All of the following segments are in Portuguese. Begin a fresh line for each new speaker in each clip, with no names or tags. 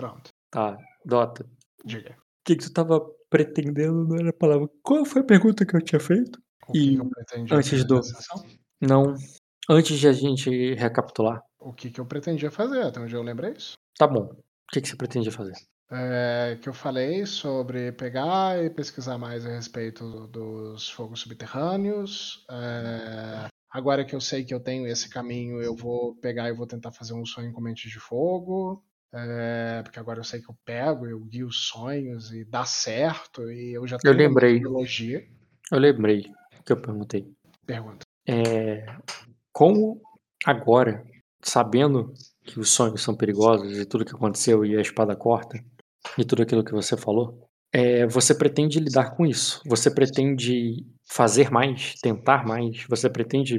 Pronto.
Tá, Dota.
Diga.
O que, que tu tava pretendendo? Não era a palavra. Qual foi a pergunta que eu tinha feito?
O
E
que eu pretendia
antes do-? Não. Antes de a gente recapitular.
O que, que eu pretendia fazer, até onde eu lembrei isso.
Tá bom. O que, que você pretendia fazer?
É, que eu falei sobre pegar e pesquisar mais a respeito dos fogos subterrâneos. É, agora que eu sei que eu tenho esse caminho, eu vou pegar e vou tentar fazer um sonho com mente de fogo. É, porque agora eu sei que eu pego, eu guio os sonhos e dá certo. E eu já tenho uma
lembrei.
metodologia.
Eu lembrei que eu perguntei.
Pergunta.
É, como agora, sabendo que os sonhos são perigosos e tudo que aconteceu e a espada corta e tudo aquilo que você falou, é, você pretende lidar com isso? Você pretende fazer mais, tentar mais? Você pretende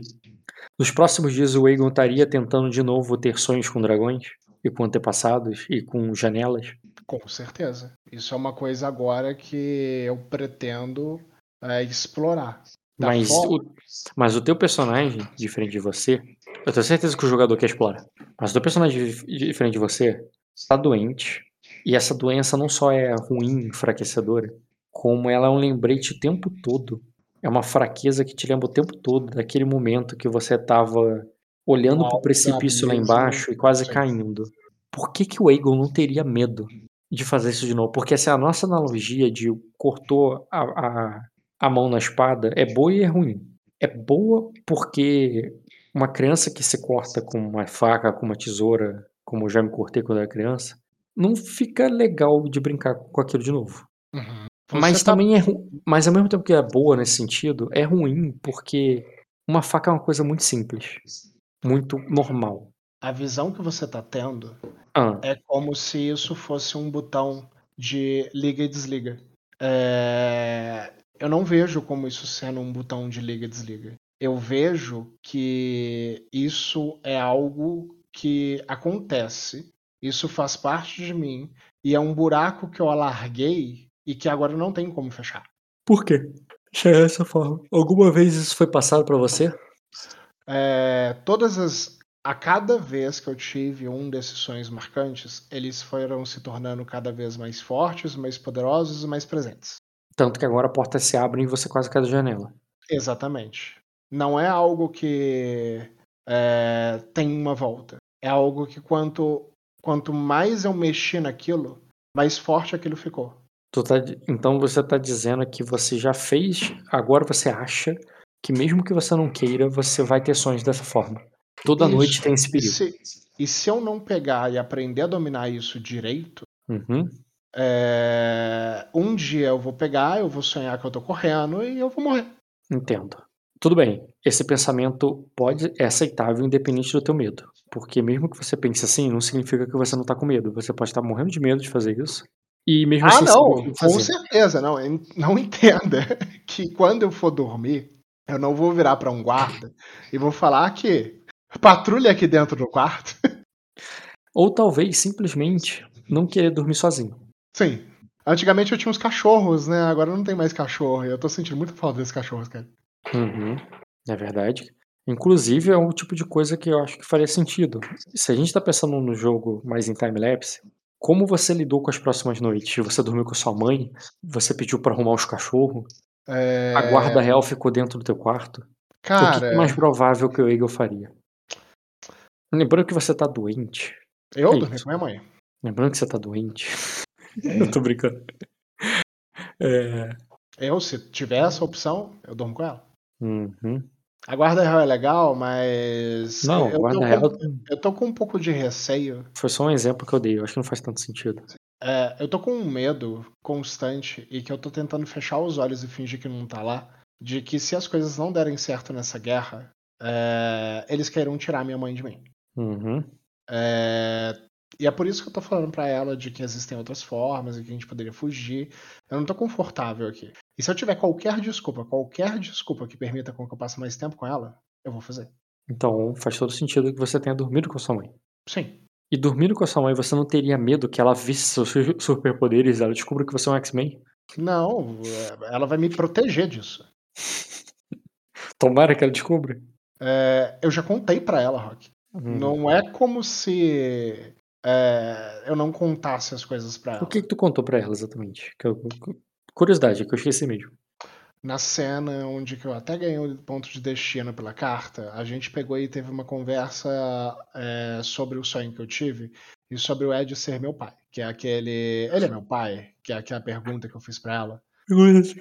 nos próximos dias o Aegon estaria tentando de novo ter sonhos com dragões e com antepassados e com janelas?
Com certeza. Isso é uma coisa agora que eu pretendo é, explorar.
Mas
forma-
o, mas o teu personagem, diferente de você, eu tenho certeza que o jogador quer explorar. Mas o teu personagem, dif- diferente de você, está doente. E essa doença não só é ruim, enfraquecedora, como ela é um lembrete o tempo todo. É uma fraqueza que te lembra o tempo todo daquele momento que você estava olhando para o precipício lá embaixo e quase caindo. Por que, que o Aegon não teria medo de fazer isso de novo? Porque essa é a nossa analogia de cortou a, a, a mão na espada é boa e é ruim. É boa porque uma criança que se corta com uma faca, com uma tesoura, como eu já me cortei quando era criança, não fica legal de brincar com aquilo de novo.
Uhum.
Mas
tá-
também é ru... mas ao mesmo tempo que é boa nesse sentido, é ruim porque uma faca é uma coisa muito simples, muito normal.
A visão que você tá tendo
Ah,
é como se isso fosse um botão de liga e desliga. É, Eu não vejo como isso sendo um botão de liga e desliga. Eu vejo que isso é algo que acontece, isso faz parte de mim, e é um buraco que eu alarguei e que agora não tem como fechar.
por quê? Chega dessa forma. Alguma vez isso foi passado pra você?
É, todas as. A cada vez que eu tive um desses sonhos marcantes, eles foram se tornando cada vez mais fortes, mais poderosos e mais presentes.
Tanto que agora a porta se abre e você quase cai da janela.
Exatamente. Não é algo que é, tem uma volta. É algo que quanto, quanto mais eu mexi naquilo, mais forte aquilo ficou.
Tá então você tá dizendo que você já fez, agora você acha que mesmo que você não queira, você vai ter sonhos dessa forma. Toda
Isso.
noite tem esse
E
perigo.
se, e se eu não pegar e aprender a dominar isso direito,
Uhum.
é, um dia eu vou pegar, eu vou sonhar que eu tô correndo e eu vou morrer.
Entendo. Tudo bem. Esse pensamento pode é aceitável independente do teu medo. Porque mesmo que você pense assim, não significa que você não tá com medo. Você pode estar morrendo de medo de fazer isso. E mesmo
Ah,
assim
não, com certeza. Não, não entenda que quando eu for dormir, eu não vou virar pra um guarda e vou falar que patrulha aqui dentro do quarto.
Ou talvez simplesmente não querer dormir sozinho.
Sim. Antigamente eu tinha uns cachorros, né? Agora não tem mais cachorro. E eu tô sentindo muita falta desses cachorros, cara.
Uhum, é verdade. Inclusive, é um tipo de coisa que eu acho que faria sentido. Se a gente tá pensando no jogo mais em time-lapse, como você lidou com as próximas noites? Você dormiu com sua mãe? Você pediu pra arrumar os cachorros?
É,
A guarda real ficou dentro do teu quarto? o que, é
Cara,
mais provável que o Eagle faria? Lembrando que você tá doente.
eu
que
dormi
isso?
com minha mãe.
Lembrando que você tá doente. eu tô brincando. É.
Eu, se tiver essa opção, eu durmo com ela.
uhum.
A guarda real é legal, mas.
Não,
eu,
guarda
tô
real
com, eu tô com um pouco de receio.
foi só um exemplo que eu dei. Eu acho que não faz tanto sentido.
É, eu tô com um medo constante e que eu tô tentando fechar os olhos e fingir que não tá lá. De que se as coisas não derem certo nessa guerra, é, eles queiram tirar minha mãe de mim.
Uhum.
É, e é por isso que eu tô falando pra ela de que existem outras formas e que a gente poderia fugir. Eu não tô confortável aqui. E se eu tiver qualquer desculpa, qualquer desculpa que permita com que eu passe mais tempo com ela, eu vou fazer.
Então faz todo sentido que você tenha dormido com sua mãe.
Sim.
E dormindo com a sua mãe, você não teria medo que ela visse seus su- superpoderes e ela descubra que você é um X-Men?
Não, é, ela vai me proteger disso.
Tomara que ela descubra.
É, eu já contei pra ela, Rock.
Hum.
Não é como se é, eu não contasse as coisas pra ela.
O que, que tu contou pra ela exatamente? Eu- curiosidade, que eu esqueci mesmo.
Na cena onde que eu até ganhei o ponto de destino pela carta, a gente pegou e teve uma conversa é, sobre o sonho que eu tive e sobre o Ed ser meu pai, que é aquele. Ele é meu pai, que é aquela pergunta que eu fiz pra ela.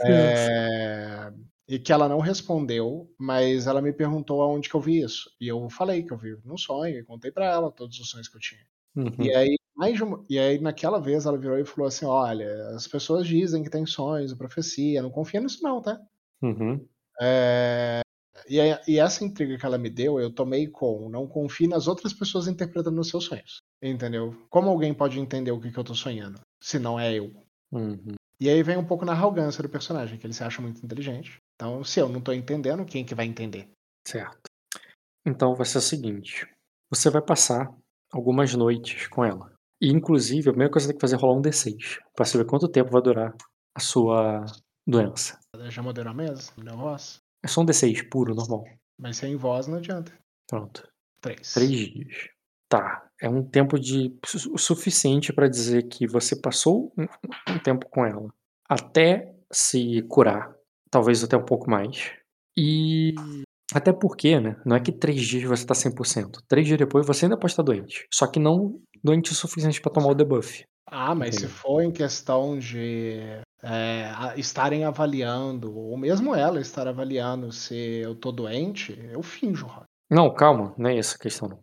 É, e que ela não respondeu, mas ela me perguntou aonde que eu vi isso. E eu falei que eu vi num sonho, e contei pra ela todos os sonhos que eu tinha.
Uhum.
E aí, mais de uma- e aí, naquela vez, ela virou e falou assim: Olha, as pessoas dizem que tem sonhos, profecia, não confia nisso, não, tá?
Uhum.
É, E, aí- e essa intriga que ela me deu, eu tomei com não confie nas outras pessoas interpretando os seus sonhos. Entendeu? Como alguém pode entender o que, que eu tô sonhando, se não é eu?
Uhum.
E aí vem um pouco na arrogância do personagem, que ele se acha muito inteligente. Então, se eu não tô entendendo, quem que vai entender?
Certo. Então vai ser o seguinte: você vai passar algumas noites com ela. E, inclusive, a primeira coisa que você tem que fazer é rolar um D6 pra saber quanto tempo vai durar a sua doença.
Já moderou a mesa? Me deu voz?
É só um D6 puro, normal.
Mas sem voz não adianta.
Pronto.
Três.
Três dias. Tá. É um tempo de o suficiente pra dizer que você passou um, um tempo com ela até se curar, talvez até um pouco mais. E até porque, né? Não é que três dias você tá 100%. Três dias depois você ainda pode estar doente. Só que não doente o suficiente pra tomar o debuff.
Ah, mas se
Entendeu?
for em questão de é, estarem avaliando, ou mesmo ela estar avaliando se eu tô doente, eu finjo.
Não, calma, não é essa a questão. Não.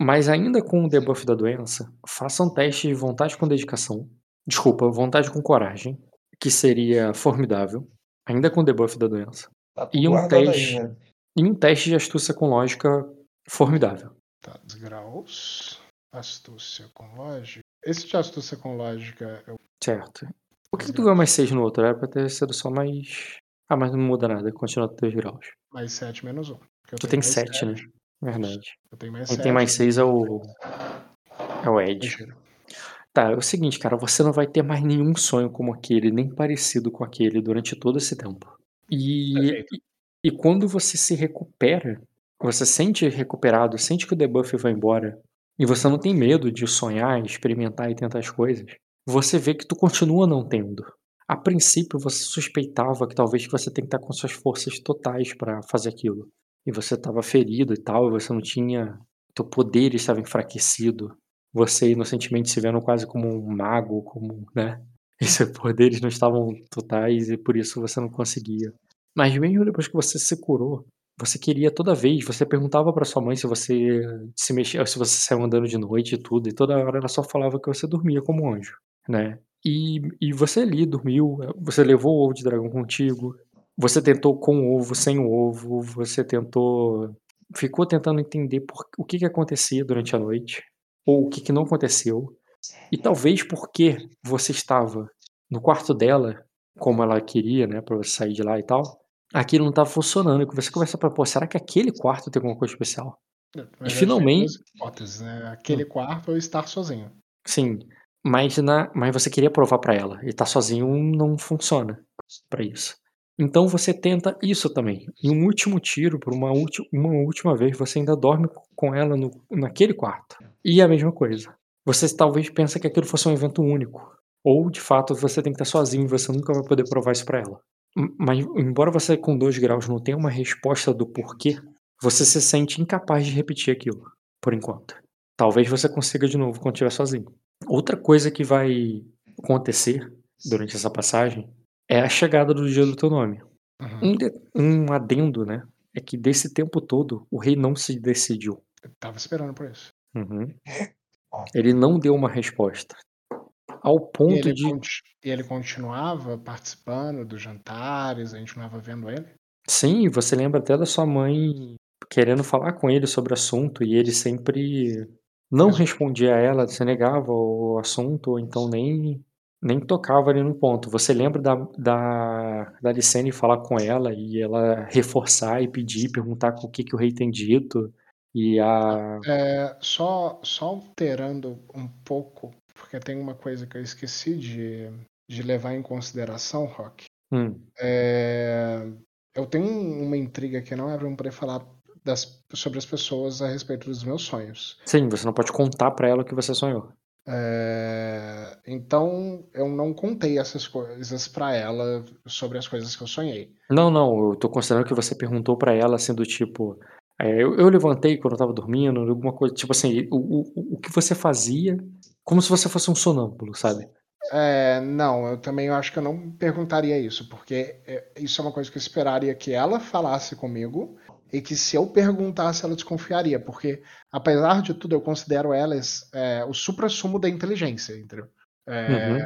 Mas ainda com o debuff da doença, faça um teste de vontade com dedicação. Desculpa, vontade com coragem, que seria formidável. Ainda com o debuff da doença.
Tá
E um teste.
aí, né?
E um teste de astúcia com lógica formidável.
Tá, graus. Astúcia com lógica. Esse de astúcia com lógica, eu
Certo. Por que, tu ganhou mais 6 no outro? Era pra ter sido só mais. Ah, mas não muda nada, continua 3 graus.
mais 7 menos 1.
Tu tem 7, né? Verdade.
Eu tenho mais
Quem
7.
tem mais 6 é o. É o Ed. Tá, é o seguinte, cara, você não vai ter mais nenhum sonho como aquele, nem parecido com aquele durante todo esse tempo. E, e, e quando você se recupera, você sente recuperado, sente que o debuff vai embora, e você não tem medo de sonhar, experimentar e tentar as coisas, você vê que tu continua não tendo. A princípio você suspeitava que talvez você tenha que estar com suas forças totais pra fazer aquilo. E você estava ferido e tal, e você não tinha. Teu poder estava enfraquecido você inocentemente se vendo quase como um mago, como, né? E seus poderes não estavam totais e por isso você não conseguia. Mas mesmo depois que você se curou, você queria toda vez, você perguntava pra sua mãe se você se mexia, se você saiu andando de noite e tudo, e toda hora ela só falava que você dormia como um anjo, né? E, e você ali dormiu, você levou o ovo de dragão contigo, você tentou com o ovo, sem o ovo, você tentou. Ficou tentando entender por, o que, que acontecia durante a noite, ou o que, que não aconteceu, e talvez porque você estava no quarto dela, como ela queria, né, pra você sair de lá e tal, aquilo não estava funcionando. E você começa pra, pô, será que aquele quarto tem alguma coisa especial?
Na
E finalmente.
hipóteses, né? Aquele quarto ou estar sozinho.
Sim, mas, na, mas você queria provar pra ela, e estar sozinho não funciona pra isso. Então você tenta isso também. E um último tiro, por uma, ulti, uma última vez, você ainda dorme com ela no, naquele quarto. E a mesma coisa. Você talvez pensa que aquilo fosse um evento único. Ou, de fato, você tem que estar sozinho e você nunca vai poder provar isso pra ela. Mas, embora você com dois graus não tenha uma resposta do porquê, você se sente incapaz de repetir aquilo, por enquanto. Talvez você consiga de novo quando estiver sozinho. Outra coisa que vai acontecer durante essa passagem é a chegada do dia do teu nome.
Uhum.
Um, de- um adendo, né? É que desse tempo todo o rei não se decidiu.
Eu tava esperando por isso.
Uhum. Ele não deu uma resposta. Ao
E
ponto
ele,
de.
e ele continuava participando dos jantares, a gente continuava vendo ele.
Sim, você lembra até da sua mãe querendo falar com ele sobre o assunto e ele sempre não
Mas-
respondia a ela, se negava o assunto, ou então nem, nem tocava ali no ponto. Você lembra da, da, da Licene falar com ela e ela reforçar e pedir, perguntar o que, que o rei tem dito e a.
É, só, só alterando um pouco, porque tem uma coisa que eu esqueci de, de levar em consideração, Rock.
Hum,
É, eu tenho uma intriga que não é pra eu poder falar das, sobre as pessoas a respeito dos meus sonhos.
Sim, você não pode contar para ela o que você sonhou.
É, então eu não contei essas coisas para ela sobre as coisas que eu sonhei.
Não, não, eu tô considerando que você perguntou para ela assim do tipo, é, eu, eu, levantei quando eu tava dormindo, alguma coisa, tipo assim, o, o, o que você fazia, como se você fosse um sonâmbulo, sabe?
É, não, eu também acho que eu não perguntaria isso, porque é, isso é uma coisa que eu esperaria que ela falasse comigo e que se eu perguntasse ela desconfiaria, porque apesar de tudo eu considero elas é, o supra-sumo da inteligência, entendeu? É, uhum.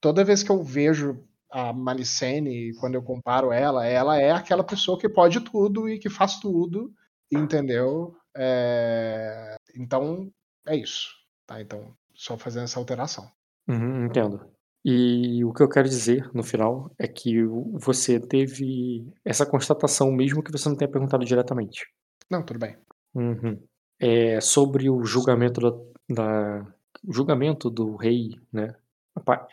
Toda vez que eu vejo a Malicene, quando eu comparo ela, ela é aquela pessoa que pode tudo e que faz tudo, entendeu? É, então é isso, tá? Então só fazendo essa alteração.
Uhum, entendo. E o que eu quero dizer no final é que você teve essa constatação mesmo que você não tenha perguntado diretamente.
Não, tudo bem.
Uhum. É sobre o julgamento da, da o julgamento do rei, né?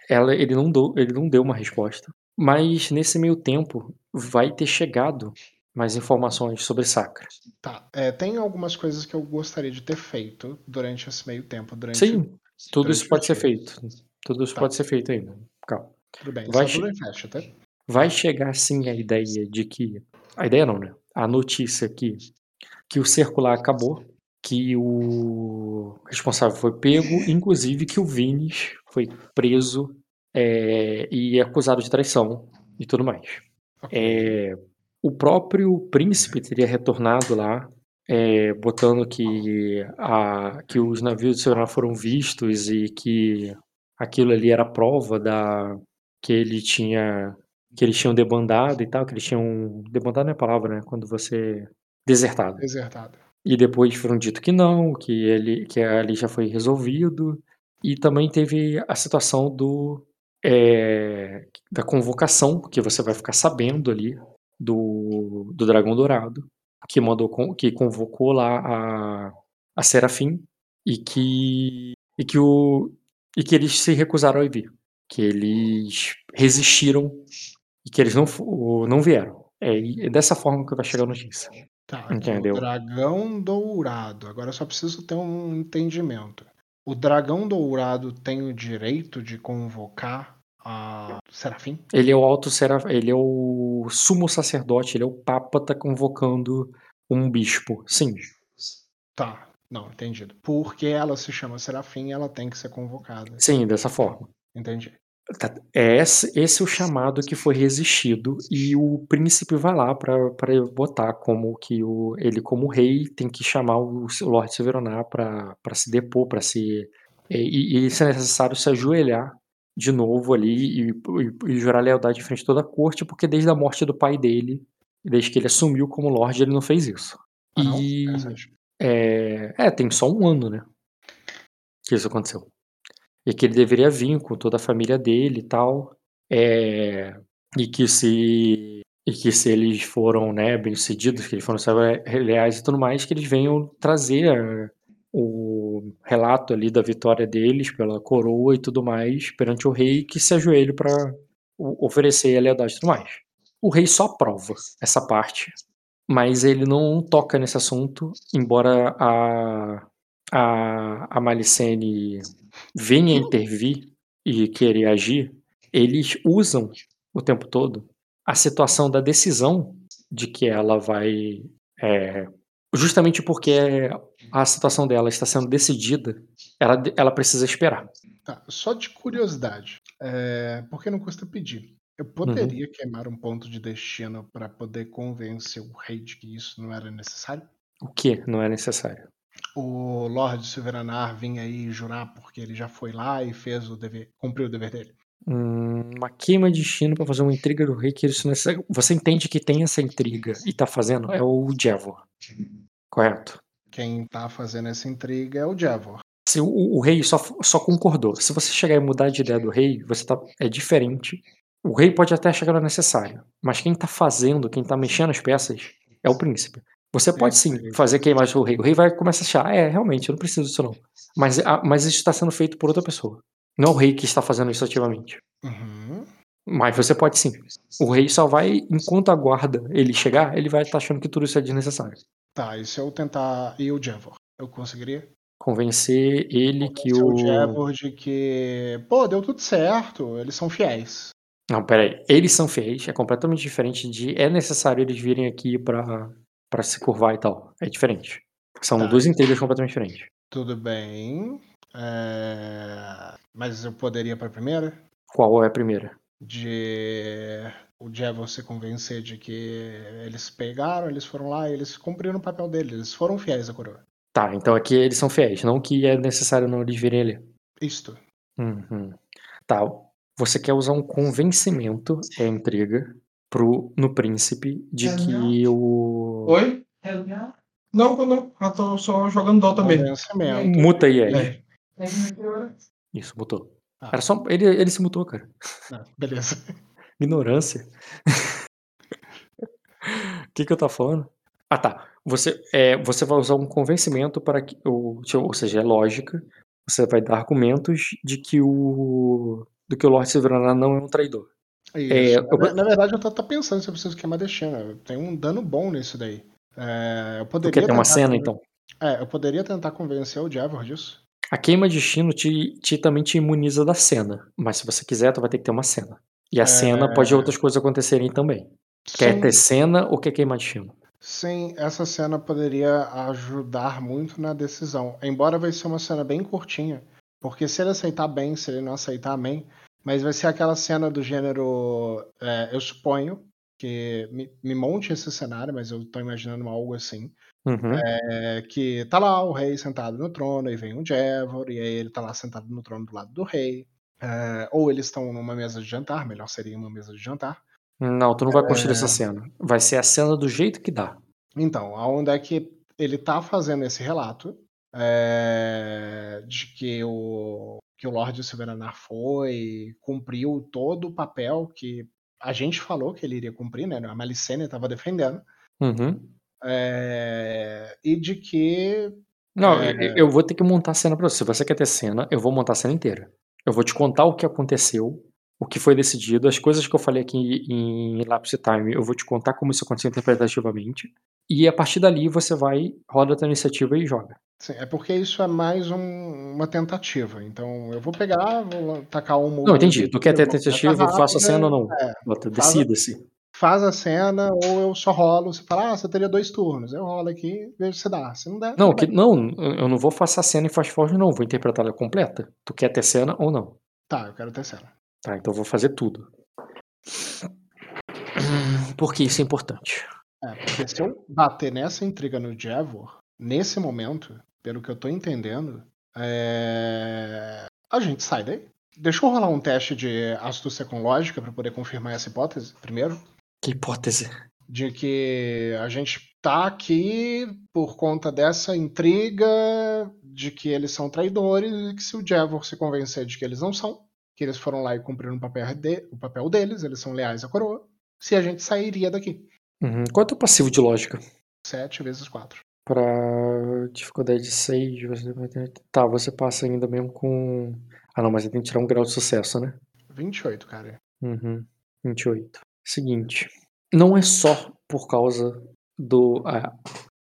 Ela, ele não deu, ele não deu uma resposta. Mas nesse meio tempo vai ter chegado mais informações sobre Sacra.
Tá. É, tem algumas coisas que eu gostaria de ter feito durante esse meio tempo. Durante,
Sim, tudo isso pode ser feito. Tudo isso tá. pode ser feito ainda. Calma.
Tudo bem,
vai,
che fecha, tá?
vai chegar sim a ideia de que. A ideia não, né? A notícia que, que o circular acabou, que o responsável foi pego, inclusive que o Vinis foi preso é, e é acusado de traição e tudo mais. Okay. É, o próprio príncipe teria retornado lá, é, botando que, a, que os navios de segurança foram vistos e que aquilo ali era prova da que ele tinha que eles tinham debandado e tal, que eles tinham debandado não é a palavra, né? Quando você desertado.
Desertado.
E depois foram dito que não, que ele que ali já foi resolvido. E também teve a situação do é, da convocação, que você vai ficar sabendo ali do, do Dragão Dourado, que mandou que convocou lá a, a Serafim e que e que o e que eles se recusaram a vir, que eles resistiram e que eles não, não vieram. É, dessa forma que vai chegar a notícia.
Tá, Entendeu? o dragão dourado. Agora eu só preciso ter um entendimento. O dragão dourado tem o direito de convocar a Serafim?
Ele é o alto serafim, ele é o sumo sacerdote, ele é o papa tá convocando um bispo. Sim.
Tá. Não, entendido. Porque ela se chama Serafim, ela tem que ser convocada.
Sim, dessa forma.
Entendi.
Tá, é esse, esse é o chamado que foi resistido e o príncipe vai lá para botar como que o, ele como rei tem que chamar o, o Lord Severonar para se depor, para se e, e, se é necessário se ajoelhar de novo ali e, e, e, jurar lealdade em frente a toda a corte, porque desde a morte do pai dele, desde que ele assumiu como Lorde, ele não fez isso.
Ah, não? E
é, é, tem só um ano, né? Que isso aconteceu. E que ele deveria vir com toda a família dele e tal. É, e que se e que se eles foram né, bem-sucedidos, que eles foram leais e tudo mais, que eles venham trazer é, relato ali da vitória deles pela coroa e tudo mais perante o rei que se ajoelhe para oferecer a lealdade e tudo mais. O rei só aprova essa parte mas ele não toca nesse assunto, embora a, a, a Malicene venha intervir e querer agir, eles usam o tempo todo a situação da decisão de que ela vai. É, justamente porque a situação dela está sendo decidida, ela, ela precisa esperar.
Tá, só de curiosidade, é, porque não custa pedir. Eu Uhum. poderia queimar um ponto de destino para poder convencer o rei de que isso não era necessário?
O que não é necessário?
O Lorde Silveranar vinha aí jurar porque ele já foi lá e fez o dever, cumpriu o dever dele.
Hum, uma queima de destino para fazer uma intriga do rei que isso não é necessário. Você entende que tem essa intriga e tá fazendo é o Jevor. Correto?
Quem tá fazendo essa intriga é o Jevor.
Se o, o rei só, só concordou. Se você chegar e mudar de ideia do rei, você tá, é diferente o rei pode até chegar no necessário, mas quem está fazendo, quem está mexendo as peças, é o príncipe. Você pode sim fazer queimar o rei. O rei vai começar a achar, ah, é, realmente, eu não preciso disso não. Mas, mas isso está sendo feito por outra pessoa. Não é o rei que está fazendo isso ativamente.
Uhum.
Mas você pode sim. O rei só vai, enquanto aguarda ele chegar, ele vai estar tá achando que tudo isso é desnecessário.
Tá, e se eu tentar. E o Jevor? Eu conseguiria?
Convencer ele que o.
o Jevor de que. Pô, deu tudo certo, eles são fiéis.
Não, peraí. Eles são fiéis, é completamente diferente de é necessário eles virem aqui pra, pra se curvar e tal. É diferente. São
Tá.
duas intrigas completamente diferentes.
Tudo bem. É, Mas eu poderia pra primeira?
Qual é a primeira?
De o Jevor se convencer de que eles pegaram, eles foram lá e eles cumpriram o papel deles, eles foram fiéis à coroa.
Tá, então aqui eles são fiéis, não que é necessário não eles virem ali.
Isto.
Uhum. Tá. Você quer usar um convencimento, é a intriga, pro, no príncipe de que o.
Oi? Não, não, eu tô só jogando Dota mesmo.
Convencimento.
Muta aí, Ed.
É.
Isso, mutou.
Ah.
Era só. Ele, ele se mutou, cara.
Ah, beleza.
Ignorância. O que, que eu tava falando? Ah, tá. Você, é, você vai usar um convencimento para que. Ou, ou seja, é lógica. Você vai dar argumentos de que o. Do que o Lord Silverana não é um traidor. É,
na,
eu-
na verdade, eu tô, tô pensando se eu preciso queimar destino. Tem um dano bom nisso daí. É, eu poderia
quer ter uma cena,
conven-
então?
É, eu poderia tentar convencer o Jevor disso.
A queima de destino te, te também te imuniza da cena. Mas se você quiser, tu vai ter que ter uma cena. E a
É.
cena pode outras coisas acontecerem também. Quer
Sim,
ter cena ou quer queimar destino?
sim, essa cena poderia ajudar muito na decisão. Embora vai ser uma cena bem curtinha. Porque se ele aceitar bem, se ele não aceitar, amém. Mas vai ser aquela cena do gênero. é, eu suponho que me, me monte esse cenário, mas eu tô imaginando algo assim.
Uhum.
É, que tá lá o rei sentado no trono, e vem o Jevor, e aí ele tá lá sentado no trono do lado do rei. É, ou eles estão numa mesa de jantar, melhor seria uma mesa de jantar.
Não, tu não vai construir
É.
essa cena. Vai ser a cena do jeito que dá.
Então, aonde é que ele tá fazendo esse relato é, de que o, que o Lorde Silveranar foi, cumpriu todo o papel que a gente falou que ele iria cumprir, né? A Malicene estava defendendo.
Uhum.
é, e de que
Não,
É.
eu- eu vou ter que montar a cena pra você. Se você quer ter cena, eu vou montar a cena inteira. Eu vou te contar o que aconteceu, o que foi decidido, as coisas que eu falei aqui em Lapse Time, eu vou te contar como isso aconteceu interpretativamente. E a partir dali você vai, roda a tua iniciativa e joga.
Sim, é porque isso é mais um- uma tentativa. Então eu vou pegar, vou tacar um
Não, entendi. Tu quer ter tentativa, eu faço a cena ou não?
É,
decida-se.
Faz a cena ou eu só rolo. Você fala, ah, você teria dois turnos. Eu rolo aqui, vejo se dá. Se não der,
Não,
tudo
que, não, eu não vou fazer a cena em fast forward, não. Vou interpretar ela completa. Tu quer ter cena ou não?
Tá, eu quero ter cena.
Tá, então eu vou fazer tudo. Porque isso é importante.
É, porque se eu bater nessa intriga no Jevor, nesse momento, pelo que eu tô entendendo, é, a gente sai daí. Deixa eu rolar um teste de astúcia com lógica pra poder confirmar essa hipótese primeiro.
Que hipótese.
de que a gente tá aqui por conta dessa intriga de que eles são traidores e que se o Jevor se convencer de que eles não são, que eles foram lá e cumpriram o papel, de- o papel deles, eles são leais à coroa, se a gente sairia daqui.
Uhum. Qual é o passivo de lógica?
7 vezes 4.
Pra dificuldade de 6, você vai ter... Tá, você passa ainda mesmo com. Ah não, mas você tem que tirar um grau de sucesso, né?
28, cara.
Uhum. 28. Seguinte. Não é só por causa do. A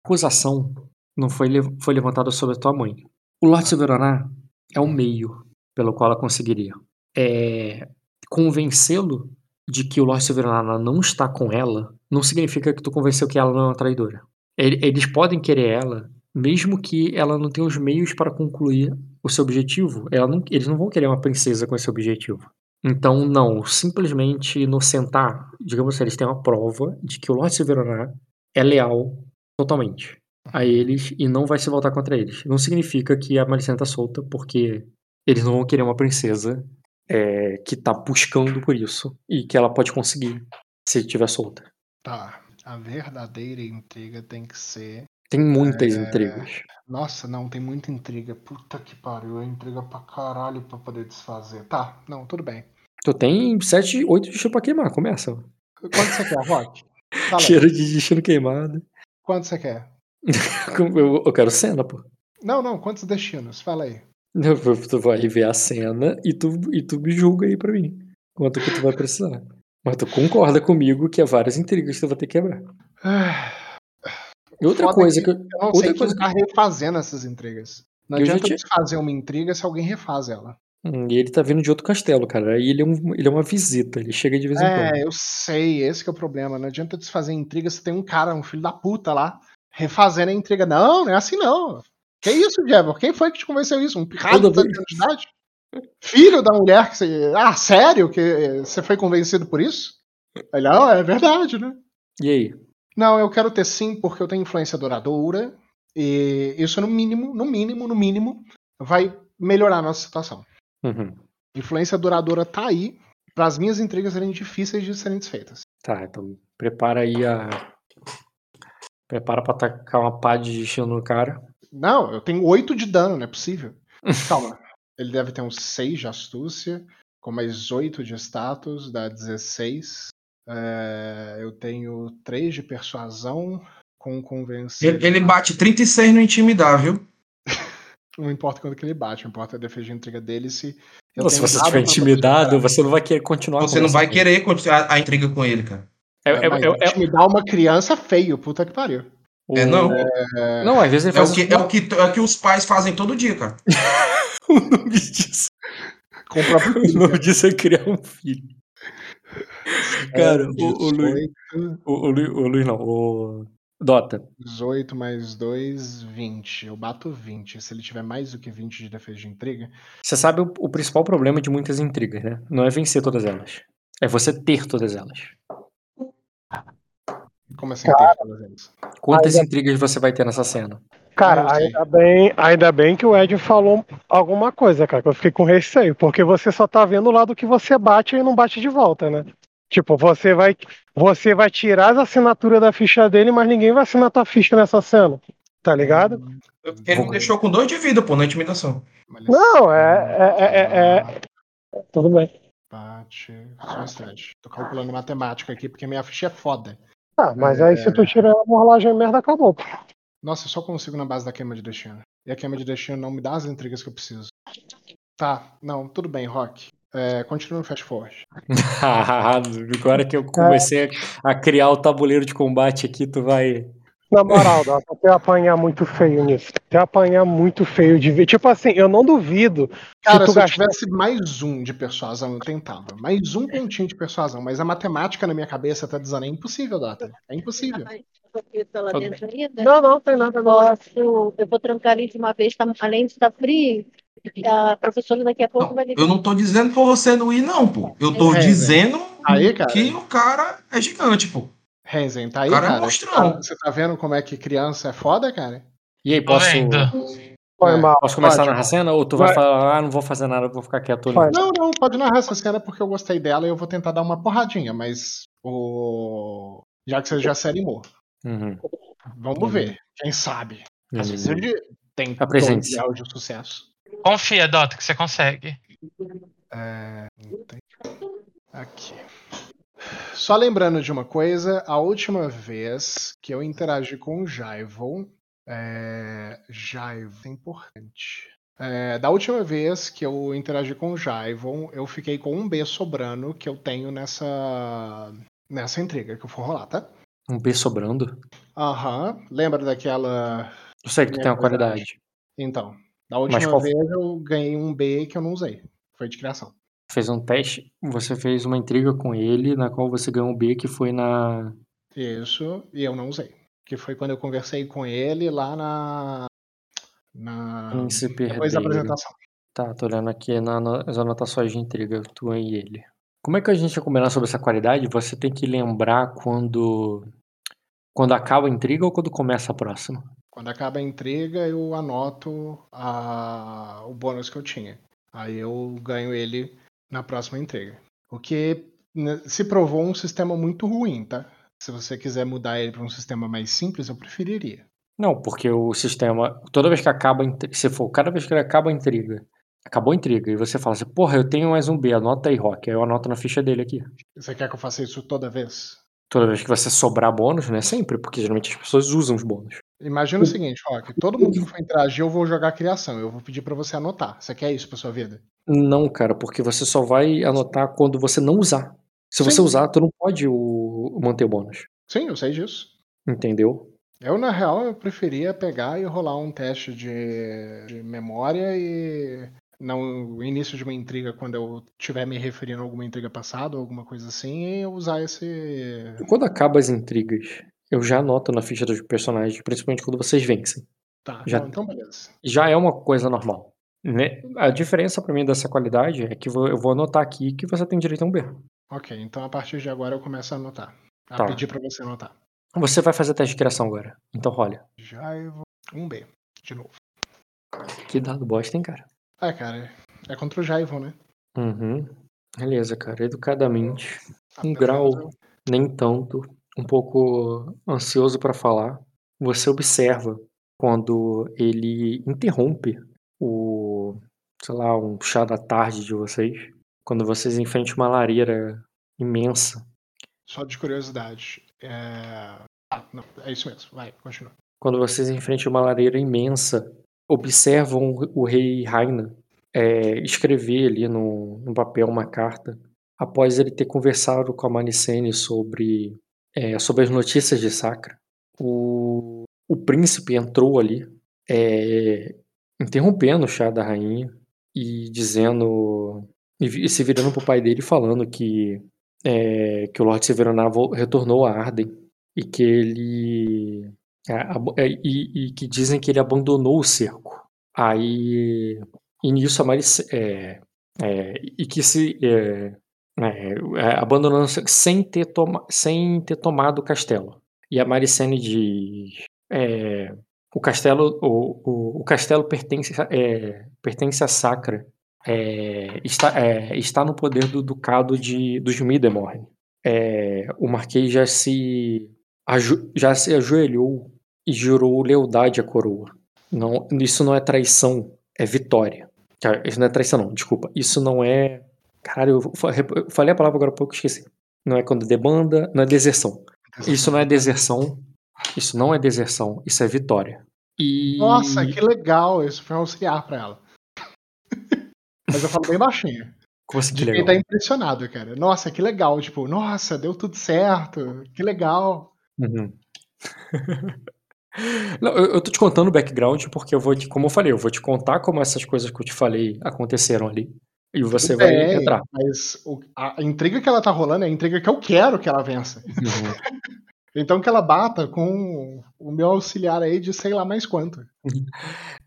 acusação não foi, foi levantada sobre a tua mãe. O Lorde Silveraná é o meio pelo qual ela conseguiria. É, Convencê-lo de que o Lorde Silveraná não está com ela não significa que tu convenceu que ela não é uma traidora. Ele- Eles podem querer ela, mesmo que ela não tenha os meios para concluir o seu objetivo. Não- eles não vão querer uma princesa com esse objetivo. Então, não, simplesmente inocentar, digamos assim, eles têm uma prova de que o Lord Silveraná é leal totalmente a eles e não vai se voltar contra eles. Não significa que a Malicena tá solta, porque eles não vão querer uma princesa é, que tá buscando por isso e que ela pode conseguir se estiver solta.
Tá. A verdadeira intriga tem que ser.
Tem muitas intrigas.
Nossa, não, tem muita intriga. Puta que pariu, é intriga pra caralho pra poder desfazer. Tá, não, tudo bem.
Tu tem 7, 8 destinos pra queimar, começa.
Quanto você quer, Rock? Fala.
Cheiro de destino queimado.
Quanto você quer?
Eu, eu quero cena, pô.
Não, não, quantos destinos? Fala aí.
Tu vai ver a cena e tu, e tu me julga aí pra mim. Quanto que tu vai precisar. Mas tu concorda comigo que há várias intrigas que tu vai ter que quebrar. E outra
Foda
coisa
que
que eu,
não
outra
sei
coisa
quem tá refazendo essas intrigas. Não
Eu
adianta
tinha-
desfazer uma intriga se alguém refaz ela.
Hum, E ele tá vindo de outro castelo, cara. Aí ele é, um, ele é uma visita, ele chega de vez em quando.
É, eu sei, esse que é o problema. Não adianta desfazer intriga se tem um cara, um filho da puta lá, refazendo a intriga. Não, não é assim não. Que isso, Jevon? Quem foi que te convenceu isso? Um pirralho de
Toda
tantos anos de idade? Filho da mulher que você. Ah, sério? Que você foi convencido por isso? Ele, não, é verdade, né?
E aí?
Não, eu quero ter sim, porque eu tenho influência duradoura. E isso, no mínimo, no mínimo, no mínimo, vai melhorar a nossa situação.
Uhum.
Influência duradoura tá aí para as minhas intrigas serem difíceis de serem desfeitas.
Tá, então prepara aí a. Prepara pra tacar uma pá de destino no cara.
Não, eu tenho 8 de dano, não é possível. Calma. Ele deve ter uns 6 de astúcia, com mais 8 de status, dá 16. É, eu tenho 3 de persuasão, com convencer.
Ele, ele bate 36 no intimidar, viu?
Não importa quando que ele bate, não importa a defesa de intriga dele se.
se você estiver intimidado, você não vai querer continuar
Você não vai querer continuar a intriga com ele, cara.
É, é,
É,
é- é-
intimidar uma criança é feio, puta que pariu.
o-
É, não.
Não, às vezes ele
É
faz
o, que, é, o que, é o que os pais fazem todo dia, cara.
o nome disso.
Com o próprio
O
filho.
nome disso é criar um filho. Cara, o, o, Luiz,
18,
o, o, Lu- o Luiz não, o Dota.
18 mais 2, 20. Eu bato 20. Se ele tiver mais do que 20 de defesa de intriga,
Você sabe o, o principal problema de muitas intrigas, né? Não é vencer todas elas. É você ter todas elas.
como assim ter todas elas?
Quantas intrigas você vai ter nessa cena?
Cara,
sei.
ainda bem, ainda bem que o Ed falou alguma coisa, cara, que eu fiquei com receio, porque você só tá vendo o lado que você bate e não bate de volta, né? Tipo, você vai, você vai tirar as assinaturas da ficha dele, mas ninguém vai assinar tua ficha nessa cena, tá ligado?
Ele me deixou com dois de vida, pô, na intimidação.
Não, é, é, é, é- é- Tudo bem.
Bate. Só um instante. Tô calculando matemática aqui porque minha ficha é foda.
Ah, mas aí se tu tirar a morlagem merda, acabou. pô.
Nossa, eu só consigo na base da queima de destino. E a queima de destino não me dá as intrigas que eu preciso. Tá, não, tudo bem, Rock. É, continua no fast forward.
Agora que eu comecei a, a criar o tabuleiro de combate aqui, tu vai.
Na moral, dá pra apanhar muito feio nisso. Até apanhar muito feio de ver. Tipo assim, eu não duvido
Cara,
tu
se eu tivesse mais um de persuasão, eu tentava. Mais um pontinho de persuasão. Mas a matemática na minha cabeça tá dizendo, é impossível, Data. É impossível.
Tá.
Não, não, tem nada agora.
Eu vou trancar ali de uma vez, tá, além de estar frio, a professora daqui a pouco
Não,
vai ligar.
eu não tô dizendo pra você não ir, não, pô. Eu tô
É,
dizendo
Aí, cara.
que o cara é gigante, pô.
Renzen, tá aí,
O cara é
cara?
monstrão.
Você tá vendo como é que criança é foda, cara?
E aí, posso,
vendo.
Foi
É.
mal.
posso começar a narrar a cena? Ou tu vai,
Vai.
falar, ah, não vou fazer nada, eu vou ficar quieto ali?
Vai.
Não, não, pode narrar essa cena porque eu gostei dela e eu vou tentar dar uma porradinha, mas o. Já que você já se animou.
Uhum.
Vamos ver. Quem sabe? Às vezes
Uhum.
ele tem
Apresente-se.
12 graus de sucesso.
Confia, Dota, que você consegue.
É, Aqui. Só lembrando de uma coisa, a última vez que eu interagi com o Jaivon, é... Jaivon é importante. É, da última vez que eu interagi com o Jaivon, eu fiquei com um B sobrando que eu tenho nessa nessa intriga que eu for rolar, tá?
Um B sobrando?
Aham. Lembra daquela.
Eu sei que tem uma
qualidade. Então, da última
qual-
vez eu ganhei um B que eu não usei. Foi de criação.
Fez um teste, você fez uma intriga com ele, na qual você ganhou um B, que foi na.
Isso, e eu não usei. Que foi quando eu conversei com ele lá na. Na.
Príncipe
Depois da apresentação.
Tá, tô olhando aqui na- nas anotações de intriga, tu e ele. Como é que a gente ia combinar sobre essa qualidade? Você tem que lembrar quando. Quando acaba a intriga ou quando começa a próxima?
Quando acaba a intriga, eu anoto a... o bônus que eu tinha. Aí eu ganho ele na próxima intriga. O que né, se provou um sistema muito ruim, tá? Se você quiser mudar ele para um sistema mais simples, eu preferiria.
Não, porque o sistema. Toda vez que acaba. Se for cada vez que acaba a intriga. Acabou a intriga. E você fala assim, porra, eu tenho mais um B, anota aí, Rock. Aí eu anoto na ficha dele aqui.
Você quer que eu faça isso toda vez?
Toda vez que você sobrar bônus, não é sempre, porque geralmente as pessoas usam os bônus.
Imagina o seguinte, Rock. Todo mundo que for interagir, eu vou jogar criação. Eu vou pedir para você anotar. Você quer isso pra sua vida?
Não, cara, porque você só vai anotar quando você não usar. Se você
Sim.
usar, tu não pode o- manter o bônus.
Sim, eu sei disso.
Entendeu?
Eu, na real, eu preferia pegar e rolar um teste de, de memória e no início de uma intriga, quando eu estiver me referindo a alguma intriga passada ou alguma coisa assim, e usar esse.
Quando acaba as intrigas, eu já anoto na ficha dos personagens, principalmente quando vocês vencem.
Tá,
Já-
não, então beleza.
Já é uma coisa normal. né? A diferença pra mim dessa qualidade é que eu vou anotar aqui que você tem direito a um B.
Ok, então a partir de agora eu começo a anotar. A
Tá.
pedir pra você anotar.
Você vai fazer teste de criação agora. Então olha.
Já eu vou. Um B, de novo.
Que dado bosta, hein, cara?
É, cara, é contra o Jaivon, né?
Uhum. Beleza, cara. Educadamente. Um
Apesar
grau
do-
nem tanto. Um pouco ansioso pra falar. Você observa quando ele interrompe o. sei lá, um chá da tarde de vocês. Quando vocês enfrentam uma lareira imensa.
Só de curiosidade. É... Ah, não, é isso mesmo. Vai, continua.
quando vocês enfrentam uma lareira imensa, observam o rei Raina é, escrever ali no, no papel uma carta, após ele ter conversado com a Manicene sobre, é, sobre as notícias de Sacra. O, o príncipe entrou ali, é, interrompendo o chá da rainha e dizendo, e vi- se virando pro pai dele falando que, é, que o Lorde Severonar vo- retornou a Arden e que ele é, é, e, e que dizem que ele abandonou o cerco. Aí, e nisso a Marice, é, é, e que se é, é, abandonando sem ter, toma, sem ter tomado o castelo. E a Maricene diz: é, o castelo, o, o, o castelo pertence, é, pertence à Sacra. é, está, é, está no poder do ducado de, dos Midemorn. É, o Marquês já se aju- já se ajoelhou e jurou lealdade à coroa. Não, isso não é traição, é vitória. Tá, Isso não é traição, não, desculpa. Isso não é. Caralho, eu fa- eu falei a palavra agora há pouco, esqueci. Não é quando debanda, não é deserção. Isso não é deserção. Isso não é deserção, isso é vitória. E.
Nossa, que legal. Isso foi um auxiliar pra ela. Mas eu falo bem baixinho.
Como assim, que legal?
tá impressionado, cara. Nossa, que legal. Tipo, nossa, deu tudo certo. Que legal.
Uhum. Não, eu, eu tô te contando o background porque eu vou te, como eu falei, eu vou te contar como essas coisas que eu te falei aconteceram ali. E você
Tudo
vai
bem,
entrar.
Mas o- a, intriga que ela tá rolando é a intriga que eu quero que ela vença.
Uhum.
Então que ela bata com o meu auxiliar aí de sei lá mais quanto.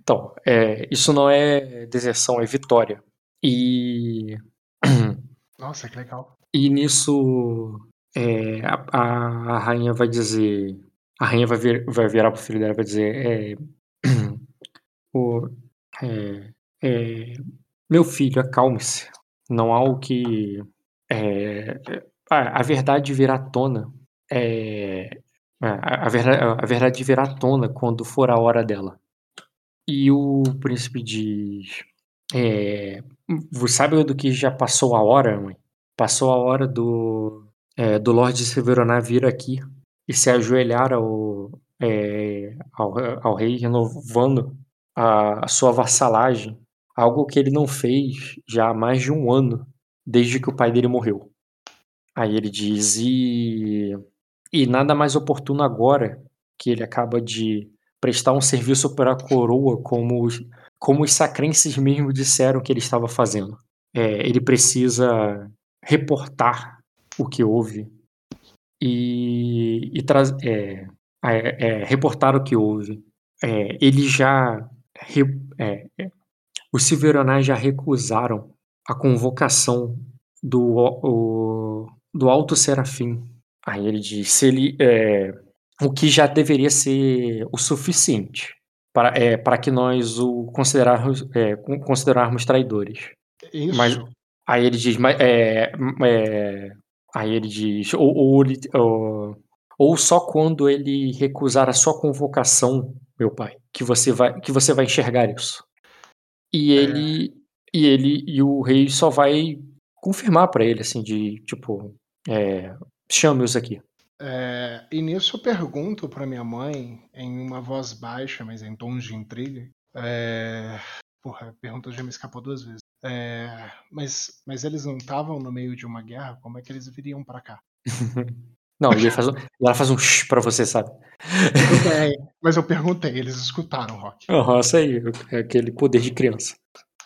Então, é, isso não é deserção, é vitória. E,
Nossa, que legal.
e nisso é, a, a rainha vai dizer. A rainha vai, vir, vai virar pro filho dela e vai dizer. É, o, é, é, meu filho, acalme-se. Não há o que. é, a, a verdade virá à tona. É, a, a, verdade, a verdade virá à tona quando for a hora dela. E o príncipe diz: é, Você sabe do que já passou a hora, mãe? Passou a hora do, é, do Lorde Severonar vir aqui e se ajoelhar ao, é, ao, ao rei, renovando a, a sua vassalagem. Algo que ele não fez já há mais de um ano, desde que o pai dele morreu. Aí ele diz: E, e nada mais oportuno agora que ele acaba de prestar um serviço para a coroa, como os, como os sacrenses mesmo disseram que ele estava fazendo. É, ele precisa reportar o que houve e, e é, é, é, reportar o que houve. É, ele já. Re, é, os Silveronais já recusaram a convocação do, o, do Alto Serafim. Aí ele diz: se ele, é, o que já deveria ser o suficiente para, é, para que nós o considerarmos, é, con- considerarmos traidores.
Isso.
Mas aí ele diz, mas, é, é, aí ele diz, ou, ou, ou, ou só quando ele recusar a sua convocação, meu pai, que você vai, que você vai enxergar isso. E
É.
ele, e ele e o rei só vai confirmar pra ele assim de tipo, é, chame-os aqui.
É, e nisso eu pergunto pra minha mãe, em uma voz baixa, mas em tons de intriga. É... Porra, a pergunta já me escapou duas vezes. É, Mas, mas eles não estavam no meio de uma guerra? Como é que eles viriam pra cá?
Não, e faz um- e ela faz um shh pra você, sabe?
Mas eu perguntei, eles escutaram, Rock.
Aham, isso aí, é aquele poder de criança.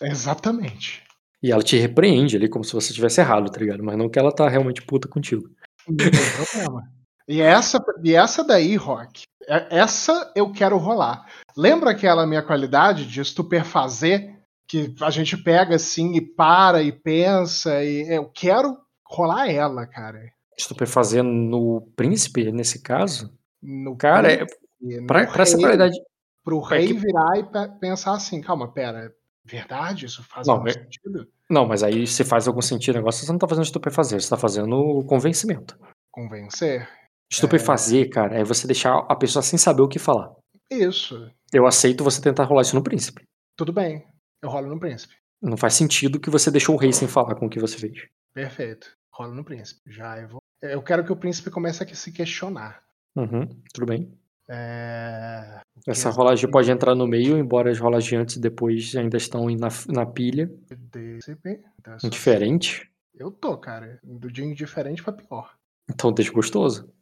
Exatamente.
E ela te repreende ali como se você tivesse errado, tá ligado? Mas não que ela tá realmente puta contigo.
Não tem problema. E essa, e essa daí, Rock, é- essa eu quero rolar. Lembra aquela minha qualidade de estupefazer? Que a gente pega assim e para e pensa. E eu quero rolar ela, cara.
Estupefazer no príncipe, nesse caso,
No
cara, é,
príncipe, no
pra, pra essa
rei,
qualidade.
Pro
pra
rei
que-
virar e pe- pensar assim: calma, pera, verdade? Isso faz
Não,
algum
é-
sentido?
Não, mas aí se faz algum sentido o negócio, você não tá fazendo estupefazer, você tá fazendo convencimento.
Convencer?
Estupefazer, cara, é você deixar a pessoa sem saber o que falar.
Isso.
Eu aceito você tentar rolar isso no príncipe.
Tudo bem. Eu rolo no príncipe.
Não faz sentido que você deixou o rei sem falar com o que você fez.
Perfeito. Rolo no príncipe. Já eu vou. Eu quero que o príncipe comece a se questionar.
Uhum, tudo bem.
É...
Essa
é
rolagem pode entrar no meio, embora as rolagens antes e depois ainda estão na, na pilha.
príncipe? Então, é
Indiferente.
Eu tô, cara. Do dia indiferente pra pior.
Então desgostoso.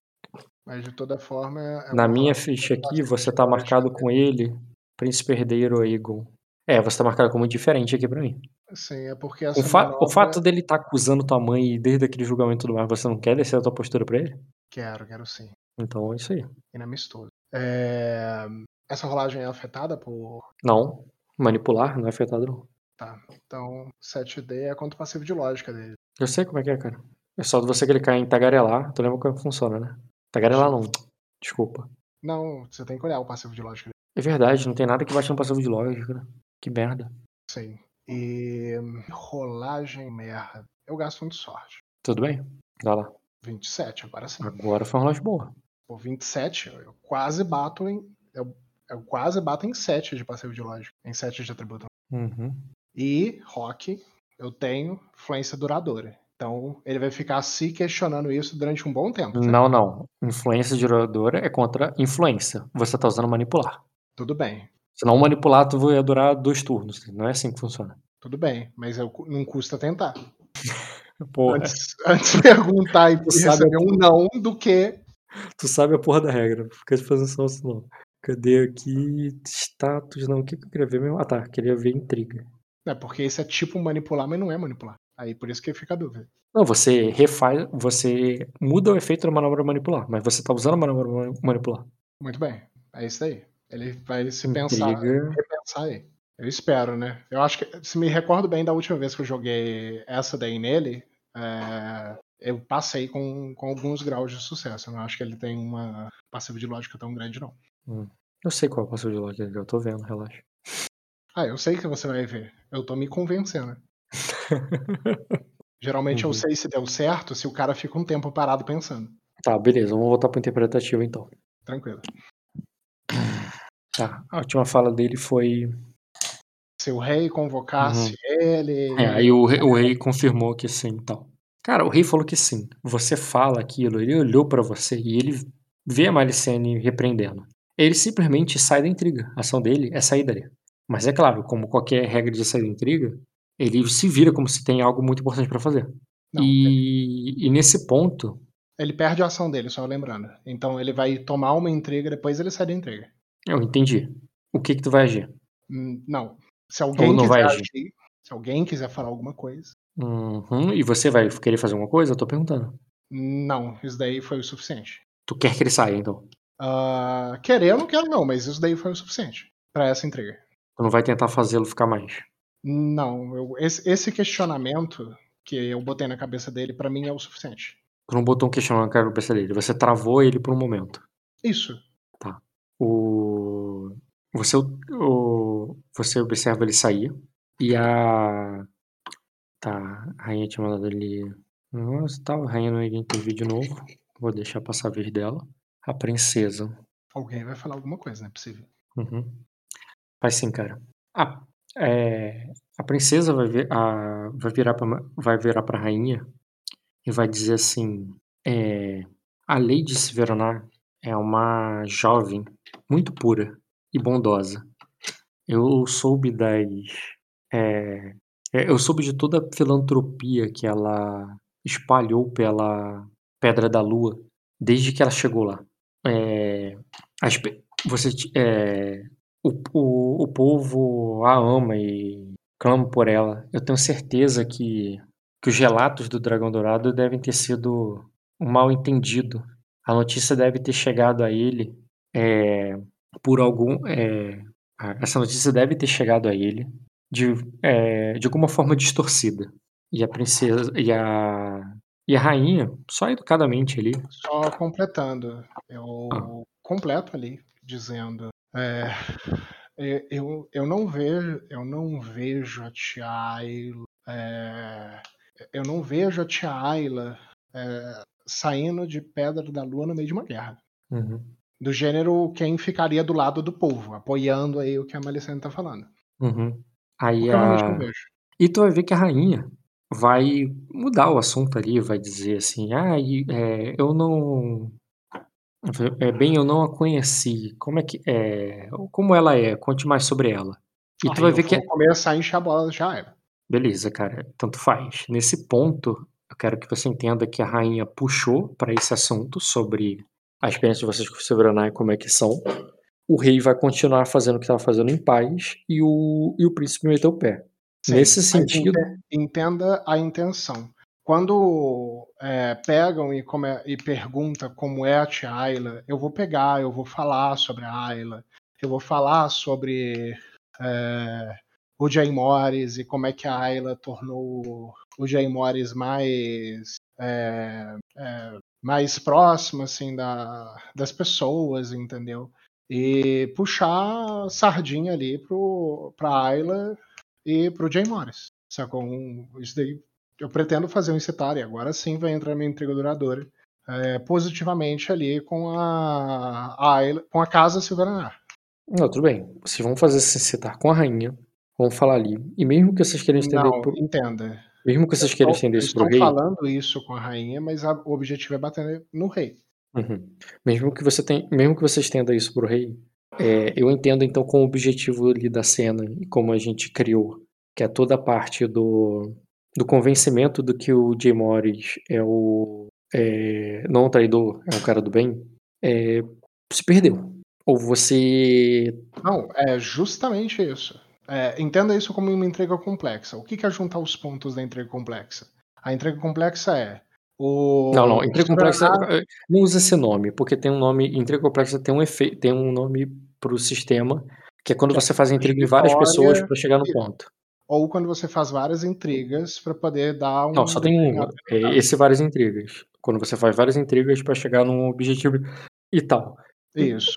Mas de toda forma. é
Na minha ficha aqui, você tá marcado com ele, Príncipe Herdeiro Aegon. É, você tá marcado como diferente aqui pra mim.
Sim, é porque
O,
essa
fa-
manobra...
o fato dele tá acusando tua mãe e desde aquele julgamento tudo mais, você não quer descer a tua postura pra ele?
Quero, quero sim.
Então é isso aí.
Inamistoso. É... Essa rolagem é afetada por.
Não, manipular não é afetado não.
Tá. Então, 7D é quanto passivo de lógica dele.
Eu sei como é que é, cara. É só você clicar em tagarelar, tu lembra como funciona, né? Tagarelar não, desculpa.
Não, você tem que olhar o passivo de lógica dele.
É verdade, não tem nada que bate no passivo de lógica. né? Que merda.
Sim. E. Rolagem merda. Eu gasto um de sorte.
Tudo bem? Dá lá.
27, agora sim.
Agora foi uma rolagem boa.
Pô, 27, eu quase bato em. Eu, eu quase bato em 7 de passivo de lógica. Em 7 de atributo.
Uhum.
E, Rock, eu tenho influência duradoura. Então, ele vai ficar se questionando isso durante um bom tempo. certo?
Não, não. Influência duradora é contra influência. Você tá usando manipular.
Tudo bem,
Se não manipular, tu vai durar dois turnos. Não é assim que funciona.
tudo bem. Mas eu, não custa tentar.
Porra,
Antes, antes de perguntar e receber um não do que.
tu sabe a porra da regra. Não Fica fazendo isso não. Cadê aqui? Status, não. O que que eu queria ver mesmo? Ah, tá. Queria ver intriga.
É, porque isso é tipo manipular, mas não é manipular. Aí por isso que fica a dúvida.
Não, você refaz, você muda o efeito da manobra manipular, mas você tá usando a manobra mani- manipular.
Muito bem. É isso aí. Ele vai se pensar,
Intriga.
repensar aí. Eu espero, né? Eu acho que, se me recordo bem da última vez que eu joguei essa daí nele, é, eu passei com, com alguns graus de sucesso. Eu não acho que ele tem uma passiva de lógica tão grande, não.
Eu sei qual é o passivo de lógica, eu tô vendo, relaxa.
Ah, eu sei que você vai ver. Eu tô me convencendo. Geralmente eu
Uhum.
sei se deu certo se o cara fica um tempo parado pensando.
Tá, beleza, vamos voltar pro interpretativo então.
Tranquilo.
Tá, a última fala dele foi.
Se o rei convocasse ele.
É, aí o rei, o rei confirmou que sim então. Cara, o rei falou que sim. Você fala aquilo, ele olhou pra você e ele vê a Malicene repreendendo. Ele simplesmente sai da intriga. A ação dele é sair dali. Mas é claro, como qualquer regra de sair da intriga, ele se vira como se tem algo muito importante pra fazer.
Não,
e, e nesse ponto,
Ele perde a ação dele, só lembrando. Então ele vai tomar uma intriga, depois ele sai da intriga.
Eu entendi. O que que tu vai agir?
Hum, Não. Se alguém
Ou não
quiser
vai agir?
agir, se alguém quiser falar alguma coisa.
Uhum, E você vai querer fazer alguma coisa? Eu tô perguntando.
Não, isso daí foi o suficiente.
Tu quer que ele saia, então?
Ah, querer eu não quero, não, mas isso daí foi o suficiente pra essa intriga.
Tu não vai tentar fazê-lo ficar mais.
Não, eu- esse, esse questionamento que eu botei na cabeça dele, pra mim é o suficiente.
Tu não botou um questionamento na cabeça dele. Você travou ele por um momento.
Isso.
O... Você, o... você observa ele sair. E a. Tá, a rainha tinha mandado ele. Nossa, tá, a rainha não iria intervir de novo. Vou deixar passar a vez dela. A princesa.
Alguém vai falar alguma coisa, não é possível.
Uhum. Faz sim, cara. A, é, a princesa vai, ver, a, vai virar pra, vai virar pra rainha e vai dizer assim: é, a Lady Severonar é uma jovem muito pura e bondosa. Eu soube das. é, é, eu soube de toda a filantropia que ela espalhou pela Pedra da Lua desde que ela chegou lá. É, as você, é, o, o, o povo a ama e clama por ela. Eu tenho certeza que, que os relatos do Dragão Dourado devem ter sido um mal entendido. A notícia deve ter chegado a ele é, por algum. é, essa notícia deve ter chegado a ele de, é, de alguma forma distorcida. E a princesa e a e a rainha, só educadamente ali,
Só completando, eu
Ah.
completo ali, dizendo. é, eu, eu não vejo eu não vejo a tia Ayla é, eu não vejo a tia Ayla saindo de Pedra da Lua no meio de uma guerra
Uhum,
do gênero quem ficaria do lado do povo apoiando aí o que a Melisandre tá falando
uhum. Aí
não
a e tu vai ver que a rainha vai mudar o assunto ali, vai dizer assim, ah, e, é, eu não é bem, eu não a conheci. Como é que é? Como ela é? Conte mais sobre ela. E tu vai ver que
vou começar a encher a bola já era
Beleza, cara, tanto faz. Nesse ponto, eu quero que você entenda que a rainha puxou para esse assunto sobre a experiência de vocês com o Silveranai, como é que são. O rei vai continuar fazendo o que estava fazendo em paz e o, e o príncipe meteu o pé.
Sim,
Nesse sentido,
ente- entenda a intenção. Quando é, pegam e, come- e pergunta como é a tia Ayla, eu vou pegar, eu vou falar sobre a Ayla, eu vou falar sobre é, o Jay Morris e como é que a Ayla tornou o Jay Morris mais é, é, mais próximo assim da, das pessoas, entendeu? E puxar sardinha ali pro, pra Ayla e pro Jay Morris. Sacou? Um, isso daí eu pretendo fazer um incitar e agora sim vai entrar minha intriga duradoura é, positivamente ali com a, a Ayla- com a casa Silveranar.
não, tudo bem. Vocês vão fazer se citar com a rainha, vão falar ali. E mesmo que vocês queiram estender
Não,
pro,
entenda.
Mesmo que vocês queiram
Estou,
estender isso pro
estou
rei,
falando isso com a rainha, mas a- o objetivo é bater no rei.
Uhum. Mesmo que você tem, mesmo que você estenda isso pro rei, é, eu entendo então com o objetivo ali da cena e como a gente criou, que é toda a parte do, do convencimento do que o Jay Morris é o é, não um traidor, é um cara do bem, é, se perdeu. Ou você
Não, é justamente isso. É, entenda isso como uma intriga complexa. O que que é juntar os pontos da intriga complexa? A intriga complexa é o.
Não, não, intriga
o
complexa. Eh, Não usa esse nome, porque tem um nome. Intriga complexa tem um efeito, tem um nome pro sistema, que é quando
Que é
você faz a intriga em várias pessoas para chegar no ponto.
Ou quando você faz várias intrigas para poder dar um.
Não, só tem um. É
resultado.
esse várias intrigas. Quando você faz várias intrigas para chegar num objetivo e tal.
Isso.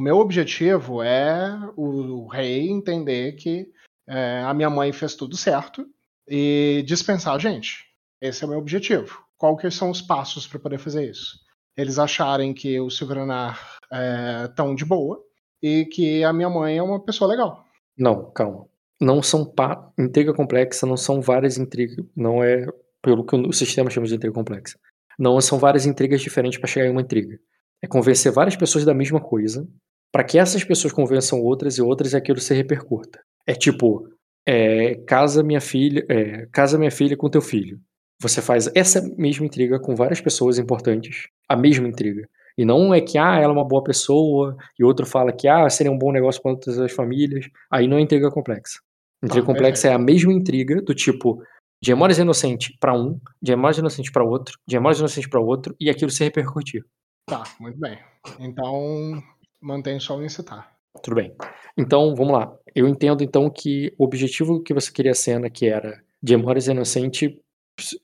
O meu objetivo é o, rei entender que é, a minha mãe fez tudo certo e dispensar a gente. Esse é o meu objetivo. Que são os passos para poder fazer isso? Eles acharem que o Silveranar é tão de boa e que a minha mãe é uma pessoa legal.
Não, calma. Não são pa... intriga complexa, não são várias intrigas. Não é pelo que o sistema chama de intriga complexa. Não são várias intrigas diferentes para chegar em uma intriga. É convencer várias pessoas da mesma coisa, para que essas pessoas convençam outras e outras e aquilo se repercuta. É tipo, é, casa minha filha, é, casa minha filha com teu filho. Você faz essa mesma intriga com várias pessoas importantes, a mesma intriga. E não é que ah, ela é uma boa pessoa e outro fala que ah, seria um bom negócio para todas as famílias. Aí não é intriga complexa. Intriga
Ah,
complexa é a mesma intriga do tipo de Amores Inocente para um, de Amores Inocente para outro, de Amores Inocente para outro e aquilo se repercutir.
Tá, muito bem. Então, mantém só o incitar.
Tudo bem. Então, vamos lá. Eu entendo então que o objetivo que você queria a cena, que era de Amores Inocente,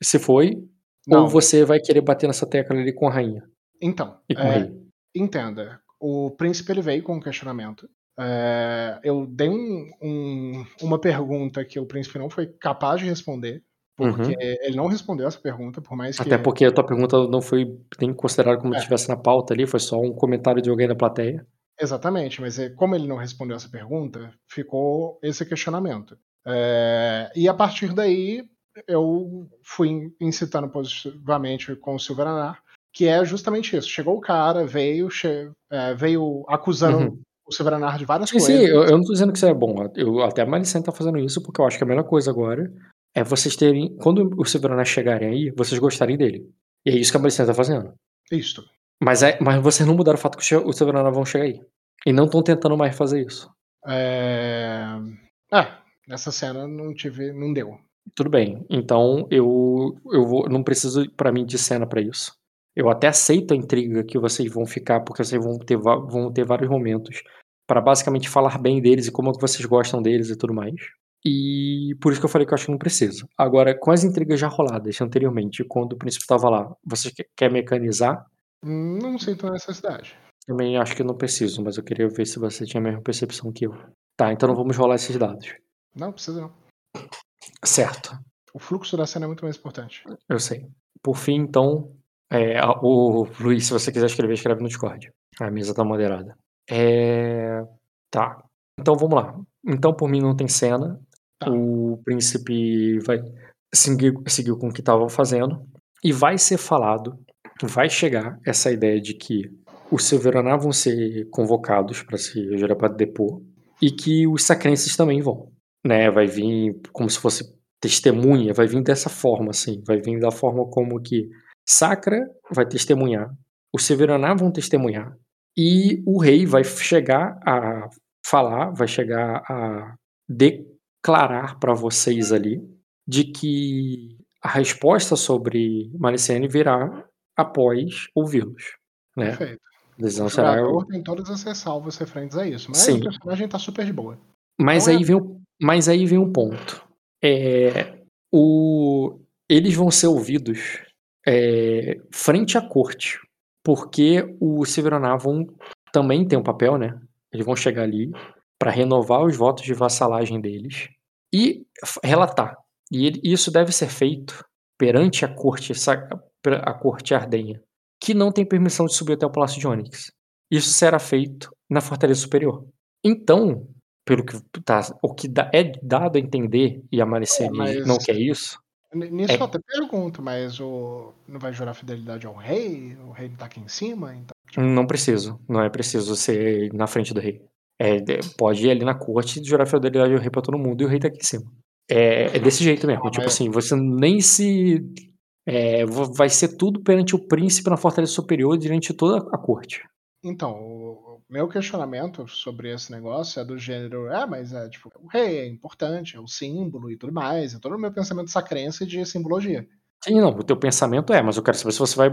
se foi,
Não,
ou você vai querer bater nessa tecla ali com a rainha
então,
e com o
é,
rei.
entenda, o príncipe ele veio com um questionamento. É, eu dei um- um- uma pergunta que o príncipe não foi capaz de responder, porque
Uhum.
ele não respondeu essa pergunta, por mais que.
Até porque a tua pergunta não foi nem considerada como
É.
se estivesse na pauta ali, foi só um comentário de alguém da plateia.
Exatamente, mas é, como ele não respondeu essa pergunta, ficou esse questionamento. É, e a partir daí, eu fui incitando positivamente com o Silveranar, que é justamente isso. Chegou o cara, veio, che- é, veio acusando
Uhum.
o Silveranar de várias
Sim, sim,
coisas.
eu, eu não tô dizendo que isso é bom. Eu, até a Malicent tá fazendo isso porque eu acho que a melhor coisa agora é vocês terem. Quando os Silveranar chegarem aí, vocês gostarem dele. E é isso que a Malicent tá fazendo.
Isto.
Mas, é, mas vocês não mudaram o fato que os che- os Silveranos vão chegar aí. E não estão tentando mais fazer isso.
É... Ah, nessa cena não tive. não deu.
Tudo bem. Então eu, eu vou, não preciso para mim de cena pra isso. Eu até aceito a intriga que vocês vão ficar, porque vocês vão ter, vão ter vários momentos para basicamente falar bem deles e como é que vocês gostam deles e tudo mais. E por isso que eu falei que eu acho que não precisa. Agora, com as intrigas já roladas anteriormente, quando o príncipe estava lá, você quer- mecanizar?
Não sinto necessidade.
Também acho que não preciso, mas eu queria ver se você tinha a mesma percepção que eu. Tá, então não vamos rolar esses dados.
Não, precisa não.
Certo.
O fluxo da cena é muito mais importante.
Eu sei. Por fim, então, é, o Luiz, se você quiser escrever, escreve no Discord. A mesa tá moderada. É, Tá. Então vamos lá. Então, por mim, não tem cena.
Tá.
O príncipe vai seguir, seguir com o que estavam fazendo. E vai ser falado, vai chegar essa ideia de que os Silveraná vão ser convocados para se jurar para depor. E que os sacrenses também vão. Né? Vai vir como se fosse testemunha, vai vir dessa forma, assim. Vai vir da forma como que Sacra vai testemunhar, os Severaná vão testemunhar, e o rei vai chegar a falar, vai chegar a declarar para vocês ali de que a resposta sobre Malicene virá após ouvi-los. Né?
Perfeito.
A decisão
O
será
jogador tem todas as ressalvas referentes a isso. Mas
Sim.
o personagem tá super de boa.
Mas
Então é-
aí vem o, mas aí vem um ponto. É, o, eles vão ser ouvidos é, frente à corte, porque os Severonavon também tem um papel, né? Eles vão chegar ali para renovar os votos de vassalagem deles e relatar. E isso deve ser feito perante a corte, a corte ardenha, que não tem permissão de subir até o Palácio de Onyx. Isso será feito na Fortaleza Superior. Então, pelo que tá, o que dá- é dado a entender e a Maricene
mas-
não quer isso,
Nisso
É.
eu até pergunto, mas o. Não vai jurar fidelidade ao rei? O rei não tá aqui em cima? Então...
não preciso, não é preciso ser na frente do rei. É, de- pode ir ali na corte e jurar fidelidade ao rei pra todo mundo e o rei tá aqui em cima. É, é desse jeito mesmo,
Ah,
tipo
mas-
assim, você nem se é, va- vai ser tudo perante o príncipe na Fortaleza Superior diante de toda a corte.
Então, o meu questionamento sobre esse negócio é do gênero, é, mas é tipo, o rei é importante, é o símbolo e tudo mais, é todo o meu pensamento sacrense de simbologia.
Sim, não, o teu pensamento é, mas eu quero saber se você vai,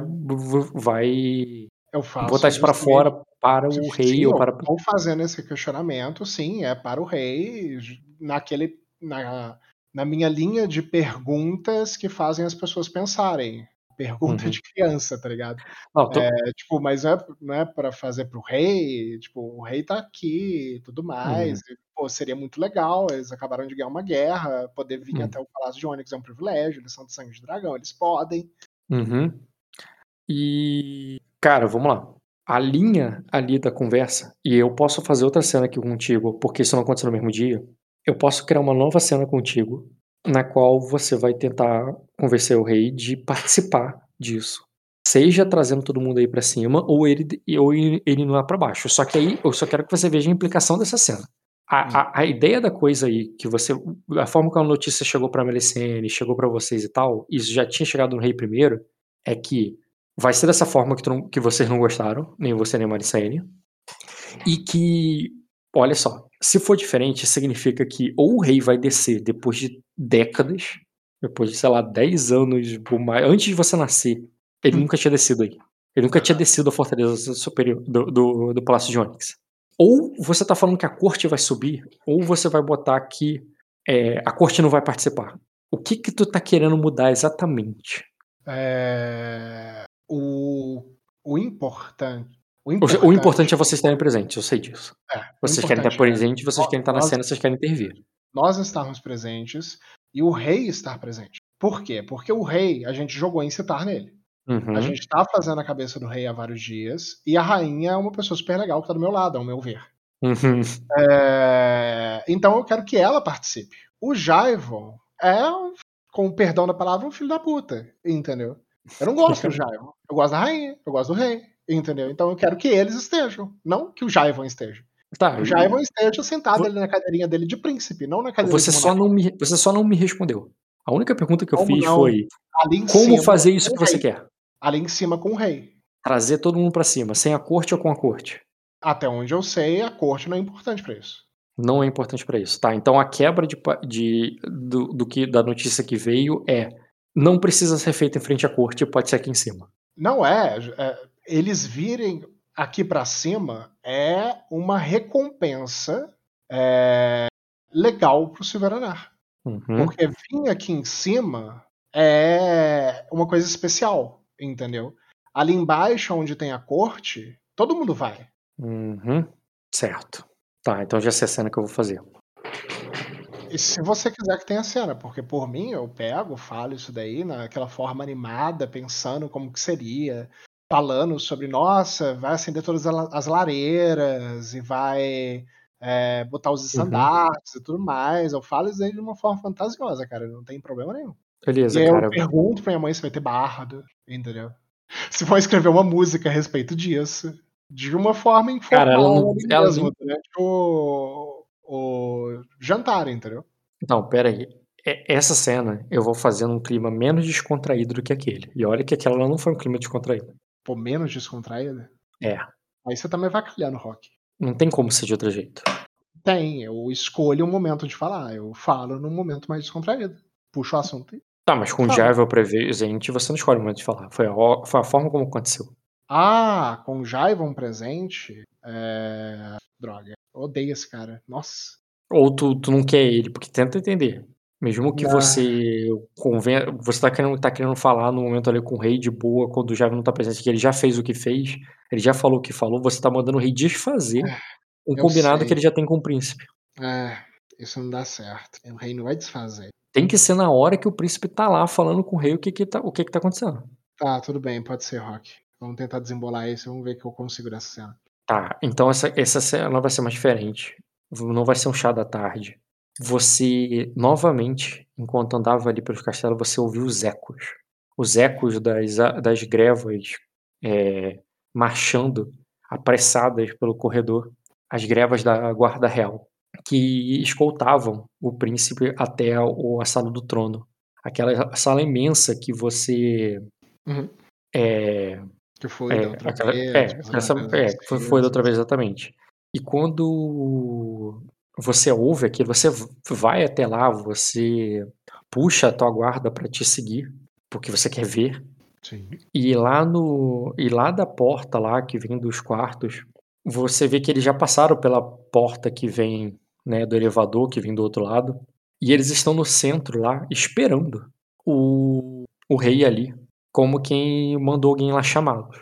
vai
Eu faço.
botar isso
justamente-
fora para o
Sim,
rei ou
eu
para.
Estou fazendo esse questionamento, sim, é para o rei, naquele, na, na minha linha de perguntas que fazem as pessoas pensarem. Pergunta
Uhum.
de criança, tá ligado?
Não, tô-
É, tipo, mas não é, não é para fazer pro rei, tipo, o rei tá aqui e tudo mais.
Uhum.
e, pô, seria muito legal, eles acabaram de ganhar uma guerra, poder vir
Uhum.
até o Palácio de Onyx é um privilégio, eles são de sangue de dragão, eles podem.
Uhum. E, cara, vamos lá. A linha ali da conversa, e eu posso fazer outra cena aqui contigo, porque isso não aconteceu no mesmo dia. Eu posso criar uma nova cena contigo, na qual você vai tentar convencer o rei de participar disso. Seja trazendo todo mundo aí pra cima, ou ele, ou ele lá pra baixo. Só que aí eu só quero que você veja a implicação dessa cena. A, a, a ideia da coisa aí, que você. A forma como a notícia chegou pra Melicene, chegou pra vocês e tal, isso já tinha chegado no rei primeiro, é que vai ser dessa forma que, tu que vocês não gostaram, nem você nem Maricene. E que, olha só, se for diferente, significa que ou o rei vai descer depois de décadas, depois de, sei lá, 10 anos, por mais, antes de você nascer, ele
Hum.
nunca tinha descido aí. Ele nunca tinha descido a fortaleza superior do, do, do Palácio de Onyx. Ou você tá falando que a corte vai subir, ou você vai botar que é, a corte não vai participar. O que que tu tá querendo mudar exatamente?
É, o, importante. O
O, o importante é vocês estarem presentes, eu sei disso.
é,
Vocês querem estar
importante é
presentes, vocês querem estar na
nós-
cena, vocês querem intervir.
nós estarmos presentes e o rei estar presente. Por quê? Porque o rei, a gente jogou em citar nele.
Uhum.
A gente tá fazendo a cabeça do rei há vários dias e a rainha é uma pessoa super legal que tá do meu lado, ao meu ver.
Uhum.
É, Então eu quero que ela participe. O Jaivon é, com o perdão da palavra, um filho da puta, entendeu? Eu não gosto do Jaivon. Eu gosto da rainha, eu gosto do rei, entendeu? Então eu quero que eles estejam, não que o Jaivon esteja.
Tá,
O Jaivon esteja sentado ali na cadeirinha dele de príncipe, não na cadeira
você
de
só, não me, você só não me respondeu. A única pergunta que eu
Como
fiz
não?
foi como
cima,
fazer isso que você
rei.
quer?
Ali em cima com o rei.
Trazer todo mundo pra cima, sem a corte ou com a corte?
Até onde eu sei, a corte não é importante pra isso.
Não é importante pra isso, tá? Então a quebra de, de- do, do que da notícia que veio é não precisa ser feita em frente à corte, pode ser aqui em cima.
Não é, é, eles virem aqui pra cima é uma recompensa é, legal pro Silveranar.
Uhum.
Porque vir aqui em cima é uma coisa especial, entendeu? Ali embaixo, onde tem a corte, todo mundo vai.
Uhum. Certo. Tá, então já sei a cena que eu vou fazer.
E se você quiser que tenha cena, porque por mim eu pego, falo isso daí naquela forma animada, pensando como que seria, falando sobre, nossa, vai acender todas as lareiras e vai é, botar os estandartes e tudo mais. Eu falo isso aí de uma forma fantasiosa, cara, não tem problema nenhum.
Beleza,
E aí eu
cara.
pergunto pra minha mãe se vai ter bardo, entendeu? Se for escrever uma música a respeito disso. De uma forma informal
Cara, ela não- ela
mesmo,
não-
durante o, o jantar, entendeu?
Então, pera aí. É- Essa cena eu vou fazer num clima menos descontraído do que aquele. E olha que aquela não foi um clima descontraído.
Pô, menos descontraída.
É.
Aí você também vai calhando, Rock.
Não tem como ser de outro jeito.
Tem, eu escolho um momento de falar. Eu falo num momento mais descontraído. Puxo o assunto. e-
Tá, mas com o. Jaivel presente, você não escolhe o momento de falar. Foi a, foi a forma como aconteceu.
Ah, com Jaivon presente. É... Droga. Eu odeio esse cara. Nossa.
Ou tu, tu não quer ele, porque tenta entender. Mesmo que
Ah.
você conven... você tá querendo, tá querendo falar no momento ali com o rei de boa, quando o Jaivel não tá presente, que ele já fez o que fez, ele já falou o que falou, você tá mandando o rei desfazer um
eu
combinado
sei.
que ele já tem com o príncipe.
É, isso não dá certo. O rei não vai desfazer.
Tem que ser na hora que o príncipe tá lá falando com o rei o que que tá, o que que tá acontecendo.
Tá, tudo bem, pode ser, Rock. Vamos tentar desembolar isso e vamos ver que eu consigo nessa cena.
Tá, então essa, essa cena vai ser mais diferente. Não vai ser um chá da tarde. Você, novamente, enquanto andava ali pelos castelos, você ouviu os ecos. Os ecos das, das grevas é, marchando, apressadas pelo corredor. As grevas da Guarda Real, que escoltavam o príncipe até o- a sala do trono. Aquela sala imensa que você.
Uhum.
É,
Que foi
é,
da outra
aquela-
vez.
é,
depois
essa- é, foi, foi da outra vez exatamente. E quando você ouve aquilo, você vai até lá, você puxa a tua guarda para te seguir, porque você quer ver.
Sim.
E lá no e lá da porta lá que vem dos quartos, você vê que eles já passaram pela porta que vem, né, do elevador que vem do outro lado, e eles estão no centro lá esperando o, o rei ali, como quem mandou alguém lá chamá-los.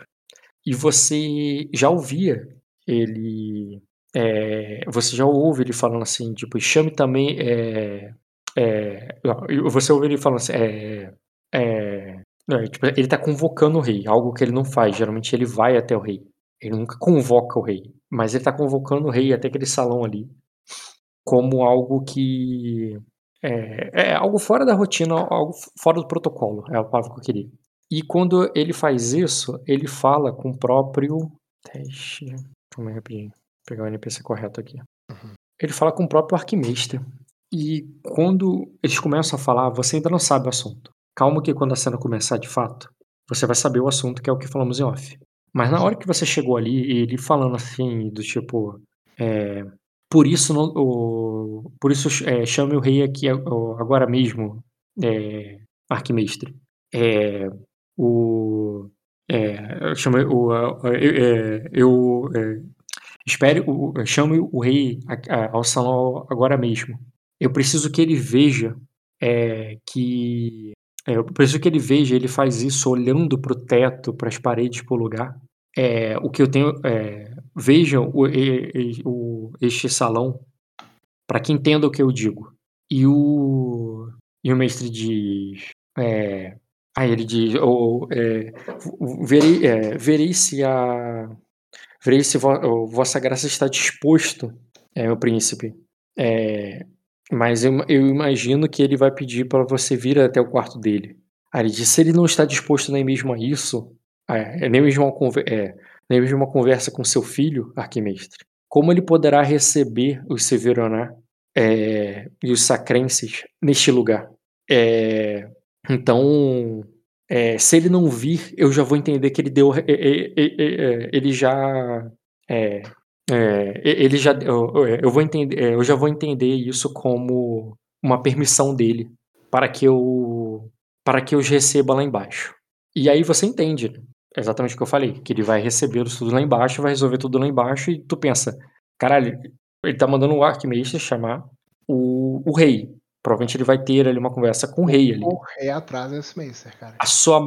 E você já ouvia ele é, você já ouve ele falando assim, tipo, chame também é, é, você ouve ele falando assim, é, é, é, tipo, ele tá convocando o rei, algo que ele não faz. Geralmente ele vai até o rei. Ele nunca convoca o rei. Mas ele tá convocando o rei até aquele salão ali. Como algo que. É, é algo fora da rotina, algo fora do protocolo. É a palavra que eu queria. E quando ele faz isso, ele fala com o próprio. Calma aí, rapidinho. Vou pegar o NPC correto aqui. Ele fala com o próprio arquimestre. E quando eles começam a falar, você ainda não sabe o assunto. Calma que quando a cena começar de fato, você vai saber o assunto que é o que falamos em off. Mas na hora que você chegou ali, ele falando assim, do tipo, é, por isso não, o, por isso é, chame o rei aqui o- agora mesmo, é, arquimestre. É, o, é, o, é, eu é, espere, o, o rei ao salão agora mesmo. Eu preciso que ele veja é, que é, eu preciso que ele veja, ele faz isso olhando para o teto, para as paredes, para o lugar. É, o que eu tenho. É, vejam o, o- este salão para que entenda o que eu digo. E o, e o mestre diz. É, aí ele diz: ou, é, verei, é, verei se a. Verei se vo, Vossa Graça está disposto, é, meu príncipe. É, mas eu, eu imagino que ele vai pedir para você vir até o quarto dele. Aí ele diz: se ele não está disposto nem mesmo a isso, é, nem, mesmo a, é, nem mesmo uma conversa com seu filho, arquimestre, como ele poderá receber os Severonar é, e os Sacrenses neste lugar? É, então, é, se ele não vir, eu já vou entender que ele deu. é, é, é, ele já. é, ele já. Eu, eu vou entender. Eu já vou entender isso como uma permissão dele para que eu. para que eu receba lá embaixo. E aí você entende exatamente o que eu falei, que ele vai receber tudo lá embaixo, vai resolver tudo lá embaixo, e tu pensa, caralho, ele tá mandando o Arquimedes chamar o, o rei. Provavelmente ele vai ter ali uma conversa com o rei ali.
Correr atrás desse Meister, cara.
A sua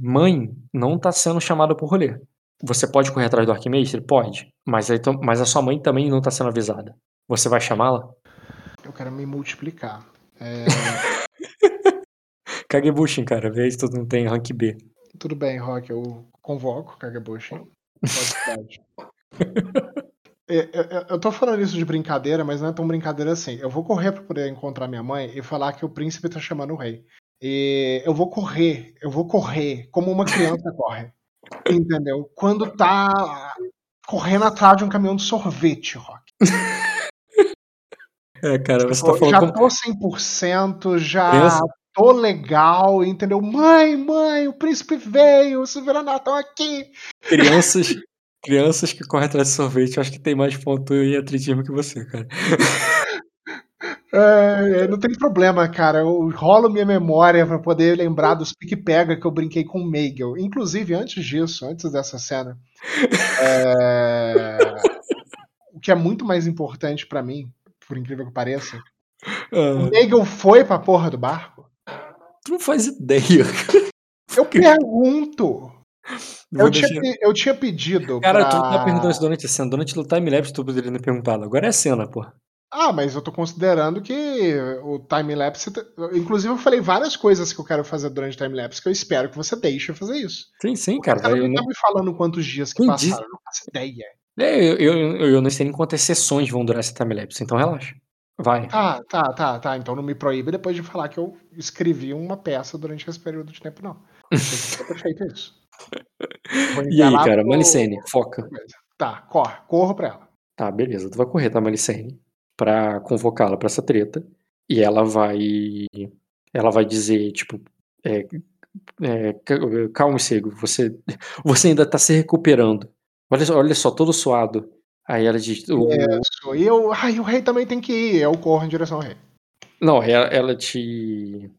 mãe não tá sendo chamada por rolê. Você pode correr atrás do Arquimedes? Pode. Mas, aí, mas a sua mãe também não tá sendo avisada. Você vai chamá-la?
Eu quero me multiplicar. É,
Kagebushin, cara. Vê se tu não tem rank B.
tudo bem, Rock, eu convoco Kagebushi. Pode Eu, eu- eu tô falando isso de brincadeira, mas não é tão brincadeira assim. Eu vou correr pra poder encontrar minha mãe e falar que o príncipe tá chamando o rei. E eu vou correr, eu vou correr como uma criança corre. Entendeu? Quando tá correndo atrás de um caminhão de sorvete, Rock.
É, cara, você tá
Eu
falando
já tô 100%, já
criança.
tô legal, entendeu? Mãe, mãe, o príncipe veio, os Silveraná estão aqui.
Crianças, crianças que correm atrás de sorvete, eu acho que tem mais ponto em atletismo que você, cara.
É, não tem problema, cara. Eu rolo minha memória pra poder lembrar dos pique-pega que eu brinquei com o Meigel. Inclusive, antes disso, antes dessa cena, é, o que é muito mais importante pra mim, por incrível que pareça, o
Ah,
Meigel foi pra porra do barco.
tu não faz ideia.
Eu pergunto. Eu tinha,
deixar-
eu tinha pedido.
Cara,
pra...
tu tá perguntando isso durante a cena. Durante o timelapse tu poderia ter perguntado. Agora é a cena, pô.
Ah, mas eu tô considerando que o time-lapse. Inclusive, eu falei várias coisas que eu quero fazer durante o time-lapse que eu espero que você deixe eu fazer isso.
Sim, sim, cara.
Você não
vai-
tá me falando quantos dias que
Quem
passaram,
diz-
eu não faço ideia.
É, eu, eu, eu não sei nem quantas sessões vão durar esse timelapse, então relaxa. Vai.
Tá, tá, tá, tá. Então não me proíbe depois de falar que eu escrevi uma peça durante esse período de tempo, não. Tem que ter feito isso.
E aí, cara,
pro-
Malicene, foca.
Tá, corre, corro pra ela.
Tá, beleza. Tu vai correr, tá, Malicene? Pra convocá-la pra essa treta. E ela vai. Ela vai dizer, tipo. é, é, ca- calma, Cego. Você, você ainda tá se recuperando. Olha, só- olha só, todo suado. Aí ela diz. o-
Isso. E eu. Ai, o rei também tem que ir. Eu corro em direção ao rei.
Não, ela, ela te.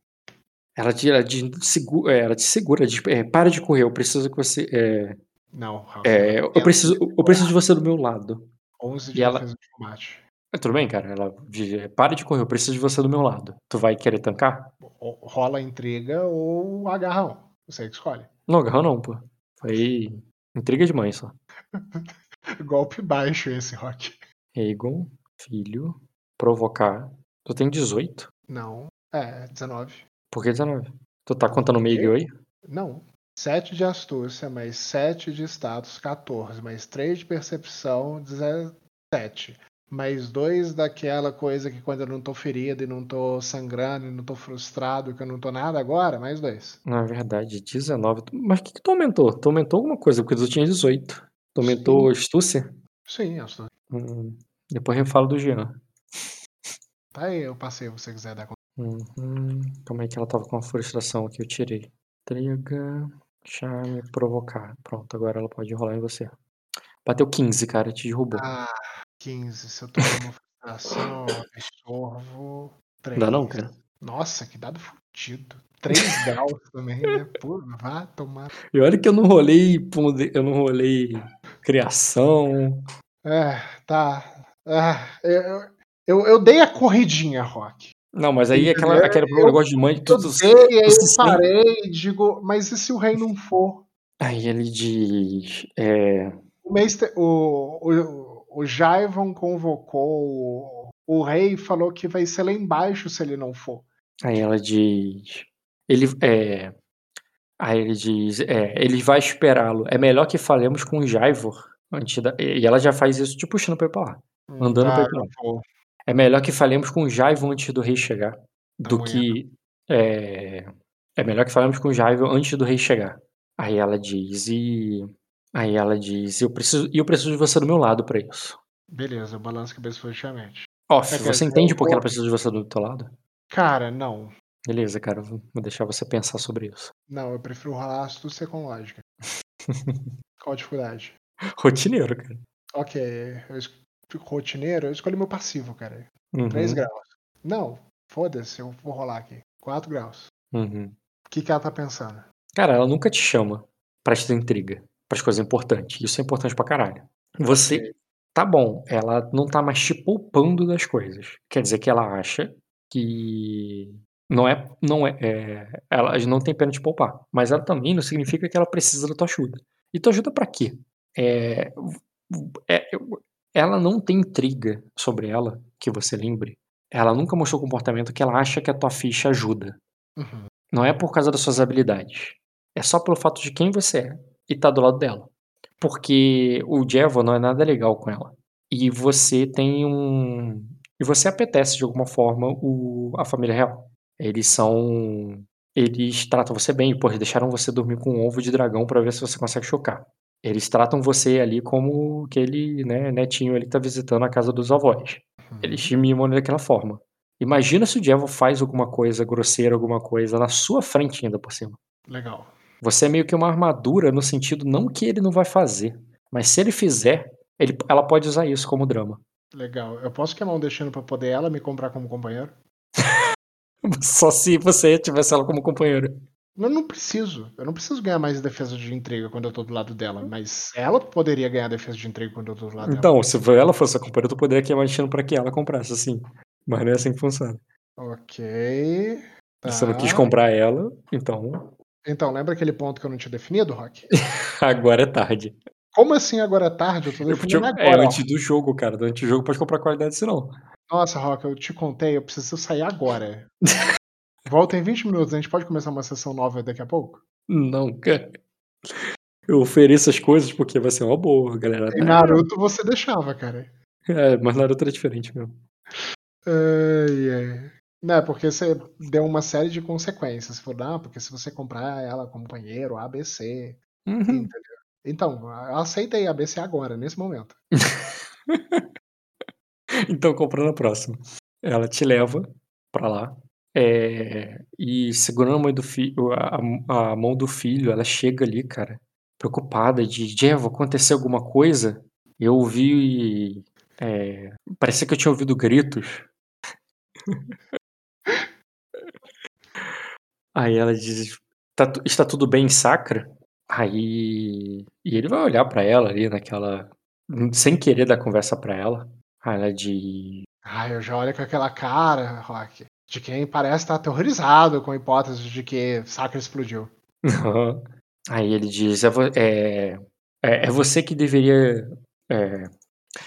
Ela te, ela te segura, ela te segura, diz, é, para de correr, eu preciso que você. É,
Não,
é, eu, preciso, eu preciso de você do meu lado.
11
E
de
ela-
defesa de combate.
É, tudo bem, cara? Ela diz, é, para de correr, eu preciso de você do meu lado. Tu vai querer tancar?
Rola a intriga ou agarrão. Você que escolhe.
Não, agarrou não, pô. Foi intriga de mãe só.
Golpe baixo esse, Rock.
Egon, filho, provocar. Tu tem 18?
Não. É, 19.
Por que 19? Tu tá contando o Miguel aí?
Não. 7 de astúcia, mais 7 de status, 14. Mais 3 de percepção, 17. Mais 2 daquela coisa que quando eu não tô ferido e não tô sangrando e não tô frustrado, que eu não tô nada agora, mais 2.
Na verdade, 19. Tu- Mas o que, que tu aumentou? Tu aumentou alguma coisa, porque tu tinha 18. Tu aumentou astúcia?
Sim, astúcia.
Hum, depois eu falo do Jean.
Tá aí, eu passei, se você quiser dar conta.
Uhum. Como é que ela tava com a frustração aqui? Eu tirei. Intriga, charme, provocar. Pronto, agora ela pode rolar em você. Bateu 15, cara, te derrubou.
Ah, 15. Se eu tomar uma frustração, absorvo. 3.
Dá não, cara?
Nossa, que dado fudido. 3 graus também, né? Pô, vá tomar.
E olha que eu não rolei, eu não rolei criação.
É, tá. Ah, eu, eu, eu dei a corridinha, Rock.
Não, mas aí aquela,
Entendeu?
aquele
Eu-
negócio de mãe,
Eu
tudo.
dei, aí
você
eu parei e digo, mas e se o rei não for?
Aí ele diz. É,
O, Meister, o, o, o Jaivon convocou o, o rei e falou que vai ser lá embaixo se ele não for.
Aí ela diz. Ele é. Aí ele diz. É, ele vai esperá-lo. É melhor que falemos com o Jaivor. Antes da, e ela já faz isso te puxando pra ir pra lá. Mandando
Ah,
pra ir pra
eu
lá. É melhor que falemos com o Jaivor antes do rei chegar. Do
Tá
que. É, é melhor que falemos com o Jaivor antes do rei chegar. Aí ela diz. E. Aí ela diz. Eu preciso, eu preciso de você do meu lado pra isso.
Beleza, eu balanço a cabeça positivamente.
Off,
É,
você
dizer,
entende por que ela precisa de você do teu lado?
Cara, não.
Beleza, cara. Vou deixar você pensar sobre isso.
Não, eu prefiro rolar astúcia com lógica. Qual a dificuldade?
Rotineiro, cara.
Ok, eu rotineiro, eu escolhi meu passivo, cara.
Uhum,
3 graus. Não, foda-se, eu vou rolar aqui. 4 graus.
uhum.
O que, que ela tá pensando?
Cara, ela nunca te chama pra te dar intriga, pras coisas importantes. Isso é importante pra caralho. Você,
Ok.
tá bom, ela não tá mais te poupando das coisas. Quer dizer que ela acha que não é, não é, é, ela não tem pena de poupar. Mas ela também não significa que ela precisa da tua ajuda. E tua ajuda pra quê? É, é, ela não tem intriga sobre ela, que você lembre. Ela nunca mostrou comportamento que ela acha que a tua ficha ajuda.
Uhum.
Não é por causa das suas habilidades. É só pelo fato de quem você é e tá do lado dela. Porque o Jevo não é nada legal com ela. E você tem um. E você apetece de alguma forma o... a família real. Eles são. Eles tratam você bem, pô, eles deixaram você dormir com um ovo de dragão pra ver se você consegue chocar. Eles tratam você ali como aquele né, netinho ali que tá visitando a casa dos avós. Eles te mimam daquela forma. Imagina se o Jevo faz alguma coisa grosseira, alguma coisa na sua frente ainda por cima.
Legal.
Você é meio que uma armadura no sentido não que ele não vai fazer, mas se ele fizer, ele- ela pode usar isso como drama.
Legal. Eu posso queimar um destino pra poder ela me comprar como companheiro?
Só se você tivesse ela como companheira.
Eu não preciso. Eu não preciso ganhar mais defesa de intriga quando eu tô do lado dela. Mas ela poderia ganhar defesa de intriga quando eu tô do lado dela.
Então, se ela fosse a companheira, tu poderia queimar destino pra que ela comprasse, assim. Mas não é assim que funciona.
Ok.
Você não quis
tá.
comprar ela, então
Então, lembra aquele ponto que eu não tinha definido, Rock?
agora é tarde.
Como assim agora é tarde? Eu tô
Eu
definindo
podia- é
agora.
antes do jogo, cara. Antes do jogo pode comprar qualidade, senão.
Nossa, Rock, eu te contei, eu preciso sair agora. Volta em 20 minutos, a gente pode começar uma sessão nova daqui a pouco?
Não, cara. Eu ofereço as coisas porque vai ser uma boa, galera.
Em Naruto você deixava, cara.
É, mas Naruto era diferente mesmo.
Ai, ai. Não, é porque você deu uma série de consequências. Você falou, ah, porque se você comprar ela companheiro, ABC,
Uhum.
entendeu? Então, aceita aí ABC agora, nesse momento.
Então compra na próxima. Ela te leva pra lá. É, e segurando a mão do filho, a, a- mão do filho, ela chega ali, cara, preocupada de Jevo, aconteceu alguma coisa? Eu ouvi. É, parecia que eu tinha ouvido gritos. Aí ela diz: "Tá está tudo bem, Sacra? Aí. E ele vai olhar pra ela ali naquela. Sem querer dar conversa pra ela. Aí ela diz.
Ai, eu já olho com aquela cara, Rock, de quem parece estar aterrorizado com a hipótese de que Sakura explodiu.
Aí ele diz: é, vo- é, é, é você que deveria. É,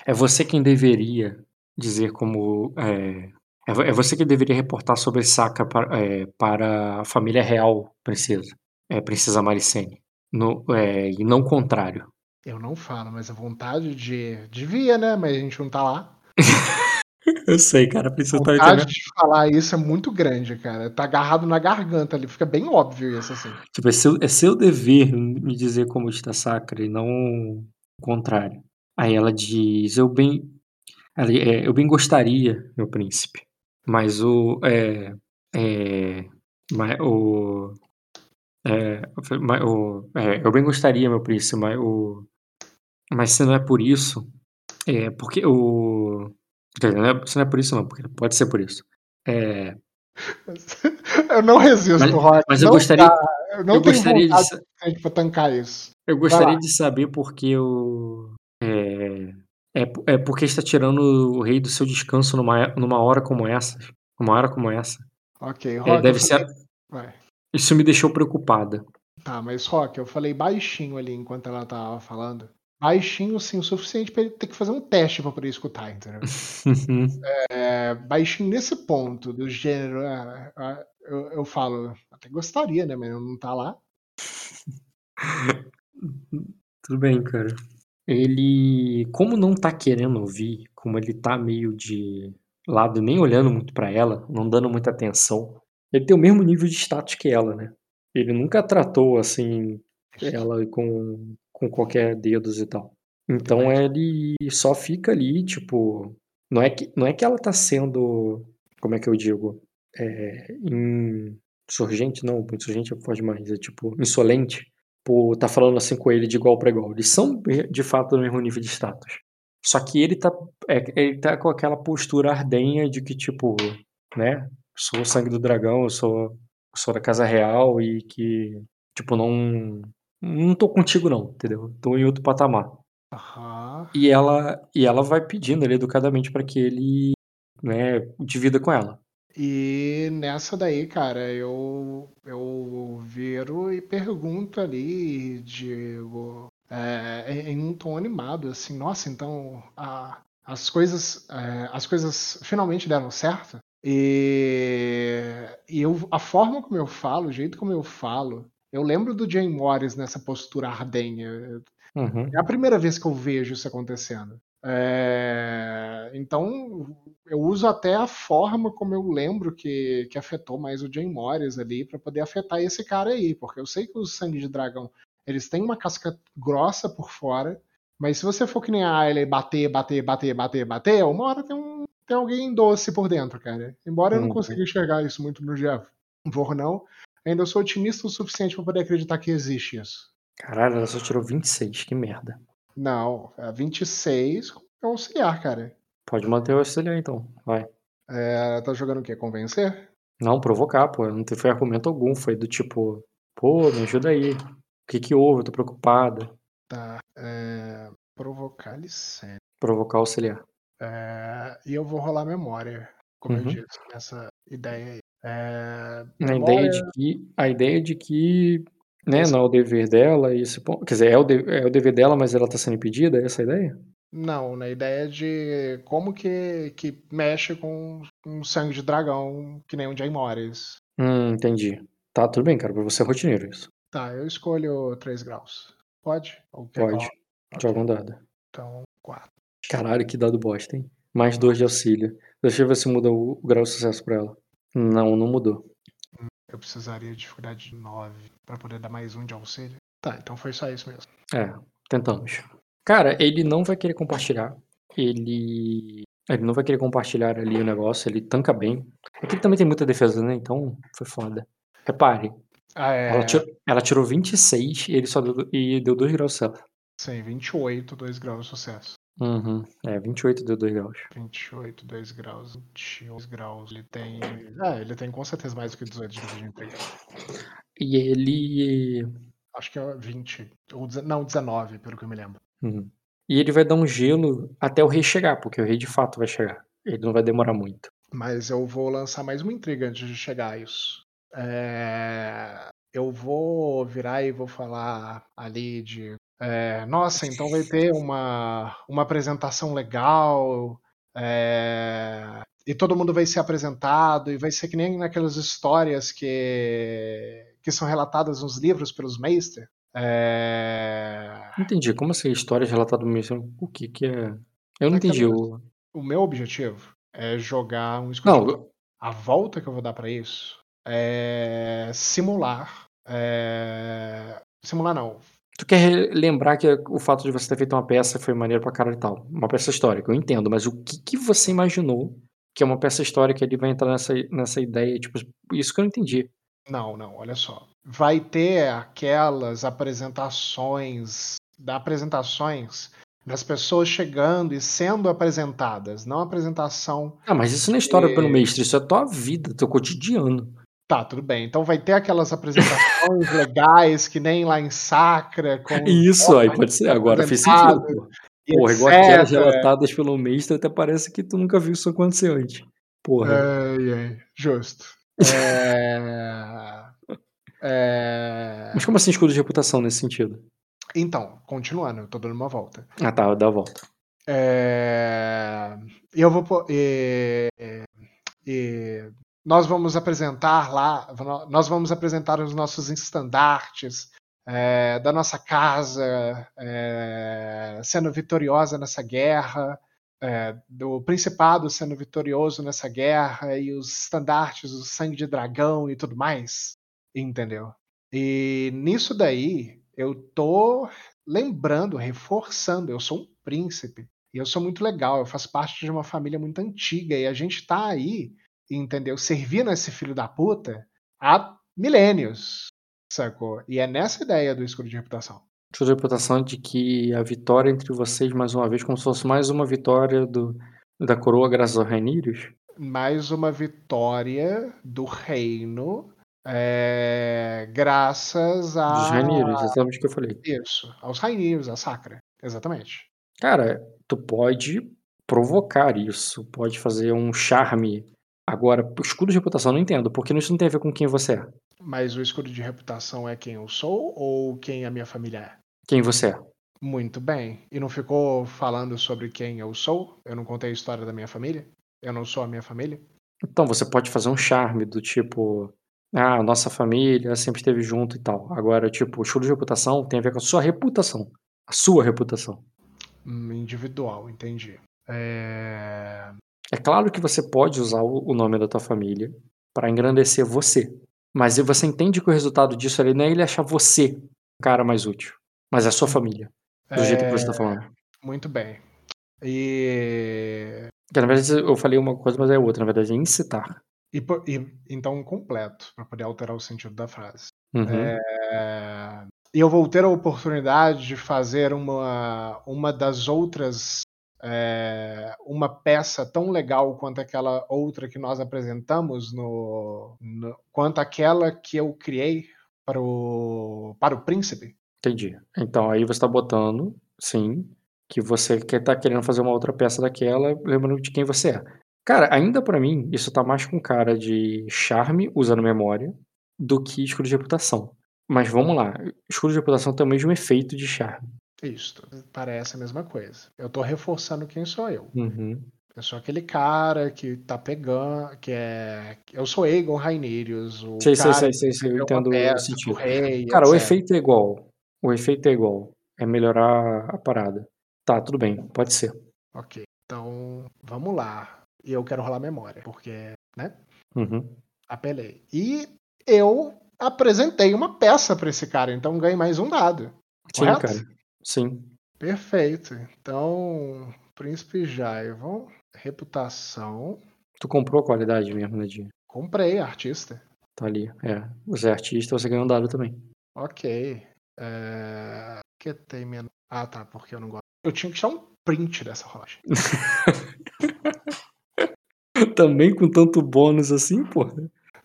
é você quem deveria dizer como. É, é, é você que deveria reportar sobre Saka para, para a família real, princesa. É, princesa Maricene. No, é, e não o contrário.
Eu não falo, mas a vontade de. Devia, né? Mas a gente não tá lá.
Eu sei, cara, a
A
princesa tá
vontade de falar isso é muito grande, cara. Tá agarrado na garganta ali, fica bem óbvio isso, assim.
Tipo, é seu, é seu dever me dizer como está Sacra e não o contrário. Aí ela diz, eu bem, ela, é, eu bem gostaria, meu príncipe, mas o, é, é, mas o, é, mas o, é, eu bem gostaria, meu príncipe, mas o, mas se não é por isso, é porque o, quer dizer, não é, se não é por isso não, porque pode ser por isso. É,
Eu não resisto,
Mas-
Rock.
mas eu
não
gostaria-
dá. Eu não
eu gostaria de,
pra tancar isso.
Eu gostaria de saber porque eu. É, é, é porque está tirando o rei do seu descanso numa, numa hora como essa. Uma hora como essa.
Ok,
É,
Rock.
deve
eu
ser.
falei-.
Isso me deixou preocupada.
Tá, mas Rock, eu falei baixinho ali enquanto ela tava falando. Baixinho, sim, o suficiente pra ele ter que fazer um teste pra poder escutar, entendeu? É, baixinho nesse ponto do gênero. ah, ah, eu, eu falo, até gostaria, né? Mas não tá lá.
Tudo bem, cara. Ele, como não tá querendo ouvir, como ele tá meio de lado, nem olhando muito pra ela, não dando muita atenção, ele tem o mesmo nível de status que ela, né? Ele nunca tratou assim ela com, com qualquer dedos e tal. Então ele só fica ali, tipo, não é que não é que ela tá sendo, como é que eu digo? é, insurgente, não, insurgente é forte demais, é tipo insolente, por tá falando assim com ele de igual para igual. Eles são de fato do mesmo nível de status. Só que ele tá, é, ele tá com aquela postura ardenha de que, tipo, né? Sou o sangue do dragão, eu sou, sou da casa real e que, tipo, não. Não tô contigo, não, entendeu? Tô em outro patamar.
Aham.
E ela, e ela vai pedindo ali educadamente para que ele, né, divida com ela.
E nessa daí, cara, eu, eu viro e pergunto ali, digo, é, em um tom animado, assim, nossa, então a, as coisas, é, as coisas finalmente deram certo. E, e eu, a forma como eu falo, o jeito como eu falo, eu lembro do Jane Morris nessa postura ardenha.
Uhum.
É a primeira vez que eu vejo isso acontecendo. É, então, eu uso até a forma como eu lembro que, que afetou mais o Jane Morris ali para poder afetar esse cara aí, porque eu sei que os sangue de dragão eles têm uma casca grossa por fora, mas se você for que nem a Ayla bater, bater, bater, bater, bater, uma hora tem, um, tem alguém doce por dentro, cara. Embora eu não
Uhum.
consiga enxergar isso muito no Jeff. Vor não, ainda sou otimista o suficiente para poder acreditar que existe isso.
Caralho, ela só tirou 26, que merda.
Não, é 26 é auxiliar, cara.
Pode manter o auxiliar então, vai.
É, tá jogando o quê? Convencer?
Não, provocar, pô. Não teve argumento algum. Foi do tipo, pô, me ajuda aí. O que que houve? Eu tô preocupada.
Tá. É, provocar licença.
Provocar auxiliar.
É, e eu vou rolar memória, como eu
Uhum.
disse, nessa ideia aí. É,
A
memória-
ideia de que, a ideia de que né,
Esse-
não é o dever dela, esse ponto, quer dizer, é o, de- é o dever dela, mas ela tá sendo impedida, é essa ideia?
Não, na ideia de como que, que mexe com um sangue de dragão, que nem o Jay Morris.
Hum, entendi. Tá, tudo bem, cara, pra você é rotineiro isso.
Tá, eu escolho 3 graus. Pode?
Pode. Joga um dado.
Então, 4.
Caralho, que dado bosta, hein? Mais dois de auxílio. Deixa eu ver se muda o, o grau de sucesso pra ela. Não, não mudou.
Eu precisaria de dificuldade de 9 pra poder dar mais um de auxílio. Tá, então foi só isso mesmo.
É, tentamos. Cara, ele não vai querer compartilhar. Ele. Ele não vai querer compartilhar ali o negócio, ele tanca bem. É que ele também tem muita defesa, né? Então foi foda. Repare,
Ah, é.
ela, tirou, ela tirou 26 e ele só deu, e deu 2 graus de sucesso.
Sim, 28, 2 graus de sucesso.
Uhum. É, 28 deu 2 graus.
28, 2 graus, 22 graus. Ele tem. É, ele tem com certeza mais do que 18 de de integral.
E ele.
Acho que é 20. Ou, não, 19, pelo que eu me lembro.
Uhum. E ele vai dar um gelo até o rei chegar, porque o rei de fato vai chegar. Ele não vai demorar muito.
Mas eu vou lançar mais uma intriga antes de chegar a isso. É, Eu vou virar e vou falar ali de. É, Nossa, então vai ter uma, uma apresentação legal. é, E todo mundo vai ser apresentado, e vai ser que nem naquelas histórias que, que são relatadas nos livros pelos Meister. É,
Não entendi. Como assim? Histórias relatadas mesmo? O que que é. Eu não entendi. O...
O meu objetivo é jogar um escudo
Não,
A volta que eu vou dar pra isso é simular. é, Simular não.
Tu quer lembrar que o fato de você ter feito uma peça foi maneiro pra caralho e tal. Uma peça histórica, eu entendo, mas o que, que você imaginou que é uma peça histórica ele vai entrar nessa, nessa ideia? Tipo, isso que eu não entendi.
Não, não, olha só. Vai ter aquelas apresentações, da apresentações das pessoas chegando e sendo apresentadas, não apresentação.
Ah, mas isso não é história pelo mestre, isso é tua vida, teu cotidiano.
Tá, tudo bem. Então vai ter aquelas apresentações legais que nem lá em Sacra. Com
Isso, aí pode ser. Agora fez sentido. Porra, igual aquelas relatadas pelo mestre, até parece que tu nunca viu isso acontecer antes. Porra.
Ai, ai, justo. É... É...
Mas como assim escudo de reputação nesse sentido?
Então, continuando, eu tô dando uma volta.
Ah tá, dá a volta.
É... Eu vou. E... e Nós vamos apresentar lá, nós vamos apresentar os nossos estandartes é, da nossa casa é, sendo vitoriosa nessa guerra, é, do Principado sendo vitorioso nessa guerra e os estandartes do sangue de dragão e tudo mais, entendeu? E nisso daí eu tô lembrando, reforçando, eu sou um príncipe e eu sou muito legal, eu faço parte de uma família muito antiga e a gente tá aí entendeu? Servindo esse filho da puta há milênios, sacou? E é nessa ideia do escudo de reputação.
Escudo de reputação de que a vitória entre vocês, mais uma vez, como se fosse mais uma vitória do, da coroa graças aos Reinírios.
Mais uma vitória do reino é, graças a.
Dos exatamente o que eu falei.
Isso, aos Rainírios, a Sacra. Exatamente.
Cara, tu pode provocar isso, pode fazer um charme. Agora, escudo de reputação, eu não entendo, porque isso não tem a ver com quem você é.
Mas o escudo de reputação é quem eu sou ou quem a minha família é?
Quem você é.
Muito bem. E não ficou falando sobre quem eu sou? Eu não contei a história da minha família? Eu não sou a minha família?
Então, você pode fazer um charme do tipo. Ah, nossa família sempre esteve junto e tal. Agora, tipo, o escudo de reputação tem a ver com a sua reputação. A sua reputação.
Hum, individual, entendi. É...
É claro que você pode usar o nome da tua família para engrandecer você. Mas você entende que o resultado disso ali não é ele achar você o cara mais útil, mas é a sua família. Do jeito que você tá falando.
Muito bem. E...
Na verdade, eu falei uma coisa, mas é outra. Na verdade, é incitar.
e e- então completo, para poder alterar o sentido da frase.
Uhum.
É, E eu vou ter a oportunidade de fazer uma, uma das outras. É, uma peça tão legal quanto aquela outra que nós apresentamos, no, no- quanto aquela que eu criei para o, para o príncipe.
Entendi. Então, aí você tá botando, sim, que você quer tá querendo fazer uma outra peça daquela, lembrando de quem você é. Cara, ainda pra mim, isso tá mais com cara de charme, usando memória, do que escudo de reputação. Mas vamos lá, escudo de reputação tem o mesmo efeito de charme.
Isto parece a mesma coisa. Eu tô reforçando quem sou eu.
Uhum.
Eu sou aquele cara que tá pegando, que é. Eu sou Aegon Rhaenyrius, o
Sei, sei,
cara
sei, sei, sei, eu
é uma
entendo o
peça
sentido.
rei,
Cara, o
etc.
efeito é igual. O efeito é igual. É melhorar a parada. Tá, tudo bem, pode ser.
Ok, então vamos lá. E eu quero rolar memória, porque, né?
Uhum.
Apelei. E eu apresentei uma peça pra esse cara, então ganhei mais um dado.
Sim,
Correto?
cara. Sim.
Perfeito. Então, Príncipe Jaivon, reputação.
Tu comprou a qualidade mesmo, né, Dinho?
Comprei, artista.
Tá ali. É. Você é artista, você ganhou um dado também.
Ok. É... Que tem menos. Ah, tá, porque eu não gosto. Eu tinha que tirar um print dessa rocha.
também com tanto bônus assim, pô.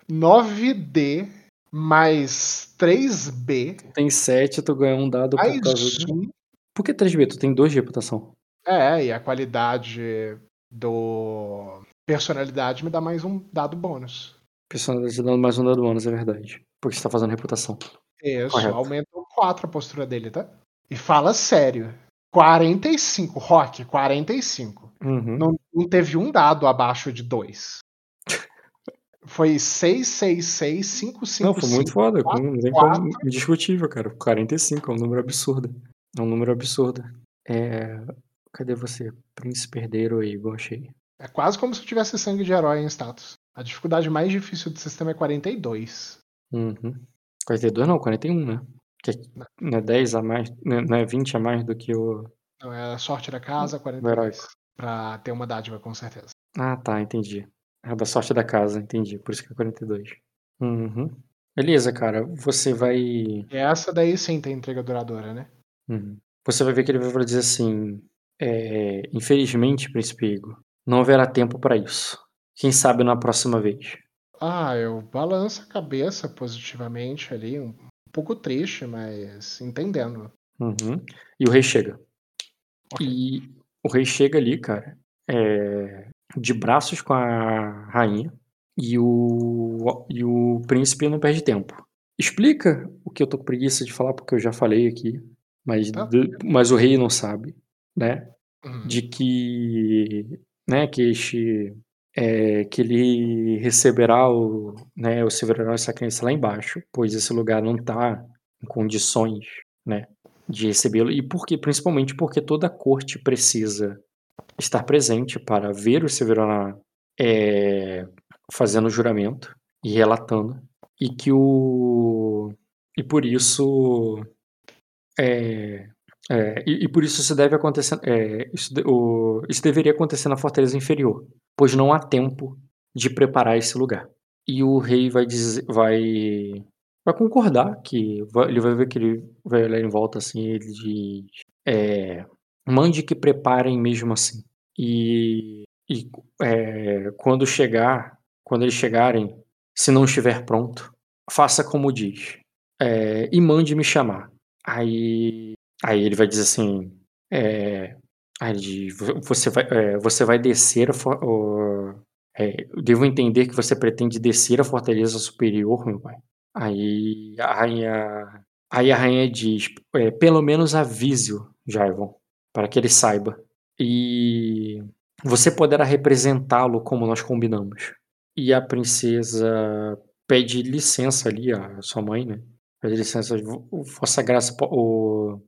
9D mais 3B
Tem 7, tu ganha um dado por causa do...
um.
Por que 3B? Tu tem 2 de reputação.
É, e a qualidade do personalidade me dá mais um dado bônus.
Personalidade dando mais um dado bônus, é verdade. Porque você tá fazendo reputação.
Isso,
Correto.
aumenta 4 a postura dele, tá? E fala sério. 45, Rock, 45.
Uhum.
Não, não teve um dado abaixo de 2. Foi 6, 6, 6, 5, 5,
Não, foi muito foda.
quatro,
Não tem como. Indiscutível, cara. 45 é um número absurdo. É um número absurdo. É. Cadê você? Príncipe herdeiro aí, igual achei.
É quase como se eu tivesse sangue de herói em status. A dificuldade mais difícil do sistema é 42.
Uhum. 42 não, 41, né? Que é- não é 10 a mais, não é- não é 20 a mais do que o.
Não, é a sorte da casa,
Do
42.
heróico.
Pra ter uma dádiva, com certeza.
Ah, tá, entendi. É da sorte da casa, entendi. Por isso que é 42. Uhum. Beleza, cara. Você vai.
Essa daí sim tem entrega duradoura, né?
Uhum. Você vai ver que ele vai dizer assim: é, Infelizmente, Príncipe Igor, não haverá tempo para isso. Quem sabe na próxima vez.
Ah, eu balanço a cabeça positivamente ali, um pouco triste, mas entendendo.
Uhum. E o rei chega.
Ok.
E o rei chega ali, cara, é, de braços com a rainha. E o, e o príncipe não perde tempo. Explica o que eu tô com preguiça de falar, porque eu já falei aqui. Mas,
Tá.
do- mas o rei não sabe, né?
Uhum.
de que, né, que este, é, que ele receberá o, né, o Silverão essa crença lá embaixo, pois esse lugar não está em condições, né, de recebê-lo e porque, principalmente porque toda a corte precisa estar presente para ver o Silverão é, fazendo o juramento e relatando e que o e por isso é, é, e, e por isso isso deve acontecer. é, isso, o- isso deveria acontecer na fortaleza inferior, pois não há tempo de preparar esse lugar. E o rei vai dizer, vai, vai concordar que vai- ele vai ver que ele vai olhar em volta assim, ele diz, é, mande que preparem mesmo assim. E, e é, quando chegar, quando eles chegarem, se não estiver pronto, faça como diz é, e mande me chamar. Aí, aí ele vai dizer assim, é, diz, "Vo- você vai, é, você vai descer o- é, devo entender que você pretende descer a fortaleza superior, meu pai. Aí a rainha, aí a rainha diz, é, pelo menos avise-o, Jaivon, para que ele saiba. E você poderá representá-lo como nós combinamos. E a princesa pede licença ali, a sua mãe, né? Pede licença, "Vo- Vossa Graça, o,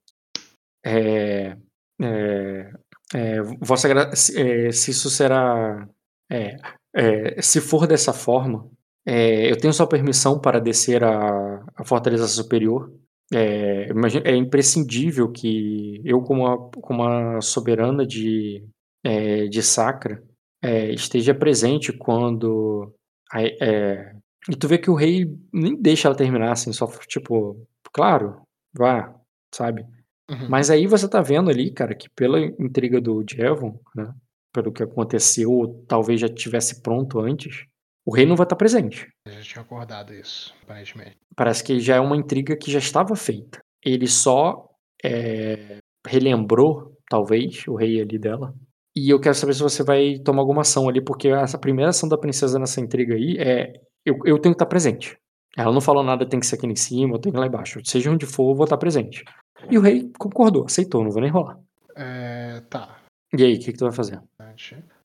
é, é, é, Vossa Graça, se, é, se isso será, é, é, se for dessa forma, eu tenho sua permissão para descer a, a Fortaleza Superior. É, é imprescindível que eu, como a, como a soberana de, é, de Sacra, é, esteja presente quando. é, e tu vê que o rei nem deixa ela terminar, assim, só tipo, claro, vá, sabe?
Uhum.
Mas aí você tá vendo ali, cara, que pela intriga do Jevon, né? Pelo que aconteceu, ou talvez já tivesse pronto antes, o rei não vai estar presente.
Eu já tinha acordado isso, aparentemente.
Parece que já é uma intriga que já estava feita. Ele só é, relembrou, talvez, o rei ali dela. E eu quero saber se você vai tomar alguma ação ali, porque essa primeira ação da princesa nessa intriga aí é. Eu, eu tenho que estar presente. Ela não falou nada, tem que ser aqui em cima, tenho que ir lá embaixo. Seja onde for, eu vou estar presente. E o rei concordou, aceitou, não vou nem rolar.
É, tá.
E aí, o que, que tu vai fazer?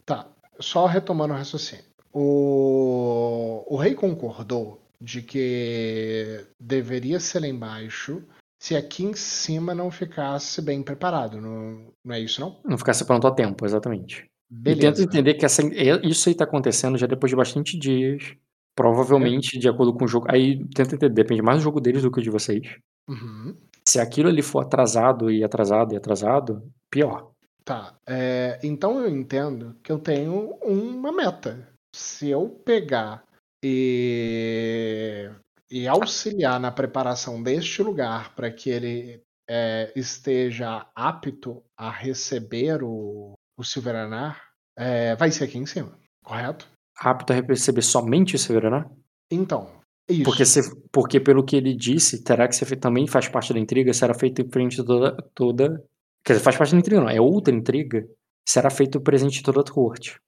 Tá, só retomando o raciocínio. O, o rei concordou de que deveria ser lá embaixo se aqui em cima não ficasse bem preparado. Não, não é isso, não?
Não ficasse pronto a tempo, exatamente. E tenta
Beleza.
entender que essa, é- isso aí tá acontecendo já depois de bastante dias. Provavelmente, de acordo com o jogo. Aí tenta entender, depende mais do jogo deles do que o de vocês.
Uhum.
Se aquilo ali for atrasado e atrasado e atrasado, pior.
Tá. é, então eu entendo que eu tenho uma meta. Se eu pegar e, e auxiliar na preparação deste lugar para que ele é, esteja apto a receber o, o Silveranar, é, vai ser aqui em cima, correto?
Apto a receber somente o Severaná?
Então, isso.
Porque, se, porque pelo que ele disse, terá que ser feito, também faz parte da intriga, será feito em frente de toda, toda. Quer dizer, faz parte da intriga, não. É outra intriga. Será feito presente de toda a corte.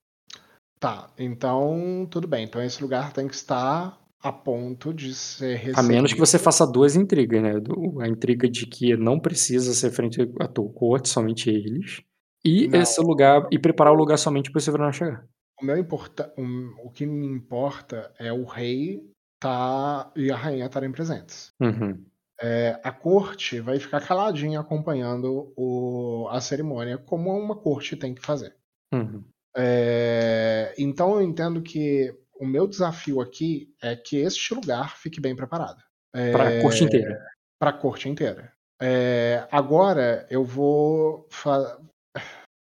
Tá, então tudo bem. Então esse lugar tem que estar a ponto de ser recebido.
A menos que você faça duas intrigas, né? A intriga de que não precisa ser frente à tua corte, somente eles. E
Não.
esse lugar. E preparar o lugar somente para o Severino chegar.
O, meu importa... o- o que me importa é o rei tá... e a rainha estarem presentes.
Uhum.
É, a corte vai ficar caladinha acompanhando o... a cerimônia, como uma corte tem que fazer.
Uhum.
É, então eu entendo que o meu desafio aqui é que este lugar fique bem preparado.
Para a corte inteira.
Para a corte inteira. É, agora eu vou.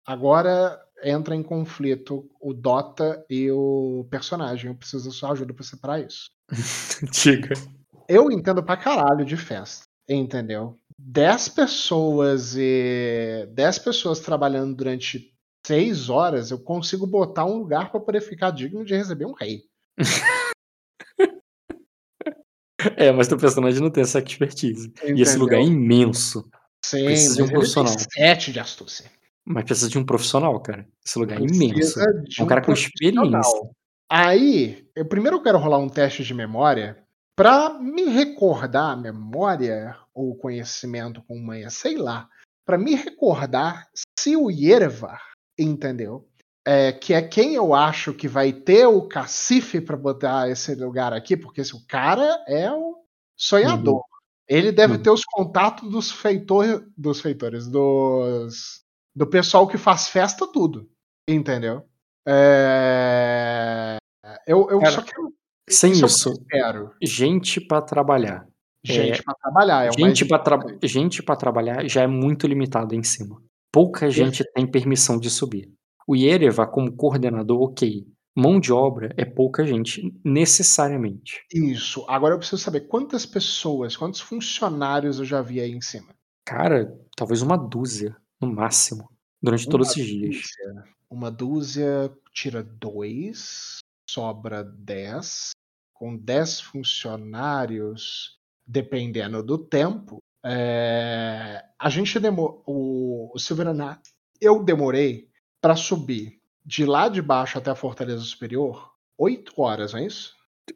Agora entra em conflito o Dota e o personagem. Eu preciso da sua ajuda para separar isso.
Diga.
Eu entendo pra caralho de festa, entendeu? 10 pessoas e 10 pessoas trabalhando durante 6 horas, eu consigo botar um lugar pra poder ficar digno de receber um rei.
É, mas teu personagem não tem essa expertise. E esse
Entendeu?
lugar é imenso.
Sim,
Precisa de um profissional.
7 de astúcia.
Mas precisa de um profissional, cara. Esse lugar é
Precisa
imenso.
de
Um cara com experiência.
Aí, eu primeiro eu quero rolar um teste de memória pra me recordar a memória ou conhecimento com manha, sei lá, Pra me recordar se o Yervar, entendeu? É, que é quem eu acho que vai ter o cacife pra botar esse lugar aqui, porque esse o cara é um sonhador. Ele deve
Uhum.
ter os contatos dos feitores, dos feitores, dos do pessoal que faz festa tudo, entendeu? É, Eu, eu
Cara,
só quero.
Sem
isso. é o
isso,
quero.
gente pra trabalhar.
Gente pra trabalhar. É o
gente para gente para trabalhar já é muito limitado em cima. Pouca gente tem permissão de subir. O Yereva, como coordenador, ok. mão de obra é pouca gente, necessariamente.
Isso. Agora eu preciso saber quantas pessoas, quantos funcionários eu já vi aí em cima.
Cara, talvez uma dúzia, no máximo, durante todos
Uma
esses dias.
dúzia. Uma dúzia tira dois, sobra dez. Com dez funcionários, dependendo do tempo, é, a gente demorou. O, Silverana, eu demorei para subir de lá de baixo até a Fortaleza Superior oito horas, não é isso?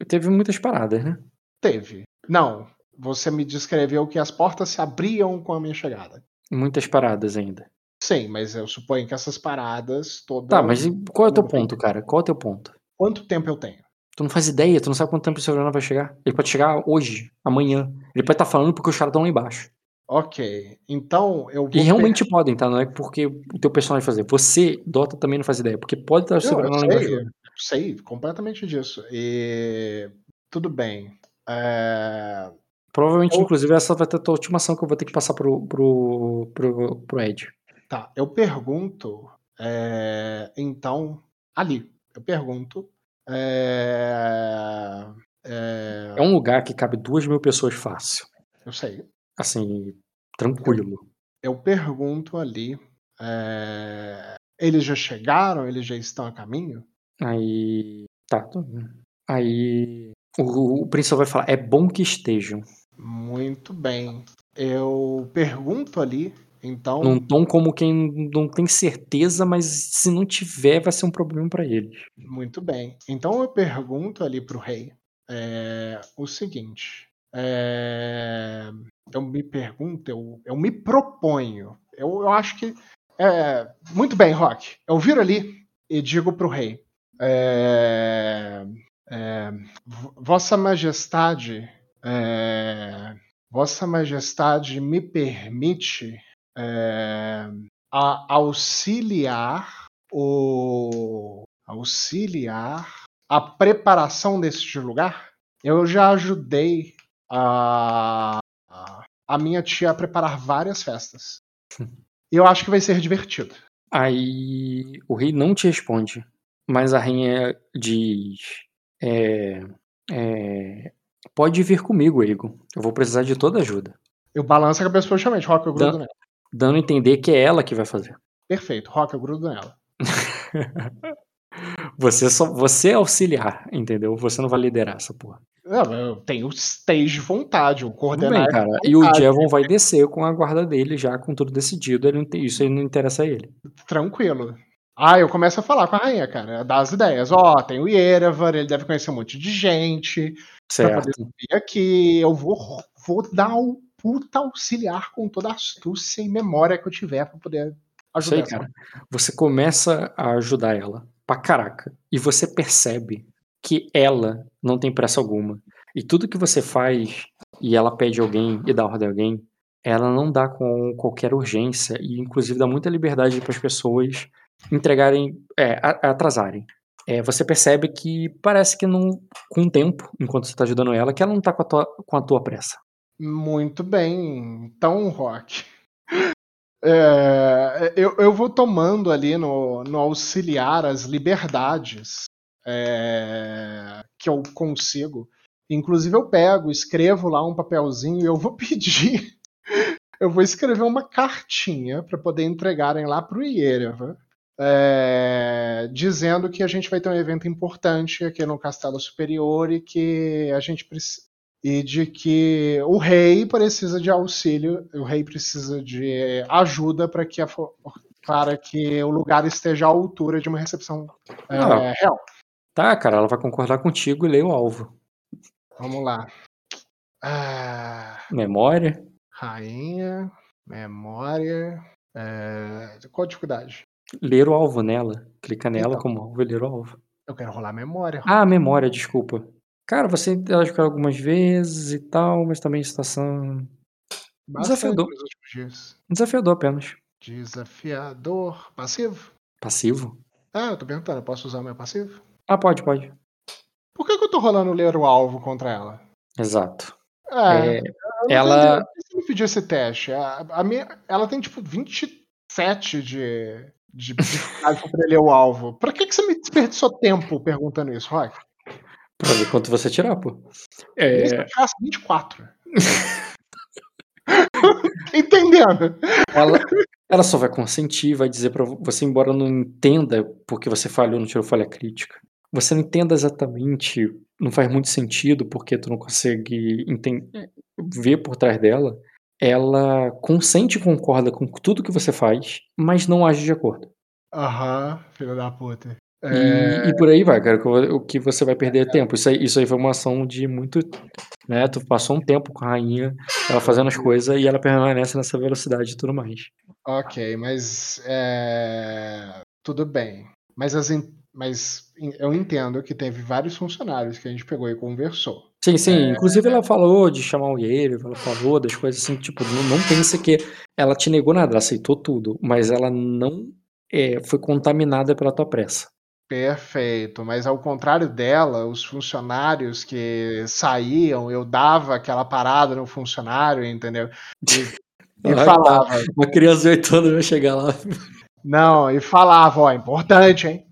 Teve muitas paradas, né?
Teve. Não, você me descreveu que as portas se abriam com a minha chegada.
Muitas paradas ainda.
Sim, mas eu suponho que essas paradas todas.
Tá, mas qual é o teu ponto, cara? Qual é o teu ponto?
Quanto tempo eu tenho?
Tu não faz ideia, tu não sabe quanto tempo o Silverana vai chegar. Ele pode chegar hoje, amanhã. Ele pode estar falando porque os caras estão lá embaixo.
Ok, então eu vou.
E realmente podem, tá? Não é porque o teu personagem fazer. Você, Dota, também não faz ideia. Porque pode estar o
Não,
Silverana
eu
lá embaixo.
sei, eu sei completamente disso. E tudo bem. É,
Provavelmente,
Eu-
inclusive, essa vai ter a tua última ação que eu vou ter que passar pro, pro, pro, pro Ed.
Tá, eu pergunto. é, então, ali, eu pergunto. É, é,
É um lugar que cabe duas mil pessoas fácil.
eu sei.
Assim, tranquilo.
Eu pergunto ali. é, eles já chegaram? Eles já estão a caminho?
Aí. Tá. Aí. O, o príncipe vai falar: é bom que estejam.
Muito bem. Eu pergunto ali, então.
Num tom como quem não tem certeza, mas se não tiver, vai ser um problema pra eles.
Muito bem. Então eu pergunto ali pro rei é, o seguinte. é, eu me pergunto, eu, eu me proponho. Eu, eu acho que. é, muito bem, Rock. Eu viro ali e digo pro rei. V- Vossa Majestade. Vossa Majestade me permite é, a- auxiliar o auxiliar a preparação deste lugar. Eu já ajudei a, a- a minha tia a preparar várias festas. E eu acho que vai ser divertido.
Aí o rei não te responde, mas a rainha diz: é, é, Pode vir comigo, Egon. Eu vou precisar de toda ajuda.
Eu balanço a cabeça positivamente. Rock, eu grudo nela.
Dando a entender que é ela que vai fazer.
Perfeito. Rock, eu grudo nela.
Você só você é auxiliar, entendeu? Você não vai liderar essa porra.
Não, eu tenho stage de vontade. O coordenar
bem,
é
cara. E o
vontade.
Jevon vai descer com a guarda dele já com tudo decidido. Ele não tem, isso aí não interessa a ele.
Tranquilo. Ah, eu começo a falar com a rainha, cara. Dar as ideias. Ó, tem o Yerevar, ele deve conhecer um monte de gente. Pra poder
Certo.
subir aqui. Eu vou, vou dar o puta auxiliar com toda a astúcia e memória que eu tiver pra poder ajudar. essa
cara. Você começa a ajudar ela pra caraca. E você percebe que ela não tem pressa alguma. E tudo que você faz, e ela pede alguém e dá ordem a alguém, ela não dá com qualquer urgência. E inclusive dá muita liberdade para as pessoas entregarem, é, atrasarem. É, você percebe que parece que não, com o tempo, enquanto você tá ajudando ela, que ela não tá com com a tua pressa.
Muito bem. Então, Rock. é, eu, eu vou tomando ali no, no auxiliar as liberdades é, que eu consigo. Inclusive, eu pego, escrevo lá um papelzinho e eu vou pedir. Eu vou escrever uma cartinha para poder entregarem lá para o Iereva, é, dizendo que a gente vai ter um evento importante aqui no Castelo Superior e que a gente precisa e de que o rei precisa de auxílio, o rei precisa de ajuda para que a para que o lugar esteja à altura de uma recepção é,
Ah.
real.
Tá, cara, ela vai concordar contigo e lê o alvo.
Vamos lá. Ah,
Memória.
rainha, memória. é, qual a dificuldade?
Ler o alvo nela. Clica nela
Então.
como alvo e ler o alvo.
Eu quero rolar memória.
Ah, memória, desculpa. Cara, você interage com ela algumas vezes e tal, mas também situação.
Bastante
desafiador.
nos últimos dias.
Desafiador apenas.
Desafiador. Passivo?
Passivo?
Ah, eu tô perguntando, eu posso usar o meu passivo?
Ah, pode, pode.
Por que, que eu tô rolando ler o alvo contra ela?
Exato.
É,
É,
não
ela-.
Por que você me pediu esse teste? A, a minha, ela tem tipo 27 de, de dificuldade pra ler o alvo. Pra que, que você me desperdiçou tempo perguntando isso, Rock?
Pra ver quanto você tirar, pô. É,
Isso eu faço 24. Entendendo?
ela, ela só vai consentir, vai dizer pra você, embora não entenda porque você falhou, não tirou falha crítica. Você não entenda exatamente, não faz muito sentido porque tu não consegue enten- ver por trás dela. Ela consente e concorda com tudo que você faz, mas não age de acordo.
Aham, filho da puta.
E-
É,
E, por aí vai, cara. O que você vai perder é tempo. Isso aí, isso aí foi uma ação de muito. Né? Tu passou um tempo com a rainha, ela fazendo as coisas e ela permanece nessa velocidade e tudo mais.
ok, mas é, tudo bem. Mas, as in- mas eu entendo que teve vários funcionários que a gente pegou e conversou.
Sim, sim.
É.
Inclusive ela falou de chamar o Yale, ela falou das coisas assim, tipo, não, não pense que ela te negou nada, ela aceitou tudo, mas ela não é, foi contaminada pela tua pressa.
Perfeito, mas ao contrário dela, os funcionários que saíam, eu dava aquela parada no funcionário, entendeu? E, e falava,
Uma criança de 8 anos vai chegar lá.
não, e falava, ó, importante, hein?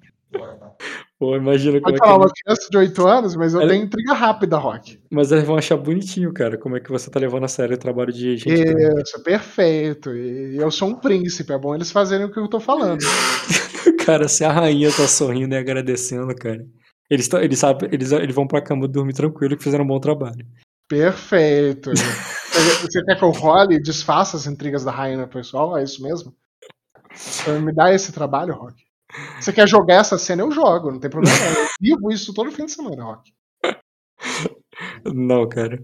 Pô, imagina como é que
uma criança de 8 anos, mas eu
Ela-
tenho intriga rápida, Rock.
Mas eles vão achar bonitinho, cara, como é que você tá levando a sério o trabalho de gente.
Isso, perfeito. E eu sou um príncipe, é bom eles fazerem o que eu tô falando.
Cara, se a rainha tá sorrindo e agradecendo, cara. Eles, tão- eles, sabem, eles, eles vão pra cama dormir tranquilo que fizeram um bom trabalho.
Perfeito. Você quer que eu role e desfaça as intrigas da rainha pessoal? É isso mesmo? Você me dá esse trabalho, Rock? Você quer jogar essa cena? Eu jogo, não tem problema. Eu vivo isso todo fim de semana, Rock.
Não, cara.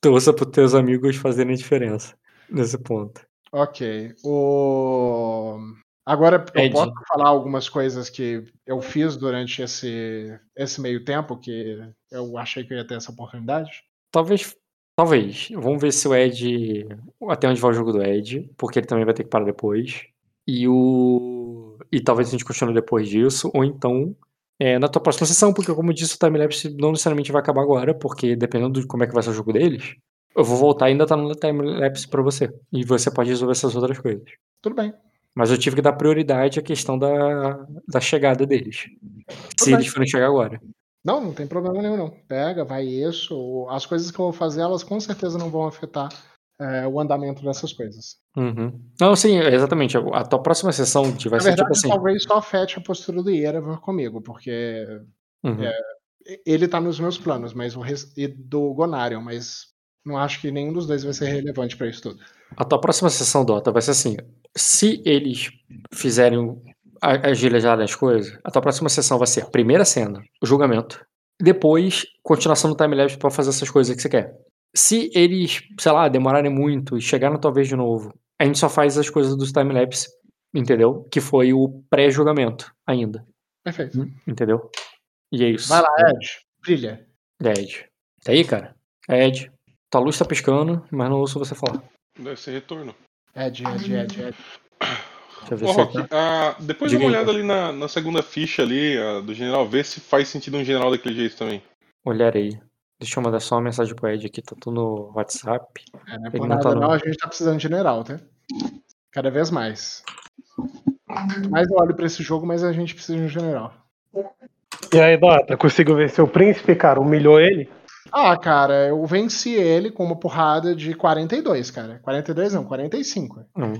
Torça pros teus amigos fazerem diferença nesse ponto.
Ok. O... Agora eu posso falar algumas coisas que eu fiz durante esse, esse meio tempo que eu achei que eu ia ter essa oportunidade?
Talvez. Talvez. Vamos ver se o Ed. Até onde vai o jogo do Ed, porque ele também vai ter que parar depois. E o. E talvez a gente continue depois disso, ou então. é, na tua próxima sessão, porque como eu disse, o timelapse não necessariamente vai acabar agora, porque dependendo de como é que vai ser o jogo deles, eu vou voltar e ainda tá no timelapse pra você. E você pode resolver essas outras coisas.
Tudo bem.
Mas eu tive que dar prioridade à questão da, da chegada deles. Se eles forem chegar agora.
Não, não tem problema nenhum, não. Pega, vai isso. As coisas que eu vou fazer, elas com certeza não vão afetar é, o andamento dessas coisas.
Uhum. Não, sim, exatamente. A tua próxima sessão vai
Na
ser
verdade,
tipo assim.
talvez só afete a postura do Yerevan comigo, porque
Uhum.
é, ele tá nos meus planos, mas o e do Gonarion, mas não acho que nenhum dos dois vai ser relevante pra isso tudo.
A tua próxima sessão, Dota, vai ser assim: se eles fizerem agilizar as coisas, a tua próxima sessão vai ser a primeira cena, o julgamento. Depois, continuação do timelapse pra fazer essas coisas que você quer. Se eles, sei lá, demorarem muito e chegar na tua vez de novo, a gente só faz as coisas do timelapse, entendeu? Que foi o pré-julgamento ainda,
Perfeito.
entendeu? E é isso.
Vai lá, Ed. Brilha.
Ed. Tá aí, cara? Ed. Tua luz tá piscando, mas não ouço você falar.
Deve ser retorno.
Ed, Ed, Ed, Ed.
Deixa eu ver
Ô,
se
Rock,
tá.
ah, depois
Diga
dá uma
aí,
olhada ali na, na segunda ficha ali ah, do general, vê se faz sentido um general daquele jeito também.
Olhar aí. Deixa eu mandar só uma mensagem pro Ed aqui, tá tudo no WhatsApp.
É, é
Ele
por
não
nada
tá,
não,
não.
a gente tá precisando de general, tá? Cada vez mais. Quanto mais eu olho pra esse jogo, mais a gente precisa de um general.
E aí, Dota, conseguiu vencer o príncipe, cara? Humilhou ele?
Ah, cara, eu venci ele com uma porrada de 42, cara. 42 não, 45.
Hum.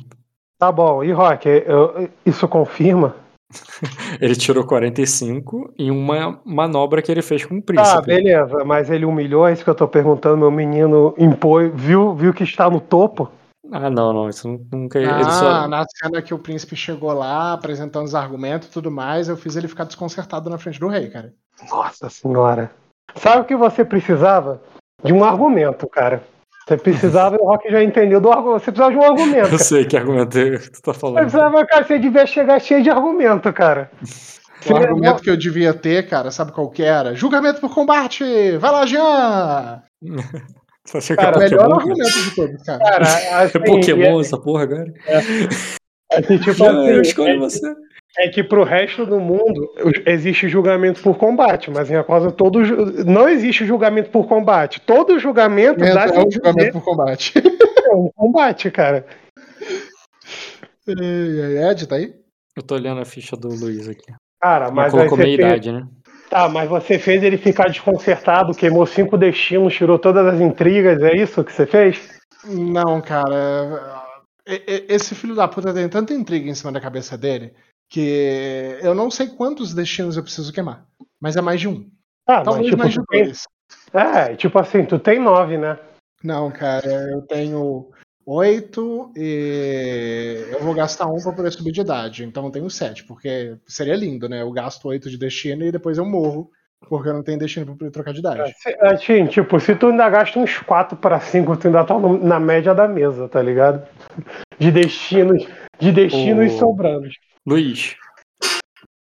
Tá bom. E Rock, eu- isso confirma?
Ele tirou 45 em uma manobra que ele fez com o
Tá,
príncipe.
beleza. Mas ele humilhou, é isso que eu tô perguntando. Meu menino impôs, viu, viu que está no topo?
Ah, não, não, isso nu- nunca. ele
Ah,
só...
na cena que o príncipe chegou lá, apresentando os argumentos e tudo mais, eu fiz ele ficar desconcertado na frente do rei, cara.
Nossa senhora. Sabe o que você precisava? De um argumento, cara. Você precisava, o Rock já entendeu do argumento. Você precisava de um argumento.
Eu
cara.
sei que argumento é que tu tá
Você
falando.
precisava, cara, você devia chegar cheio de argumento, cara.
O argumento que eu devia ter, cara, sabe qual que era? Julgamento por combate! Vai lá, Jean!
Você acha que
Cara,
O
é
melhor argumento de todos, cara.
Cara, assim,
É Pokémon
é-
essa porra agora?
é que, tipo,
eu
assim,
escolho
é-
você.
É que pro resto do mundo existe julgamento por combate, mas em Acosa todo ju- não existe julgamento por combate. Todo julgamento dá
É um julgamento por combate.
é um combate, cara.
E aí, Ed, tá aí?
Eu tô olhando a ficha do Luiz aqui.
Cara,
Mas
mas aí
colocou meia
fez...
idade, né?
Tá, mas você fez ele ficar desconcertado, queimou cinco destinos, tirou todas as intrigas, é isso que você fez?
Não, cara. e- e- Esse filho da puta tem tanta intriga em cima da cabeça dele que eu não sei quantos destinos eu preciso queimar. Mas é mais de um.
Ah, mas
Talvez
tipo,
mais de
tem...
dois.
É, tipo assim, tu tem nove, né?
Não, cara, eu tenho oito e eu vou gastar um pra poder subir de idade. Então eu tenho sete, porque seria lindo, né? Eu gasto oito de destino e depois eu morro, porque eu não tenho destino pra poder trocar de idade.
Se- Assim, tipo, se tu ainda gasta uns 4 para 5, tu ainda tá na média da mesa, tá ligado? De destinos, de destinos
Ô.
sobrando.
Luiz.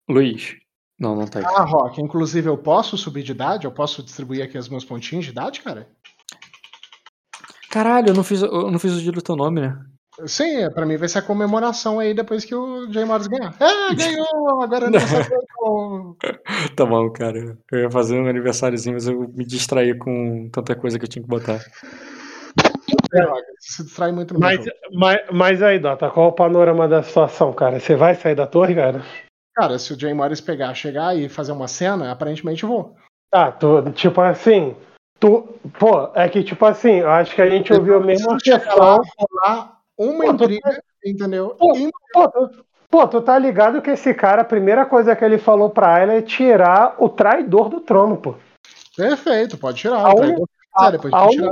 Luiz. Não, não tá aí.
Ah, Rock, inclusive eu posso subir de idade? Eu posso distribuir aqui os meus pontinhos de idade, cara?
Caralho, eu não fiz, eu não fiz o dia do teu nome, né?
Sim, é, pra mim vai ser a comemoração aí depois que o Jay Morris ganhar. É, ganhou! Agora não como.
Tá bom, cara. Eu ia fazer um aniversáriozinho, mas eu me distraí com tanta coisa que eu tinha que botar.
Você se distrai muito no
Mas, mas, mas aí, Dota, qual o panorama da situação, cara? Você vai sair da torre, cara?
Cara, se o Jay Morris pegar, chegar e fazer uma cena, aparentemente eu vou.
Tá, tu, tipo assim, tu, pô, é que tipo assim, eu acho que a gente ouviu a mesma
lá,
questão.
rolar uma
Pô, tu-
intriga, entendeu?
Pô,
E
Pô tu, pô, tu tá ligado que esse cara, a primeira coisa que ele falou pra ela é tirar o traidor do trono, pô.
Perfeito, pode tirar.
A
o
uni-
traidor que
a- a
tirar.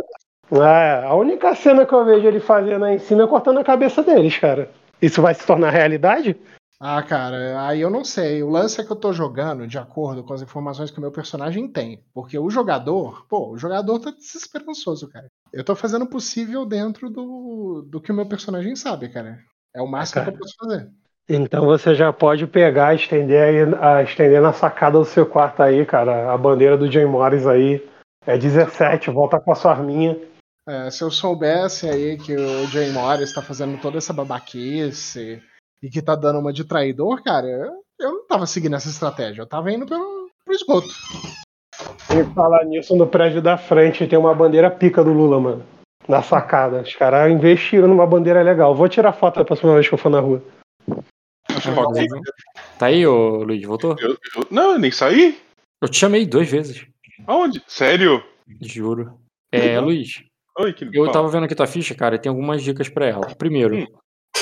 É, a única cena que eu vejo ele fazendo aí em cima é cortando a cabeça deles, cara. Isso vai se tornar realidade?
Ah, cara, aí eu não sei. O lance é que eu tô jogando de acordo com as informações que o meu personagem tem. Porque o jogador, pô, o jogador tá desesperançoso, cara. Eu tô fazendo o possível dentro do, do que o meu personagem sabe, cara. É o máximo
cara.
que eu posso fazer.
Então você já pode pegar, estender aí, a, estender na sacada do seu quarto aí, cara. A bandeira do Jay Morris aí é 17, volta com a sua arminha.
É, se eu soubesse aí que o Jay Morris tá fazendo toda essa babaquice e que tá dando uma de traidor, cara, eu, eu não tava seguindo essa estratégia. Eu tava indo pelo, pro esgoto.
E falar nisso, no prédio da frente tem uma bandeira pica do Lula, mano. Na sacada. Os caras investiram numa bandeira legal. Vou tirar foto da próxima vez que eu for na rua.
Eu-
Inclusive, Tá aí, ô Luiz, voltou?
eu- eu- não, eu nem saí.
Eu te chamei duas vezes,
Aonde? Sério?
juro. É, Luiz,
Oi, que
eu tava vendo aqui tua ficha, cara, e tem algumas dicas pra ela. Primeiro,
Hum.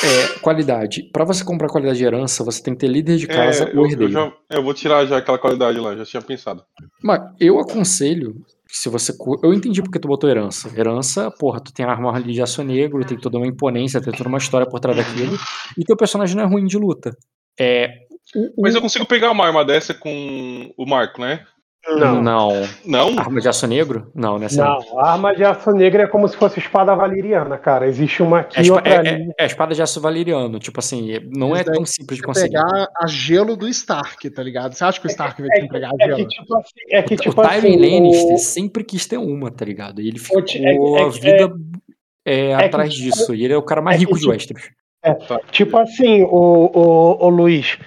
é, qualidade. Pra você comprar qualidade de herança, você tem que ter líder de casa
É,
ou
eu, eu,
herdeiro.
já, é, eu vou tirar já aquela qualidade lá, já tinha pensado.
Mas eu aconselho, que se você. Eu entendi porque tu botou herança. Herança, porra, tu tem arma ali de aço negro, tem toda uma imponência, tem toda uma história por trás daquilo. E teu personagem não é ruim de luta. É. o-
Mas eu consigo pegar uma arma dessa com o Marco, né?
Não.
Não.
Não?
Arma de aço negro? Não, nessa não.
Não, arma de aço negra é como se fosse espada valeriana, cara. Existe uma
É,
aqui e
espa-
outra
é-
ali.
é- é a espada de aço valeriano. Tipo assim, é- não é tão simples de conseguir.
pegar a gelo do Stark, tá ligado? Você acha que o Stark vai te entregar a
É que
gelo?
tipo assim, é que,
O,
tipo
o Tywin
assim,
Lannister
o-
sempre quis ter uma, tá ligado? E ele ficou
O é é
a vida é,
que,
atrás
tipo,
disso. E ele é o cara mais
é que,
rico de
tipo,
Westeros.
Tipo assim, o, o, o Luiz,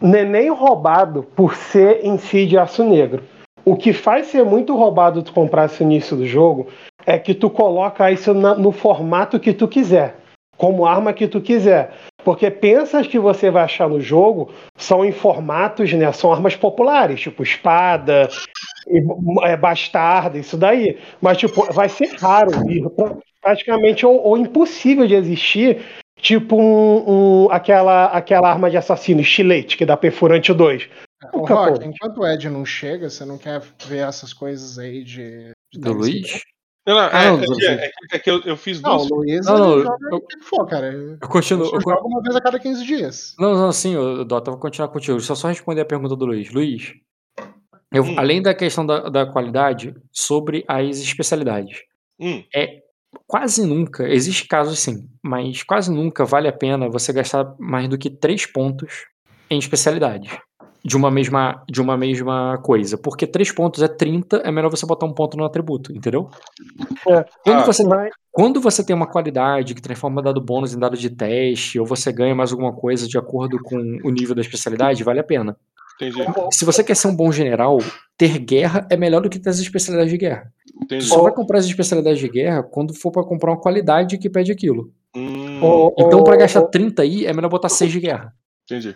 nem roubado por ser em si de aço negro. O que faz ser muito roubado tu comprar esse início do jogo é que tu coloca isso na- no formato que tu quiser, como arma que tu quiser. Porque pensas que você vai achar no jogo são em formatos, né? São armas populares, tipo espada, é, bastarda, isso daí. Mas, tipo, vai ser raro praticamente ou, ou impossível de existir Tipo um, um- aquela, aquela arma de assassino, estilete, que dá perfurante 2.
Ô,
Nunca,
Rock,
pô.
enquanto o Ed não chega, você não quer ver essas coisas aí de. de
Do? Luiz?
Não, não,
Ah,
é,
não,
é, é, que- é que eu, eu fiz
Não, o
duas.
Luiz
Não, não, eu-
o que for, cara. Eu
Eu continuo. eu con-
jogo uma vez a cada 15 dias.
Não, não, sim, Dota, eu vou continuar contigo. Só só responder a pergunta do Luiz. Luiz, eu-
Hum.
além da questão da, da qualidade, sobre as especialidades.
Hum,
Quase nunca, existe casos sim, mas quase nunca vale a pena você gastar mais do que três pontos em especialidades de uma mesma, de uma mesma coisa. Porque três pontos é 30, é melhor você botar um ponto no atributo, entendeu?
É.
Quando,
Ah.
você,
Mas,
quando você tem uma qualidade que transforma dado bônus em dado de teste, ou você ganha mais alguma coisa de acordo com o nível da especialidade, vale a pena.
entendi,
Se você quer ser um bom general, ter guerra é melhor do que ter as especialidades de guerra.
Entendi.
Só vai comprar as especialidades de guerra quando for pra comprar uma qualidade que pede aquilo.
Hum,
Então, pra gastar
o-
30 aí, é melhor botar 6 de guerra.
entendi.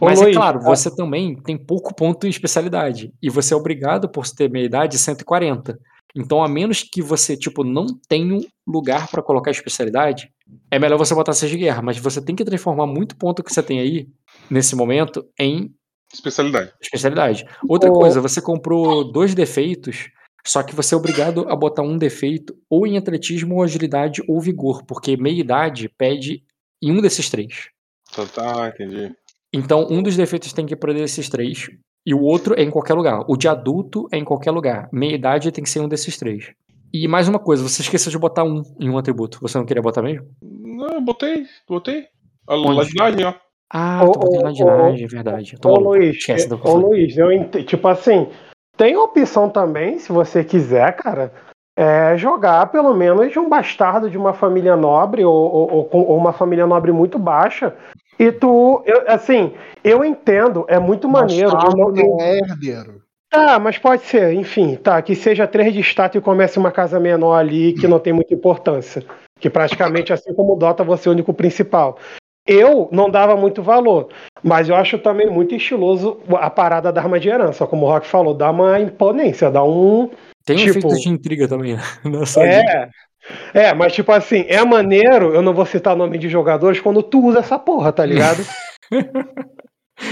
Ô,
Mas é claro, você também tem pouco ponto em especialidade. E você é obrigado, por ter meia idade, 140. Então, a menos que você, tipo, não tenha um lugar pra colocar especialidade, é melhor você botar seis de guerra. Mas você tem que transformar muito ponto que você tem aí, nesse momento, em
Especialidade.
especialidade. Outra
Ô-
coisa, você comprou dois defeitos, só que você é obrigado a botar um defeito ou em atletismo, ou agilidade, ou vigor, porque meia idade pede em um desses três.
Tá, tá, entendi.
Então, um dos defeitos tem que ir para desses três. E o outro é em qualquer lugar. O de adulto é em qualquer lugar. Meia idade tem que ser um desses três. E mais uma coisa, você esqueceu de botar um em um atributo. Você não queria botar mesmo?
Não, eu botei, botei. A ladinagem, ó.
Ah,
Ô,
tu botou
ô,
na ginagem, é verdade. Tô
Ô. Luiz,
Esquece do que eu
ô. Luiz, eu ent... tipo assim, tem opção também, se você quiser, cara, é jogar pelo menos um bastardo de uma família nobre ou, ou- ou uma família nobre muito baixa. E tu, eu- assim, eu entendo, é muito maneiro.
Bastardo
não-
é herdeiro.
Tá, mas pode ser, enfim, tá, que seja três de status e comece uma casa menor ali que não tem muita importância. Que praticamente, assim como o Dota, você é o único principal. Eu não dava muito valor, mas eu acho também muito estiloso a parada da arma de herança, como o Rock falou, dá uma imponência, dá um.
Tem um
tipo-
efeito de intriga também, né? É de-
É. Mas tipo assim, é maneiro, eu não vou citar nome de jogadores quando tu usa essa porra, tá ligado?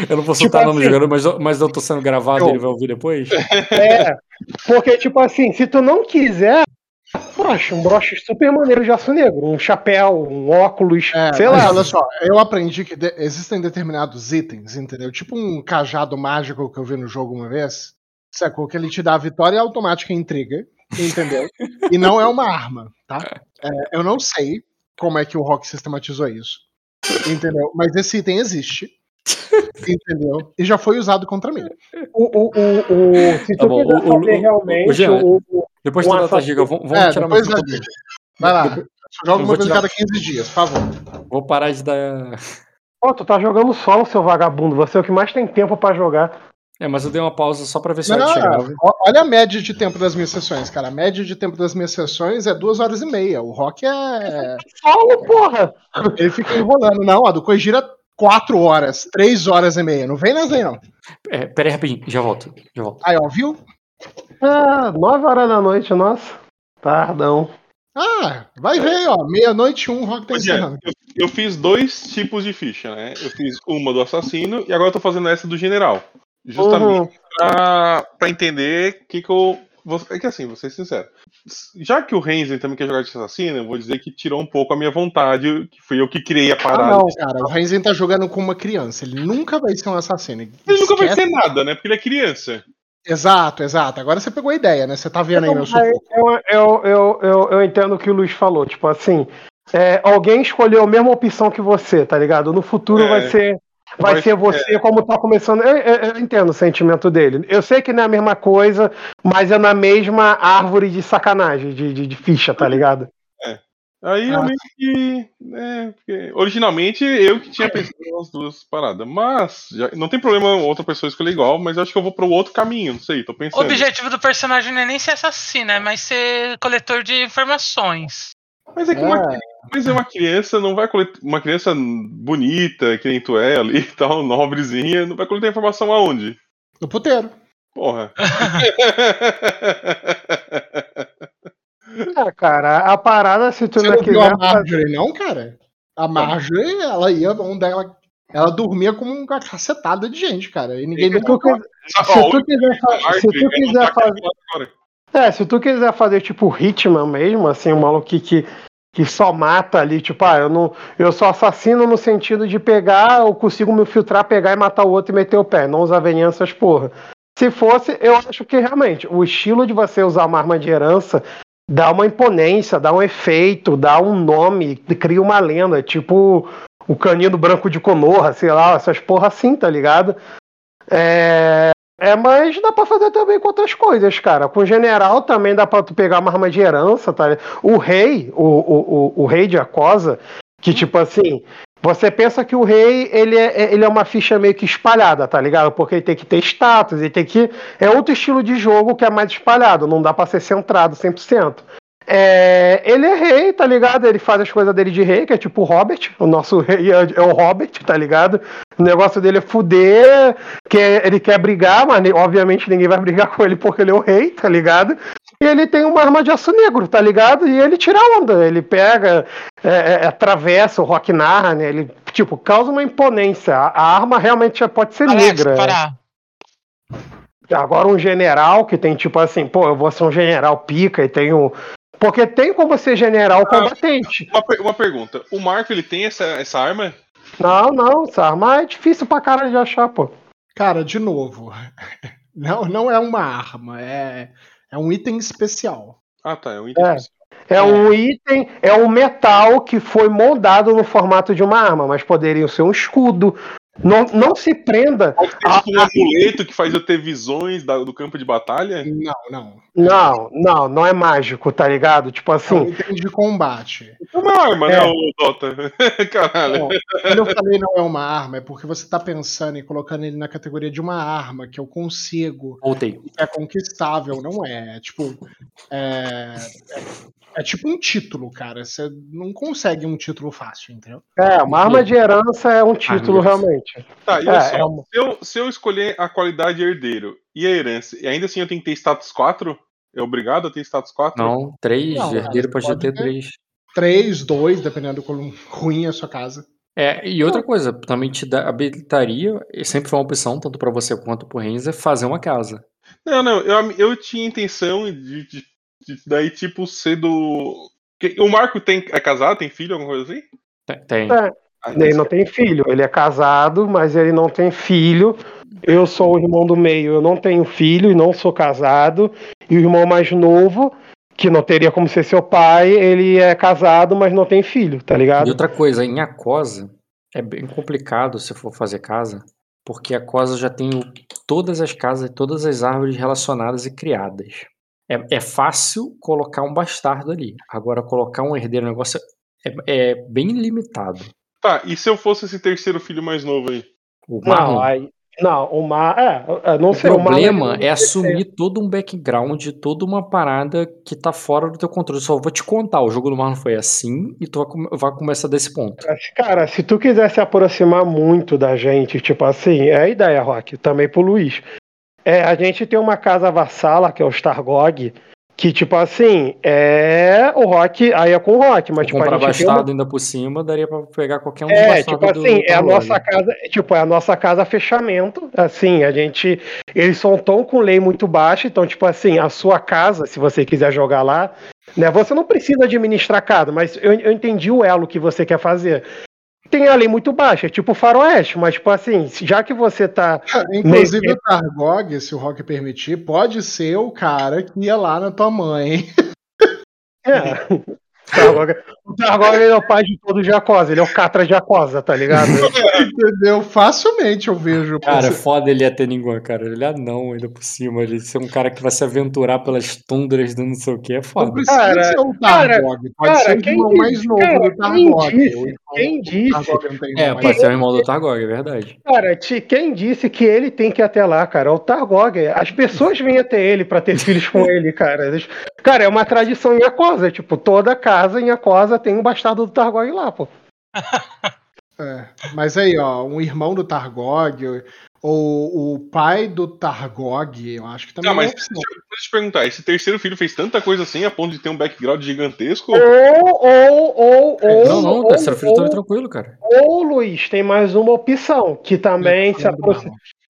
Eu não vou
Tipo
soltar nome do
assim-
jogador, mas, eu- mas eu tô sendo gravado
Eu-
e ele vai ouvir depois.
É, porque, tipo assim, se tu não quiser, broche, um broche super maneiro de aço negro, um chapéu, um óculos,
É,
sei
mas
lá.
olha só, eu aprendi que de- existem determinados itens, entendeu? Tipo um cajado mágico que eu vi no jogo uma vez, sacou? Que ele te dá a vitória automática em intriga, entendeu? e não é uma arma, tá? É, eu não sei como é que o Rock sistematizou isso, entendeu? Mas esse item existe, entendeu? E já foi usado contra mim.
O, o, o, o- se
Tá
tu
bom,
quiser
o- o-
fazer
o-
realmente,
o-
o-
Depois
Um
tu dá a
assassino-
giga, vamos, vamos
É,
tirar
depois
mais
da
um.
Vai lá,
Depois-
joga uma vez
tirar-
cada 15 dias, por favor.
Vou parar de dar.
Pô, tu tá jogando solo, seu vagabundo. Você é o que mais tem tempo pra jogar.
É, mas eu dei uma pausa só pra ver se
Não, olha a média de tempo das minhas sessões, cara. A média de tempo das minhas sessões é duas horas e meia. O Rock é.
Solo, porra!
Ele fica enrolando. Não, a do Coigira quatro horas, três horas e meia. Não vem nessa aí, não.
É, pera aí rapidinho, já volto. Já volto.
Aí, ó, viu?
Ah, nove horas da noite, nossa. Tardão.
Ah, vai ver, ó. Meia-noite um, Rock tá
é, eu, eu fiz dois tipos de ficha, né? Eu fiz uma do assassino e agora eu tô fazendo essa do general. Justamente
Uhum.
pra, pra entender o que, que eu. vou- É que assim, vou ser sincero. Já que o Renzen também quer jogar de assassino, eu vou dizer que tirou um pouco a minha vontade, que foi eu que criei a
Ah,
parada.
não, cara. O Renzen tá jogando com uma criança. Ele nunca vai ser um assassino.
Ele nunca vai ser nada, né? Porque ele é criança.
Exato, exato. Agora você pegou a ideia, né? Você tá vendo aí meu.
Eu, eu, eu, eu, eu entendo o que o Luiz falou. Tipo assim, é, alguém escolheu a mesma opção que você, tá ligado? No futuro
É.
vai ser. Vai,
Vai-
ser você como tá começando. Eu, eu- eu entendo o sentimento dele. Eu sei que não é a mesma coisa, mas é na mesma árvore de sacanagem, de, de, de ficha, tá ligado?
Aí eu
Ah.
meio que. né, porque originalmente eu que tinha pensado nas duas paradas. Mas já- não tem problema outra pessoa escolher igual, mas eu acho que eu vou pro outro caminho, não sei, tô
O
pensando.
objetivo do personagem não é nem ser assassino, é mais ser coletor de informações.
Mas é que uma, mas é uma criança, não vai coletar. Uma criança bonita, que nem tu é ali e tal, nobrezinha, não vai coletar informação aonde?
No puteiro.
Porra.
É, cara, a parada, se tu
Você
não
não a
fazer-
Marjorie, não, cara? A Marjorie, ela ia onde ela. Ela dormia como uma cacetada de gente, cara. E ninguém
Se tu, quiser- se tu quiser, fa- se tu quiser fazer. É, se tu quiser fazer tipo Hitman mesmo, assim, um maluco que, que, que só mata ali, tipo, ah, eu não. Eu sou assassino no sentido de pegar, eu consigo me filtrar, pegar e matar o outro e meter o pé, não usar venganças, porra. Se fosse, eu acho que realmente, o estilo de você usar uma arma de herança dá uma imponência, dá um efeito, dá um nome, cria uma lenda, tipo o canino branco de Konoha, sei lá, essas porra assim, tá ligado? É, é, mas dá pra fazer também com outras coisas, cara. Com general também dá pra tu pegar uma arma de herança, tá? O rei, o, o, o, o rei de Acosa, que tipo assim, você pensa que o rei, ele é, ele é uma ficha meio que espalhada, tá ligado? Porque ele tem que ter status, ele tem que... É outro estilo de jogo que é mais espalhado, não dá pra ser centrado 100%. É, ele é rei, tá ligado? Ele faz as coisas dele de rei, que é tipo o Robert. O nosso rei é, é o Robert, tá ligado? O negócio dele é fuder, que ele quer brigar, mas obviamente ninguém vai brigar com ele porque ele é o rei, tá ligado? E ele tem uma arma de aço negro, tá ligado? E ele tira onda, ele pega, é, é, atravessa o Rock Narnia, ele, tipo, causa uma imponência. A, a arma realmente já pode ser
Alex,
negra.
parar.
Agora um general que tem tipo assim, pô, eu vou ser um general pica e tenho. Porque tem como ser general combatente.
Uma, uma pergunta. O Marco, ele tem essa, essa arma?
Não, não, essa arma é difícil pra caralho de achar, pô.
Cara, de novo, não, não é uma arma, é, é um item especial.
Ah, tá. É um item
É.
especial.
É um item, é um metal que foi moldado no formato de uma arma, mas poderia ser um escudo. Não, não se prenda.
Pode ter tipo um amuleto que faz eu ter visões da- do campo de batalha?
Não, não.
Não, não, não é mágico, tá ligado? Tipo
É um
assim,
item de combate.
É uma arma,
É.
né, o Dota? Caralho.
Não, quando eu falei não é uma arma, é porque você tá pensando em colocando ele na categoria de uma arma que eu consigo,
Voltei.
que é conquistável, não é. É tipo. É, é- é tipo um título, cara. Você não consegue um título fácil, entendeu?
é, uma arma de herança é um título
Arma.
realmente.
Tá, e
É,
só.
é uma-
Se, eu, se eu escolher a qualidade herdeiro e a herança, e ainda assim eu tenho que ter status 4, é obrigado a ter status 4?
Não, três.
Não, cara,
herdeiro pode,
pode
ter
ter.
três.
Três, dois, dependendo do quão ruim é a sua casa.
É, e outra coisa, também te dá, habilitaria, e sempre foi uma opção, tanto pra você quanto pro Renzer, fazer uma casa.
Não, não, eu, eu tinha intenção de- de daí, tipo, ser do. que- O Marco tem, é casado, tem filho, alguma coisa assim?
Tem.
É.
Ah,
Ele não tem filho, ele é casado, mas ele não tem filho. Eu sou o irmão do meio, eu não tenho filho e não sou casado. E o irmão mais novo, que não teria como ser seu pai, ele é casado, mas não tem filho, tá
E
ligado?
outra coisa, em Acosa, é bem complicado se for fazer casa, porque a Acosa já tem todas as casas e todas as árvores relacionadas e criadas. É, é fácil colocar um bastardo ali. Agora, colocar um herdeiro, o negócio é, é bem limitado.
Tá, e se eu fosse esse terceiro filho mais novo aí?
O Marlon,
Não, aí, não, o Mar. É, é, não
o
sei, o Mar-
problema é assumir todo um background, toda uma parada que tá fora do teu controle. Só vou te contar, o jogo do Marlon foi assim e tu vai, vai começar desse ponto.
Cara, se tu quiser se aproximar muito da gente, tipo assim, é a ideia, Rock, também pro Luiz. É, a gente tem uma casa vassala, que é o Stargog, que, tipo assim, é o Rock, aí é com o Rock, mas tipo,
comprar
a gente tem uma-
bastardo ainda por cima, daria pra pegar qualquer um dos
É, tipo assim,
do
é a nossa casa, tipo, é a nossa casa fechamento, assim, a gente, eles são tão com lei muito baixa, então, tipo assim, a sua casa, se você quiser jogar lá, né, você não precisa administrar casa, mas eu, eu entendi o elo que você quer fazer. Tem a lei muito baixa, é tipo faroeste, mas, tipo assim, já que você tá,
Inclusive,
Meio
o Targog, se o Rock permitir, pode ser o cara que ia lá na tua mãe.
é, o Targog, ele é o pai de todo Jacosa, ele é o Catra Jacosa, tá ligado?
Entendeu? Facilmente eu vejo.
Cara, é
você-
foda ele ia ter ninguém, cara. Ele é não ainda por cima. Ele ser um cara que vai se aventurar pelas tundras do não sei o que é
não
foda.
precisa
Cara,
ser o
cara,
Targog. Pode
cara,
ser o
quem
irmão mais novo
cara,
do Targog.
Quem disse?
É, pode ser o irmão do Targog, é verdade.
Cara, te- quem disse que ele tem que ir até lá, cara? É o Targog. As pessoas vêm até ele pra ter filhos com ele, cara. Cara, é uma tradição em Acosa. Tipo, toda casa em Acosa tem um bastardo do Targog lá, pô.
É, mas aí, ó, um irmão do Targog, ou o pai do Targog, eu acho que também
Não, mas
é
deixa eu te perguntar, esse terceiro filho fez tanta coisa assim a ponto de ter um background gigantesco?
Ou, ou, ou, ou.
Não, não,
ou,
o terceiro filho tá
ou,
tranquilo, cara.
ou, Luiz, tem mais uma opção, que também se,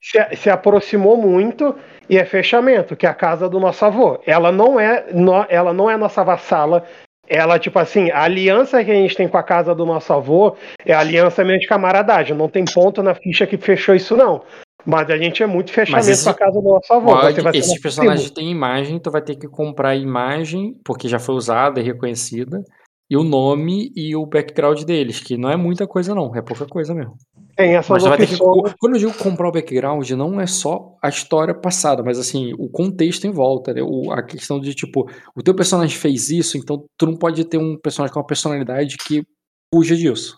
se, se aproximou muito e é fechamento, que é a casa do nosso avô. Ela não é, no- ela não é nossa vassala. Ela, tipo assim, a aliança que a gente tem com a casa do nosso avô é a aliança mesmo de camaradagem. Não tem ponto na ficha que fechou isso, não. Mas a gente é muito fechamento
esse-
com a casa do nosso avô.
Pode,
Você vai
esses personagens têm imagem, tu vai ter que comprar a imagem, porque já foi usada e reconhecida, e o nome e o background deles, que não é muita coisa não, é pouca coisa mesmo.
Tem essas
Mas tu vai ter que,
opções.
quando eu digo comprar o background, não é só a história passada, mas assim, o contexto em volta, né? O- a questão de tipo, o teu personagem fez isso, então tu não pode ter um personagem com uma personalidade que fuja disso.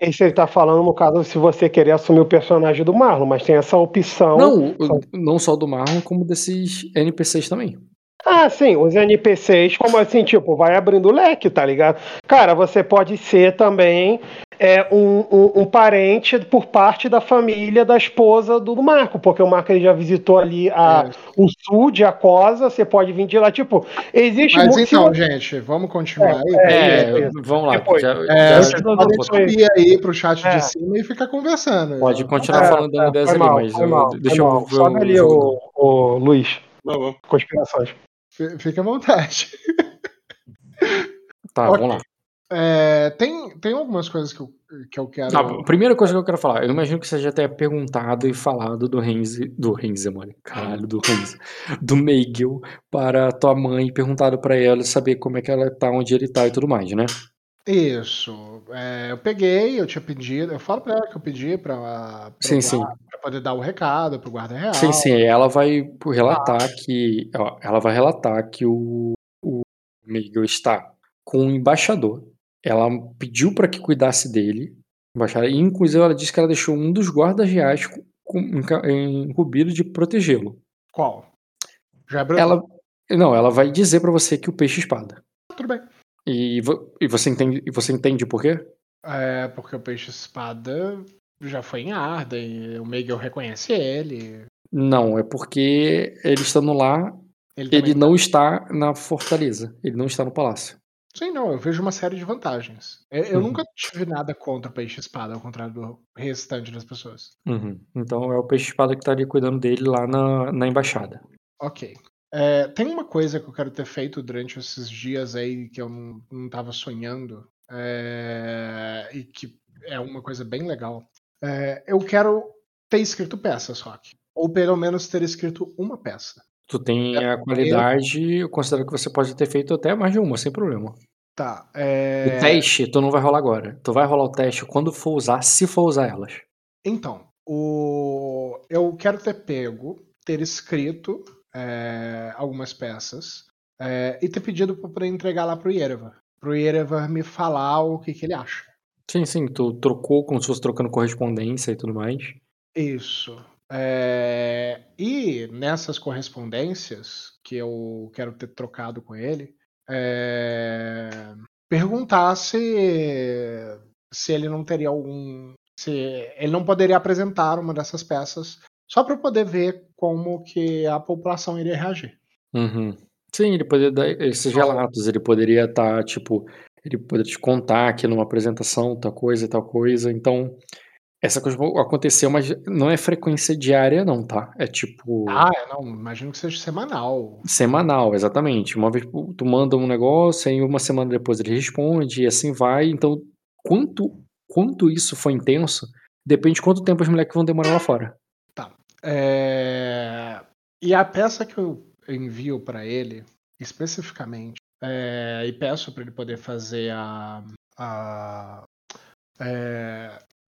Esse ele tá falando, no caso, se você querer assumir o personagem do Marlon, mas tem essa opção.
Não, não só do Marlon, como desses NPCs também.
Ah, sim, os NPCs, como assim, tipo, vai abrindo o leque, tá ligado? Cara, você pode ser também é, um, um, um parente por parte da família da esposa do Marco, porque o Marco ele já visitou ali a,
É.
o sul de Acosa, você pode vir de lá, tipo, existe
Mas
muito-
então, gente, vamos continuar aí.
É,
É, vamos lá.
Depois.
já-
É,
já-
vocês podem subir aí pro chat
É.
de cima e ficar conversando.
pode continuar
É,
falando
é,
ideias ali,
mal,
mas
foi
eu-
mal,
deixa eu
mal.
ver
Sobe ali o, o Luiz,
Não, vamos.
conspirações.
Fica à vontade.
Tá,
Ok.
vamos lá.
É, tem, tem algumas coisas que eu, que eu quero.
Tá, a primeira coisa que eu quero falar, eu imagino que você já tenha perguntado e falado do Renzi, do Renzi, mano, caralho, do Renzi, do Meigel para tua mãe, perguntado pra ela saber como é que ela tá, onde ele tá e tudo mais, né?
Isso. É, eu peguei, eu tinha pedido. Eu falo pra ela que eu pedi pra, pra,
Sim, sim.
pra poder dar o recado pro guarda real.
Sim, sim, ela vai relatar que, ó, ela vai relatar que o, o Meigel está com o embaixador. Ela pediu pra que cuidasse dele, embaixador, e inclusive ela disse que ela deixou um dos guardas reais incumbido de protegê-lo.
Qual? Já abriu?
Ela, não, ela vai dizer pra você que o peixe espada.
Tudo bem.
E, vo- e você entende, e você entende por quê?
É, porque o peixe espada já foi em Arden, o Miguel reconhece ele.
Não, é porque ele estando lá,
Ele,
ele não está na fortaleza, ele não está no palácio.
Sim, não, eu vejo uma série de vantagens. Eu, eu
Uhum.
nunca tive nada contra o peixe espada, ao contrário do restante das pessoas.
Uhum. Então é o peixe espada que tá ali cuidando dele lá na, na embaixada.
Ok. É, tem uma coisa que eu quero ter feito durante esses dias aí que eu não, não tava sonhando. é, e que é uma coisa bem legal. É, eu quero ter escrito peças, Rock. Ou pelo menos ter escrito uma peça.
Tu tem a qualidade, eu considero que você pode ter feito até mais de uma, sem problema.
Tá.
O
É...
teste, tu não vai rolar agora. Tu vai rolar o teste quando for usar, se for usar elas.
Então, o... eu quero ter pego, ter escrito é, algumas peças é, e ter pedido para entregar lá pro Yerevan. Pro Yerevan me falar o que, que ele acha.
Sim, sim, tu trocou como se fosse trocando correspondência e tudo mais.
Isso. É, E nessas correspondências que eu quero ter trocado com ele, é, perguntar se, se ele não teria algum. Se ele não poderia apresentar uma dessas peças só para poder ver como que a população iria reagir.
Uhum. Sim, ele poderia dar esses relatos, ele poderia estar, tipo, ele poderia te contar que numa apresentação, tal coisa e tal coisa. Então, essa coisa aconteceu, mas não é frequência diária, não, tá? É tipo
Ah, é, não, imagino que seja semanal.
semanal, exatamente. Uma vez por- tu manda um negócio, aí uma semana depois ele responde, e assim vai. Então, quanto, quanto isso foi intenso, depende de quanto tempo os moleques vão demorar lá fora.
É, E a peça que eu envio para ele, especificamente, é, e peço para ele poder fazer a. a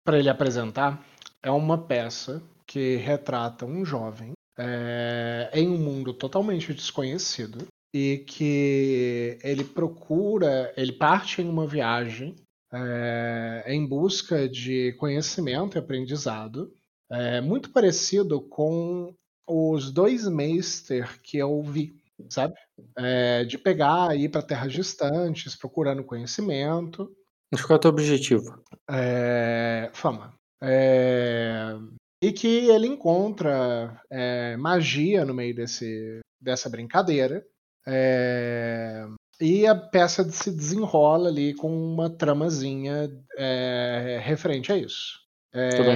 para ele apresentar, é uma peça que retrata um jovem é, em um mundo totalmente desconhecido e que ele procura, ele parte em uma viagem é, em busca de conhecimento e aprendizado é muito parecido com os dois Meister que eu vi, sabe? De pegar e ir para terras distantes, procurando conhecimento,
Mas qual é o teu objetivo?
é, fama. É, e que ele encontra é, magia no meio desse, dessa brincadeira. é, e a peça se desenrola ali com uma tramazinha é, referente a isso. É,
Tudo bem.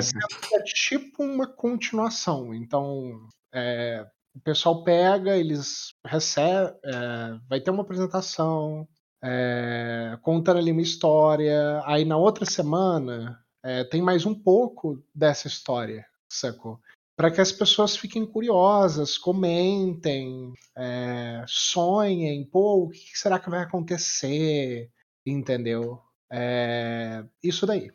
é tipo uma continuação. Então, é, o pessoal pega, eles recebem, é, vai ter uma apresentação, é, contando ali uma história. Aí na outra semana é, tem mais um pouco dessa história, sacou? Para que as pessoas fiquem curiosas, comentem, é, sonhem, pô, o que será que vai acontecer? Entendeu? É, isso daí.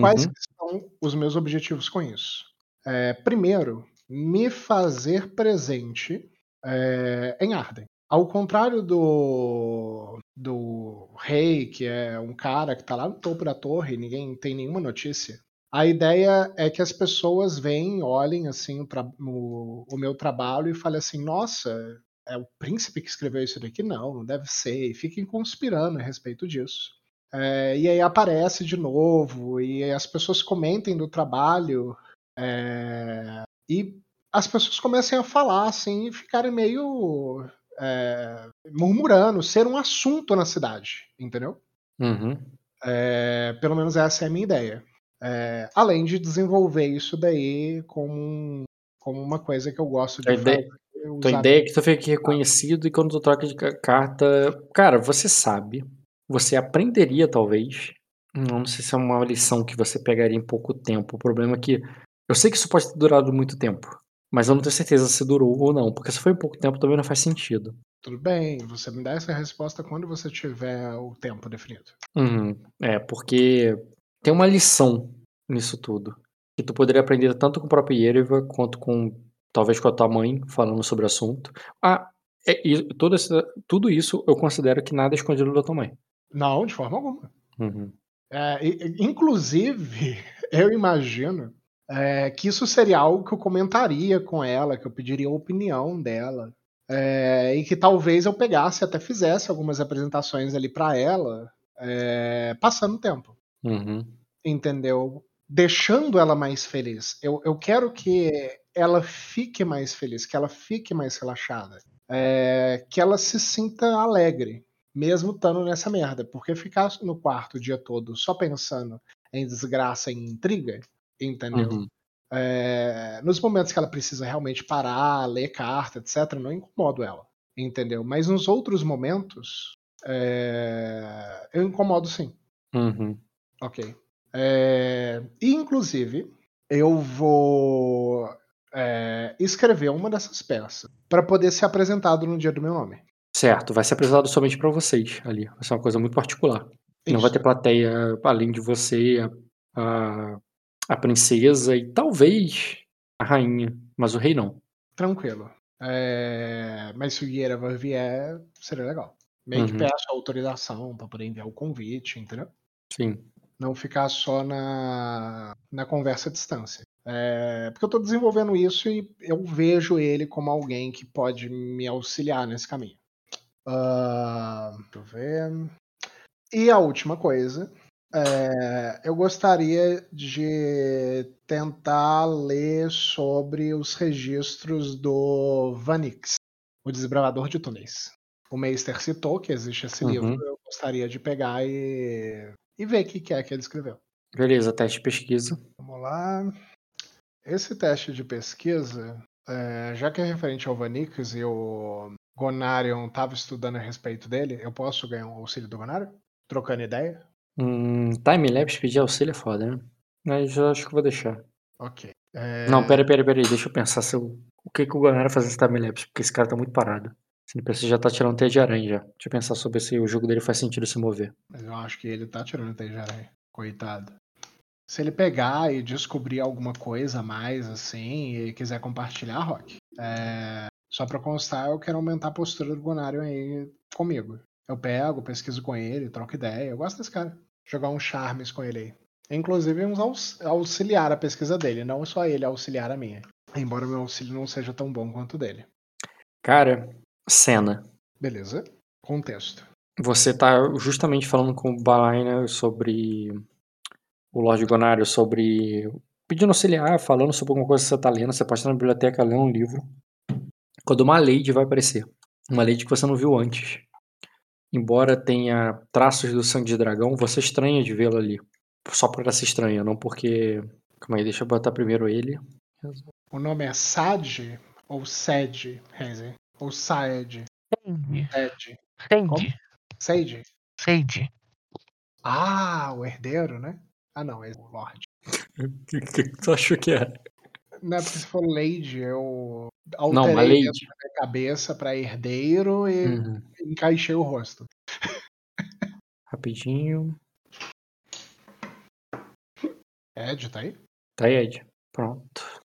Quais
Uhum.
que são os meus objetivos com isso? É, primeiro, me fazer presente é, em Arden. Ao contrário do, do rei, que é um cara que está lá no topo da torre e ninguém tem nenhuma notícia, a ideia é que as pessoas venham, olhem assim o, o- o meu trabalho e falem assim: nossa, é o príncipe que escreveu isso daqui? Não, não deve ser. E fiquem conspirando a respeito disso. É, e aí aparece de novo, e as pessoas comentem do trabalho, é, e as pessoas comecem a falar assim e ficarem meio é, murmurando, ser um assunto na cidade, entendeu?
Uhum.
É, pelo menos essa é a minha ideia. É, além de desenvolver isso daí como, como uma coisa que eu gosto de
A ideia-
fazer,
Tua
usar-
ideia é que tu fique reconhecido e quando tu troca de ca- carta. Cara, você sabe. Você aprenderia, talvez. Não sei se é uma lição que você pegaria em pouco tempo. O problema é que. Eu sei que isso pode ter durado muito tempo. Mas eu não tenho certeza se durou ou não. Porque se foi pouco tempo também não faz sentido.
Tudo bem, você me dá essa resposta quando você tiver o tempo definido.
Uhum. É, porque tem uma lição nisso tudo. Que tu poderia aprender tanto com o próprio Yereva quanto com. Talvez com a tua mãe falando sobre o assunto. Ah, é, e todo esse, tudo isso eu considero que nada é escondido da tua mãe.
Não, de forma alguma.
Uhum.
É, inclusive, eu imagino é, que isso seria algo que eu comentaria com ela, que eu pediria a opinião dela. é, e que talvez eu pegasse e até fizesse algumas apresentações ali pra ela, é, passando o tempo.
Uhum.
entendeu? Deixando ela mais feliz. Eu, eu quero que ela fique mais feliz, que ela fique mais relaxada, é, que ela se sinta alegre, mesmo estando nessa merda. Porque ficar no quarto o dia todo só pensando em desgraça e intriga, entendeu?
Uhum.
É, nos momentos que ela precisa realmente parar, ler carta, etc., não incomodo ela, entendeu? Mas nos outros momentos, é, eu incomodo sim.
Uhum.
Ok. É, e, inclusive, eu vou é, escrever uma dessas peças para poder ser apresentado no dia do meu nome.
Certo, vai ser apresentado somente pra vocês ali. Vai ser uma coisa muito particular. Não vai
Isso.
ter plateia além de você, a, a, a princesa e talvez a rainha, mas o rei não.
Tranquilo. É, mas se o Guilherme vier, seria legal. Meio que
Uhum.
peço autorização para poder enviar o convite, entendeu?
Sim.
Não ficar só na, na conversa à distância. É, porque eu estou desenvolvendo isso e eu vejo ele como alguém que pode me auxiliar nesse caminho. Ah, deixa eu ver. E a última coisa. É, eu gostaria de tentar ler sobre os registros do Vanix, o desbravador de túneis. O Meister citou que existe esse
Uhum.
livro, eu gostaria de pegar e, e ver o que que é que ele escreveu.
Beleza, teste de pesquisa.
Vamos lá. Esse teste de pesquisa, é, já que é referente ao Vanix e o Gonarion estava estudando a respeito dele, eu posso ganhar um auxílio do Gonarion? Trocando ideia?
Hum, Timelapse pedir auxílio é foda, né? Mas eu acho que vou deixar.
Ok. É,
Não, pera, pera, pera aí. Deixa eu pensar se eu... o que, que o Guanara fazer esse timelapse, porque esse cara tá muito parado. Esse NPC já tá tirando teia de aranha já. Deixa eu pensar sobre se o jogo dele faz sentido se mover.
Mas eu acho que ele tá tirando teia de aranha. Coitado. Se ele pegar e descobrir alguma coisa a mais, assim, e quiser compartilhar, Rock, é, só pra constar, eu quero aumentar a postura do Gonarion aí comigo. Eu pego, pesquiso com ele, troco ideia. Eu gosto desse cara. Jogar uns charmes com ele aí. Inclusive uns aux- auxiliar a pesquisa dele, não só ele auxiliar a minha. Embora o meu auxílio não seja tão bom quanto o dele.
Cara, cena.
Beleza? Contexto.
Você tá justamente falando com o Balaina sobre o Lorde Gonário, sobre. pedindo auxiliar, falando sobre alguma coisa que você tá lendo. Você pode estar na biblioteca lendo um livro. Quando uma lady vai aparecer. Uma lady que você não viu antes. Embora tenha traços do sangue de dragão, você estranha de vê-la ali. Só por ela se estranha, não porque. Calma aí, deixa eu botar primeiro ele.
O nome é Sad ou Sed, Renzi? Ou Saed? Sed.
Sage?
Sage. Ah, o herdeiro, né? Ah, não, é o Lorde.
O que, que tu achou que era?
Não é porque se for Lady, eu
Não,
alterei
lady.
dentro da minha cabeça pra herdeiro e
Uhum.
encaixei o rosto.
Rapidinho.
Ed, tá aí?
Tá aí, Ed. Pronto.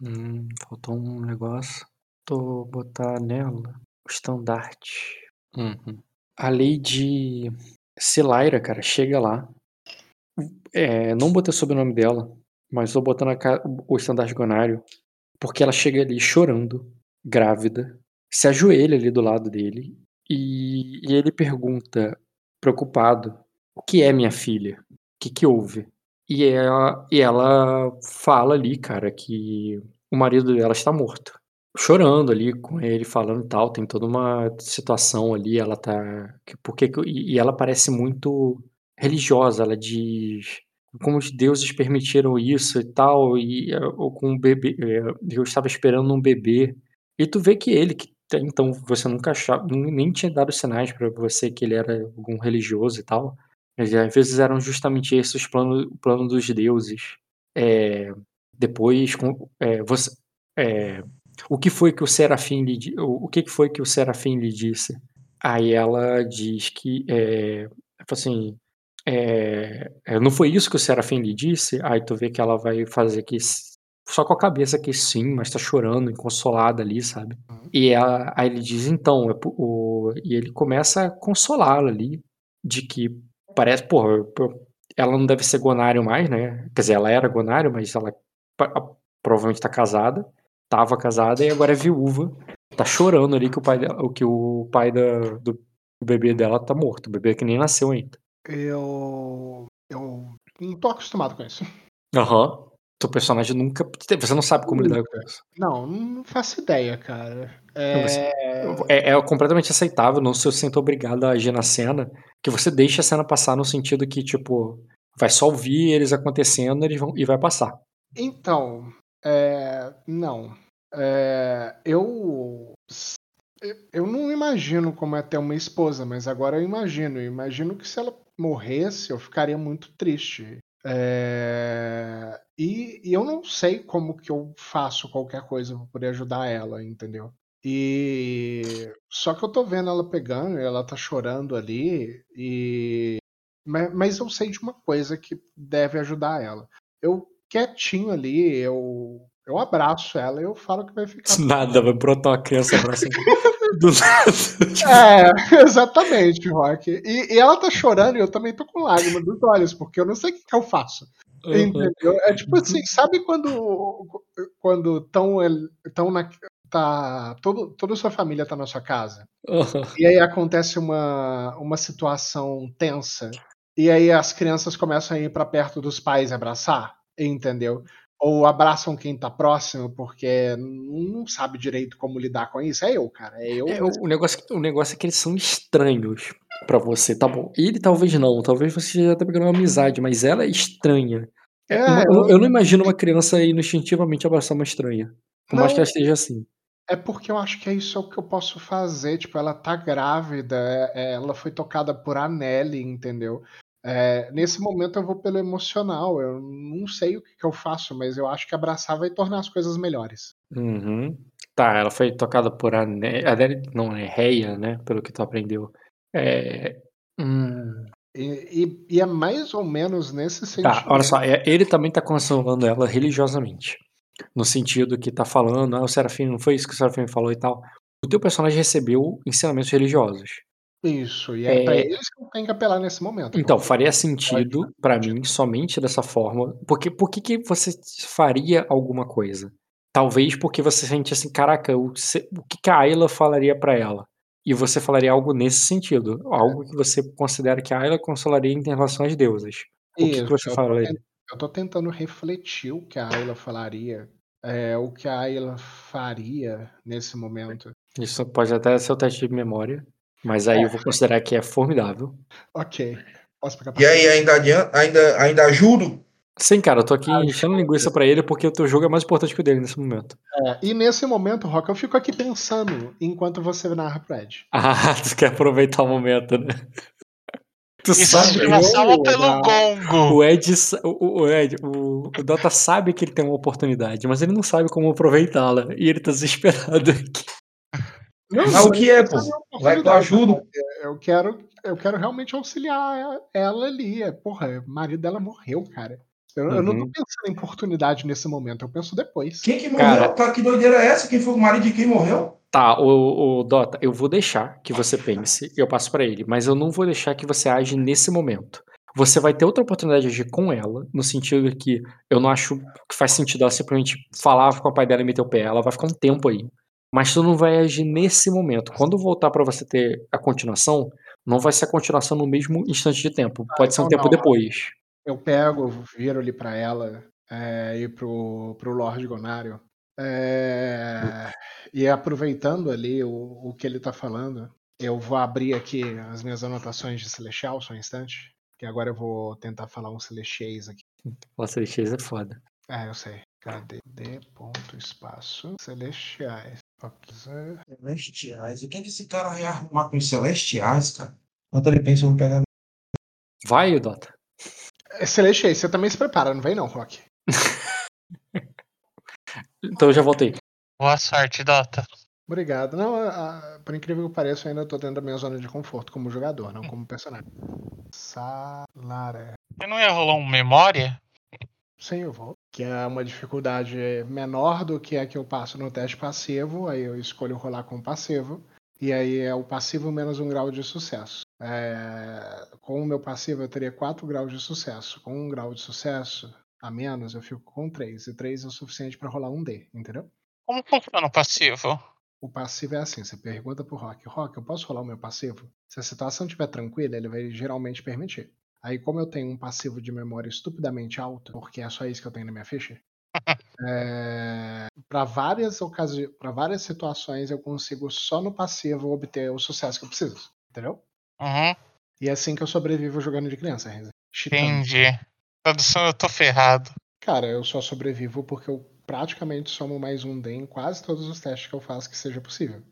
Hum, faltou um negócio. Tô botar nela o estandarte. Uhum. A Lady Silaira, cara, chega lá. É, não botei o sobrenome dela, mas tô botando a o estandarte gonário. Porque ela chega ali chorando. grávida, se ajoelha ali do lado dele e, e ele pergunta, preocupado, o que é minha filha? O que, que houve? E ela, e ela fala ali, cara, que o marido dela está morto. Chorando ali com ele, falando tal, tem toda uma situação ali, ela tá. que- Porque, e e ela parece muito religiosa, ela diz como os deuses permitiram isso e tal, e eh, ou com um bebê, eh, eu estava esperando um bebê. E tu vê que ele, que então você nunca achava, nem tinha dado sinais pra você que ele era algum religioso e tal, mas às vezes eram justamente esses os planos plano dos deuses. Eh, depois com eh, você eh, o que foi que o serafim lhe o o que foi que o serafim lhe disse? Aí ela diz que, fala assim, eh, eh, "Não foi isso que o serafim lhe disse?" Aí tu vê que ela vai fazer que só com a cabeça que sim, mas tá chorando, inconsolada ali, sabe. E ela aí ele diz: "Então, é o" e ele começa a consolá-la ali, de que parece porra, po ela não deve ser Gonário mais, né, quer dizer, ela era Gonário, mas ela provavelmente tá casada, estava casada e agora é viúva, tá chorando ali que o pai que o pai da do bebê dela tá morto, o bebê que nem nasceu ainda.
Eu. Eu não tô acostumado com isso.
Aham. Teu personagem nunca você não sabe como lidar com isso.
Não, não faço ideia, cara.
Não, você
É.
é é completamente aceitável, não se sinta obrigado a agir na cena, que você deixa a cena passar no sentido que, tipo, vai só ouvir eles acontecendo, eles vão e vai passar.
Então, eh, não. Eh, eu eu não imagino como é ter uma esposa, mas agora eu imagino. Eu imagino que se ela morresse, eu ficaria muito triste. Eh, e e eu não sei como que eu faço qualquer coisa pra poder ajudar ela, entendeu. E só que eu tô vendo ela pegando e ela tá chorando ali, e ma mas eu sei de uma coisa que deve ajudar ela. Eu quietinho ali, eu eu abraço ela e eu falo que vai ficar
nada, vai brotar uma criança abraçando do nada,
É, exatamente, Rock. E e ela tá chorando e eu também tô com lágrima nos olhos, porque eu não sei o que que eu faço,
Aham.
entendeu. É tipo assim, sabe quando quando estão el estão na tá todo toda a sua família tá na sua casa,
Aham.
e aí acontece uma uma situação tensa, e aí as crianças começam a ir pra perto dos pais abraçar, entendeu. Ou abraçam quem tá próximo, porque não sabe direito como lidar com isso. É eu, cara, é eu
É, o negócio o negócio é que eles são estranhos pra você, tá bom. Ele talvez não, talvez você já tá pegando uma amizade, mas ela é estranha.
É,
uma eu
eu
não imagino uma criança instintivamente abraçar uma estranha, por mais que ela esteja assim.
É porque eu acho que é isso é o que eu posso fazer, tipo, ela tá grávida, eh, ela foi tocada por Annelle, entendeu. Eh, nesse momento eu vou pelo emocional, eu não sei o que que eu faço, mas eu acho que abraçar vai tornar as coisas melhores.
Uhum. Tá, ela foi tocada por Ane Adele não, é Reia, né, pelo que tu aprendeu. Eh, hum.
E e e é mais ou menos nesse
Tá, olha só, eh, ele também tá consolando ela religiosamente, no sentido que tá falando: "Ah, o Serafim não foi isso que o Serafim falou e tal". O teu personagem recebeu ensinamentos religiosos.
Isso, e é pra
Eh
eles que eu tenho que apelar nesse momento,
Então, faria sentido
sentido.
mim somente dessa forma, porque por que que você faria alguma coisa? Talvez porque você sente assim: "Caraca, o que que a Ayla falaria pra ela?". E você falaria algo nesse sentido, algo que você considera que a Ayla consolaria em relação às deusas. O que que
Isso,
você
eu tô
falaria?
eu tô tentando refletir o que a Ayla falaria, eh, o que a Ayla faria nesse momento.
Isso pode até ser o teste de memória, mas aí
É.
eu vou considerar que é formidável.
Ok, posso pegar
E aí, ainda adianta ainda ainda ajudo?
Sim, cara, eu tô aqui enchendo
Ajuda.
linguiça pra ele, porque o teu jogo é mais importante que o dele nesse momento.
É, e nesse momento, Rock, eu fico aqui pensando enquanto você narra pro Ed.
Ah, tu quer aproveitar o momento, né. Tu
Isso
sabe
salva pelo
não.
gongo.
O Ed o o Ed, o o Dota sabe que ele tem uma oportunidade, mas ele não sabe como aproveitá-la, e ele tá desesperado aqui.
Não, não
o que é, pô?
é a
Vai que eu ajudo.
Rock. Eu quero eu quero realmente auxiliar ela ali. É, porra, o marido dela morreu, cara. Eu eu não tô
Uhum.
pensando em oportunidade nesse momento, eu penso depois.
Quem que morreu?
Cara
Cara, que doideira é essa? Quem foi o marido de quem morreu?
Tá, o o Dota, eu vou deixar que você pense, eu passo pra ele, mas eu não vou deixar que você age nesse momento. Você vai ter outra oportunidade de agir com ela, no sentido que eu não acho que faz sentido ela simplesmente falar com o pai dela e meter o pé, ela vai ficar um tempo aí. Mas tu não vai agir nesse momento. Quando voltar pra você ter a continuação, não vai ser a continuação no mesmo instante de tempo. Pode ser um
então
tempo
não.
depois.
Eu pego, viro ali pra ela é, e pro, pro Lorde Gonário. É, e aproveitando ali o, o que ele tá falando, eu vou abrir aqui as minhas anotações de Celestial só um instante. Que agora eu vou tentar falar um Celestiais aqui.
Nossa, Celestiais é foda.
Ah, eu sei. Cadê? D ponto espaço Celestiais.
Celestiais. O que é que esse cara vai arrumar com os celestiais, cara? Enquanto ele pensa, eu vou pegar.
Vai, Dota.
É, Celestiais, você também se prepara, não vem não, Rock.
Então eu já voltei.
Boa sorte, Dota.
Obrigado. Não, a- a- por incrível que pareça, eu ainda tô dentro da minha zona de conforto como jogador, não como personagem. Salaré.
Você não ia rolar um memória?
Sim, eu vou. Que é uma dificuldade menor do que a que eu passo no teste passivo. Aí eu escolho rolar com passivo. E aí é o passivo menos um grau de sucesso. É, Com o meu passivo eu teria 4 graus de sucesso. Com um grau de sucesso a menos, eu fico com 3. E 3 é o suficiente pra rolar um D, entendeu?
Como funciona o passivo?
O passivo é assim, você pergunta pro Rock, Rock, eu posso rolar o meu passivo? Se a situação estiver tranquila, ele vai geralmente permitir. Aí, como eu tenho um passivo de memória estupidamente alto, porque é só isso que eu tenho na minha ficha, é... para várias ocasiões, para várias situações, eu consigo só no passivo obter o sucesso que eu preciso, entendeu?
Uhum,
E é assim que eu sobrevivo jogando de criança. Cheatando.
entendi. Tradução eu tô ferrado.
Cara, eu só sobrevivo porque eu praticamente somo mais um D em quase todos os testes que eu faço que seja possível.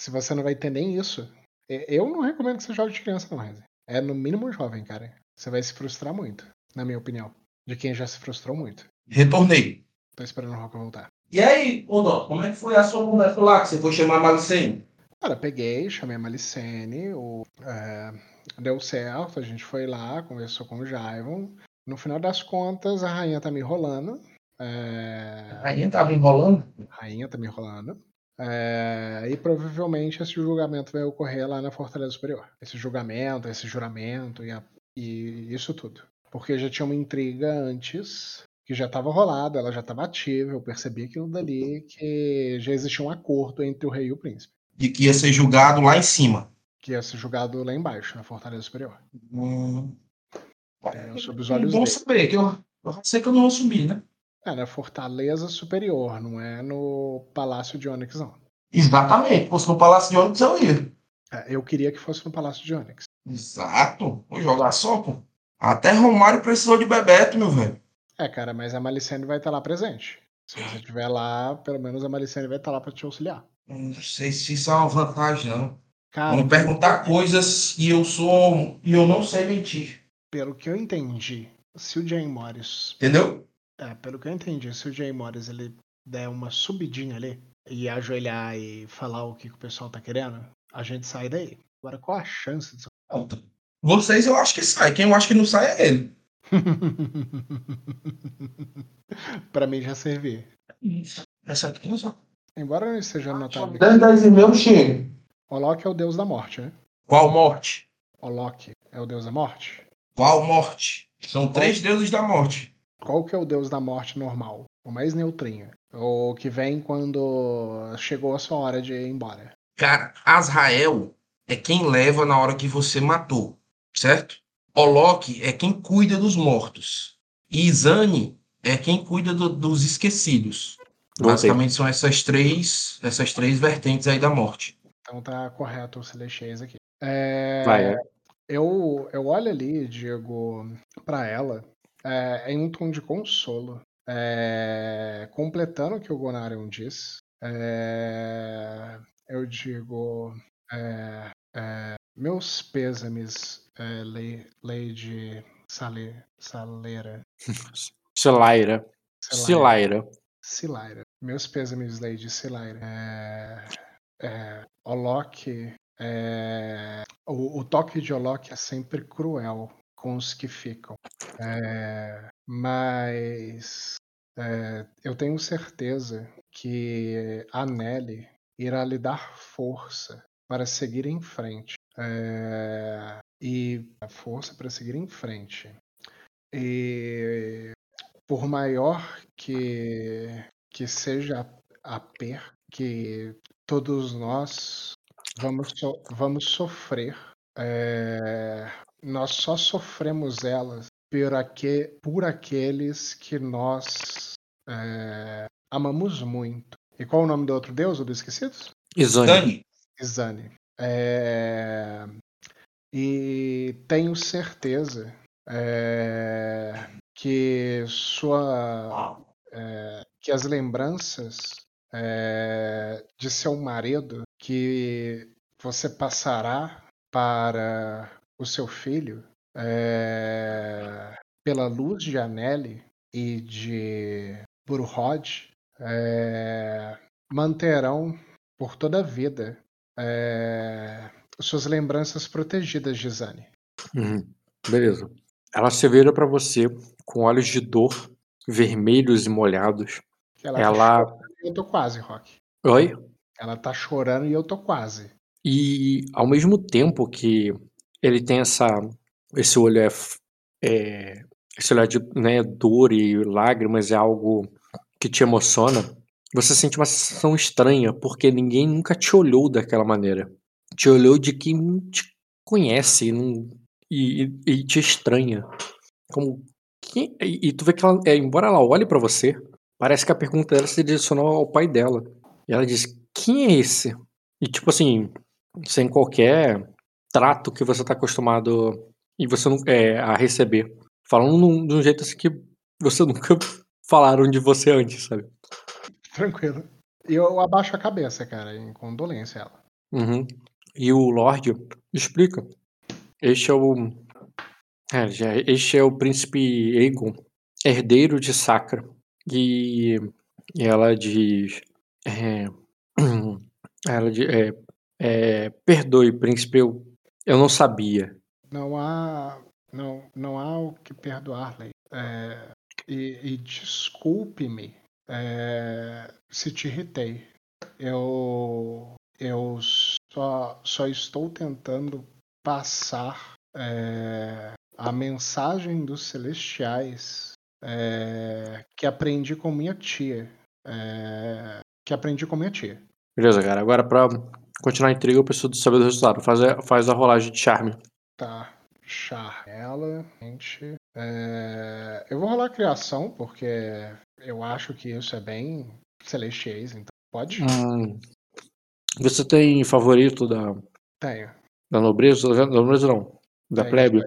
Se você não vai ter nem isso, eu não recomendo que você jogue de criança, não, Renzi. É no mínimo jovem, cara. Você vai se frustrar muito, na minha opinião. De quem já se frustrou muito.
Retornei.
Tô esperando o Rock voltar.
E aí, Dó, como é que foi a sua conversa lá que você foi chamar a Malicene?
Cara, peguei, chamei a Malicene, o, é, deu certo, a gente foi lá, conversou com o Jaivon. No final das contas, a rainha tá me enrolando. É,
A rainha tava enrolando?
A rainha tá me enrolando. É, e provavelmente esse julgamento vai ocorrer lá na Fortaleza Superior. Esse julgamento, esse juramento e, a- e isso tudo. Porque já tinha uma intriga antes, que já estava rolada, ela já estava ativa, eu percebi aquilo dali, que já existia um acordo entre o rei e o príncipe.
De que ia ser julgado lá em cima.
Que ia ser julgado lá embaixo, na Fortaleza Superior.
Hum.
É, sob os
É
olhos
bom
dele.
saber, que eu, eu sei que eu não vou subir, né?
É na Fortaleza Superior, não é no Palácio de Onyx, não.
Exatamente. Se fosse no Palácio de Ônibus, eu ia.
É, eu queria que fosse no Palácio de Onyx.
Exato. Vou jogar só, pô. Até Romário precisou de Bebeto, meu velho.
É, cara, mas a Malicene vai estar lá presente. Se você estiver lá, pelo menos a Malicene vai estar lá pra te auxiliar.
Não sei se isso é uma vantagem, não.
Cara,
Vão perguntar coisas e eu sou. e eu não sei mentir.
pelo que eu entendi, se o Jay Morris.
Entendeu?
É, pelo que eu entendi, se o Jay Morris ele der uma subidinha ali e ajoelhar e falar o que, que o pessoal tá querendo, a gente sai daí. Agora, qual a chance disso?
Vocês eu acho que sai. Quem eu acho que não sai é ele.
pra mim já servir.
Essa aqui não só.
Embora não esteja anotado.
10, 10 e meio chega.
Olok é o deus da morte, né?
Qual morte?
Olok é o deus da morte?
Qual morte? São três deuses da morte.
Qual que é o deus da morte normal? O mais neutrinho. O que vem quando chegou a sua hora de ir embora.
Cara, Azrael é quem leva na hora que você matou, certo? Olok é quem cuida dos mortos. E Izani é quem cuida do- dos esquecidos.
Voltei.
Basicamente são essas três, essas três vertentes aí da morte.
Então tá correto o Celestiais aqui. É,
Vai, é.
eu, eu olho ali, digo, pra ela, é, em um tom de consolo, é, completando o que o Gonarion diz, é, eu digo, é, é, meus pêsames, é, Lady Sale, Saleira.
Silaira. Silaira.
Silaira. Meus pêsames, Lady Silaira. É, é, Olok. é, o, o toque de Olok é sempre cruel com os que ficam. É, mas é, eu tenho certeza que a Nelly irá lhe dar força para seguir em frente. É, e a força para seguir em frente. E por maior que, que seja a perca, que todos nós vamos, so- vamos sofrer. É, nós só sofremos elas por, aque, por aqueles que nós é, amamos muito. E qual o nome do outro deus, o do Esquecidos?
Izane.
Dani,
Izane. É, E tenho certeza é, que sua é, que as lembranças é, de seu marido que você passará para o seu filho é, pela luz de Aneli e de Burhod é, manterão por toda a vida é, suas lembranças protegidas de Zane.
Uhum. Beleza. Ela se vira pra você com olhos de dor, vermelhos e molhados.
Ela,
Ela.
Tá chorando e eu tô quase, Rock.
Oi?
Ela tá chorando e eu tô quase.
E ao mesmo tempo que ele tem essa, esse olhar, é, esse olhar de né, dor e lágrimas é algo que te emociona, você sente uma sensação estranha, porque ninguém nunca te olhou daquela maneira. Te olhou de quem te conhece e, e- te estranha. Como, e, e tu vê que ela, é, embora ela olhe pra você, parece que a pergunta dela se direcionou ao pai dela. E ela diz: Quem é esse? E tipo assim, sem qualquer trato que você tá acostumado e você não, é, a receber. Falando num- de um jeito assim que você nunca falaram de você antes, sabe?
Tranquilo. E eu abaixo a cabeça, cara, em condolência a ela.
Uhum. E o Lorde explica. Este é o. É, já, este é o príncipe Aegon, herdeiro de Sacra. E, e ela diz. é, ela diz. É, é, perdoe, príncipe, eu, eu não sabia.
Não há, não, não há o que perdoar, Lei. É, e, e desculpe-me é, se te irritei. Eu, eu só, só estou tentando passar é, a mensagem dos celestiais é, que aprendi com minha tia. É, que aprendi com minha tia.
Beleza, cara. Agora, pra continuar a intriga, eu preciso saber do resultado. Faz a, faz a rolagem de charme.
Tá. Char. Ela, gente. é, Eu vou rolar criação, porque eu acho que isso é bem celestiais, então pode?
Hum. Você tem favorito da,
Tenho.
da nobreza? Da nobreza não. Da
Tenho,
plebe?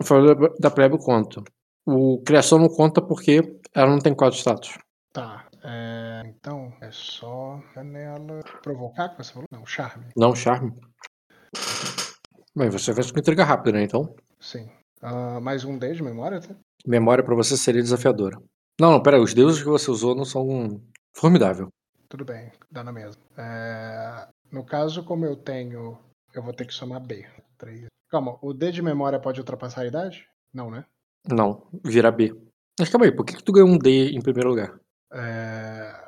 O favorito da plebe conta. O criação não conta porque ela não tem quatro status.
Tá. É, Então, é só nela. Provocar que você falou? Não, charme.
Não charme. Bem, você fez com intriga rápida, né? Então,
Sim. Ah, mais um D de memória, tá?
memória pra você seria desafiadora. Não, não, pera aí. Os deuses que você usou não são formidável.
Tudo bem, dá na mesma. É, No caso, como eu tenho. Eu vou ter que somar B. Três. Calma, o D de memória pode ultrapassar a idade? Não, né?
Não, vira B. Mas calma aí, por que, que tu ganhou um D em primeiro lugar?
É,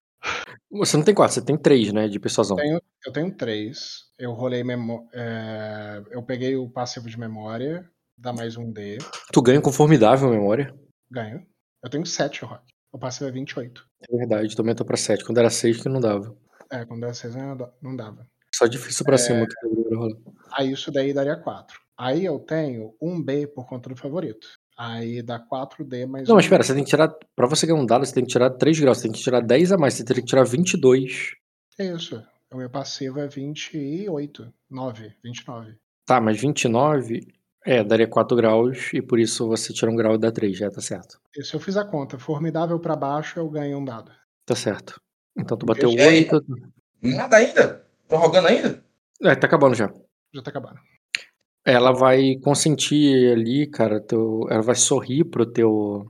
Você não tem quatro, você tem três, né? De persuasão.
tenho- eu tenho três. Eu rolei memó é, Eu peguei o passivo de memória, dá mais um D,
Tu ganha com formidável memória.
ganho. Eu tenho sete, Rock. O passivo é 28.
É verdade, tu aumentou pra sete. Quando era seis que não dava.
É, quando era seis não da- não dava.
Só difícil pra cima que deveria rolar.
Aí isso daí daria 4. Aí eu tenho um B por conta do favorito. Aí dá 4D mais
Não,
um
mas espera, você tem que tirar. Pra você ganhar um dado, você tem que tirar 3 graus, você tem que tirar 10 a mais, você teria que tirar 22.
É isso. O meu passivo é 28. 9. 29.
Tá, mas 29 é, daria 4 graus e por isso você tira um grau e dá 3, já tá certo.
E se eu fiz a conta formidável pra baixo, eu ganho um dado.
Tá certo. Então tu bateu
E aí?
8.
Nada ainda? Tô rogando ainda?
É, tá acabando já.
Já tá acabando.
Ela vai consentir ali, cara, teu, ela vai sorrir pro teu.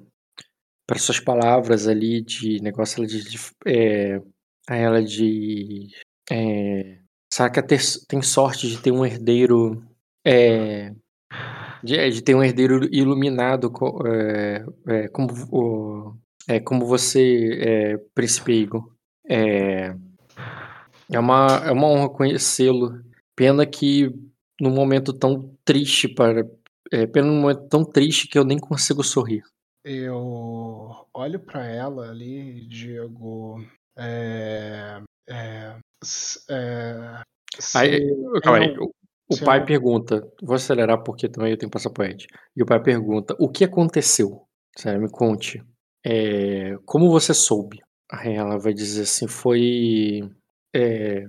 para suas palavras ali de negócio ela de. de é, ela de. É, saca ter, tem sorte de ter um herdeiro. É, de, é, de ter um herdeiro iluminado é, é, como, o, é, como você, é, Príncipe Eagle. É, é, uma, é uma honra conhecê-lo. Pena que num momento tão triste para. É, num momento tão triste que eu nem consigo sorrir.
Eu olho pra ela ali e digo. É, é, é,
Aí, calma aí. O, o pai
não-
pergunta, vou acelerar porque também eu tenho Ed. E o pai pergunta, o que aconteceu? Sério, me conte. É, como você soube? Aí ela vai dizer assim, foi... é,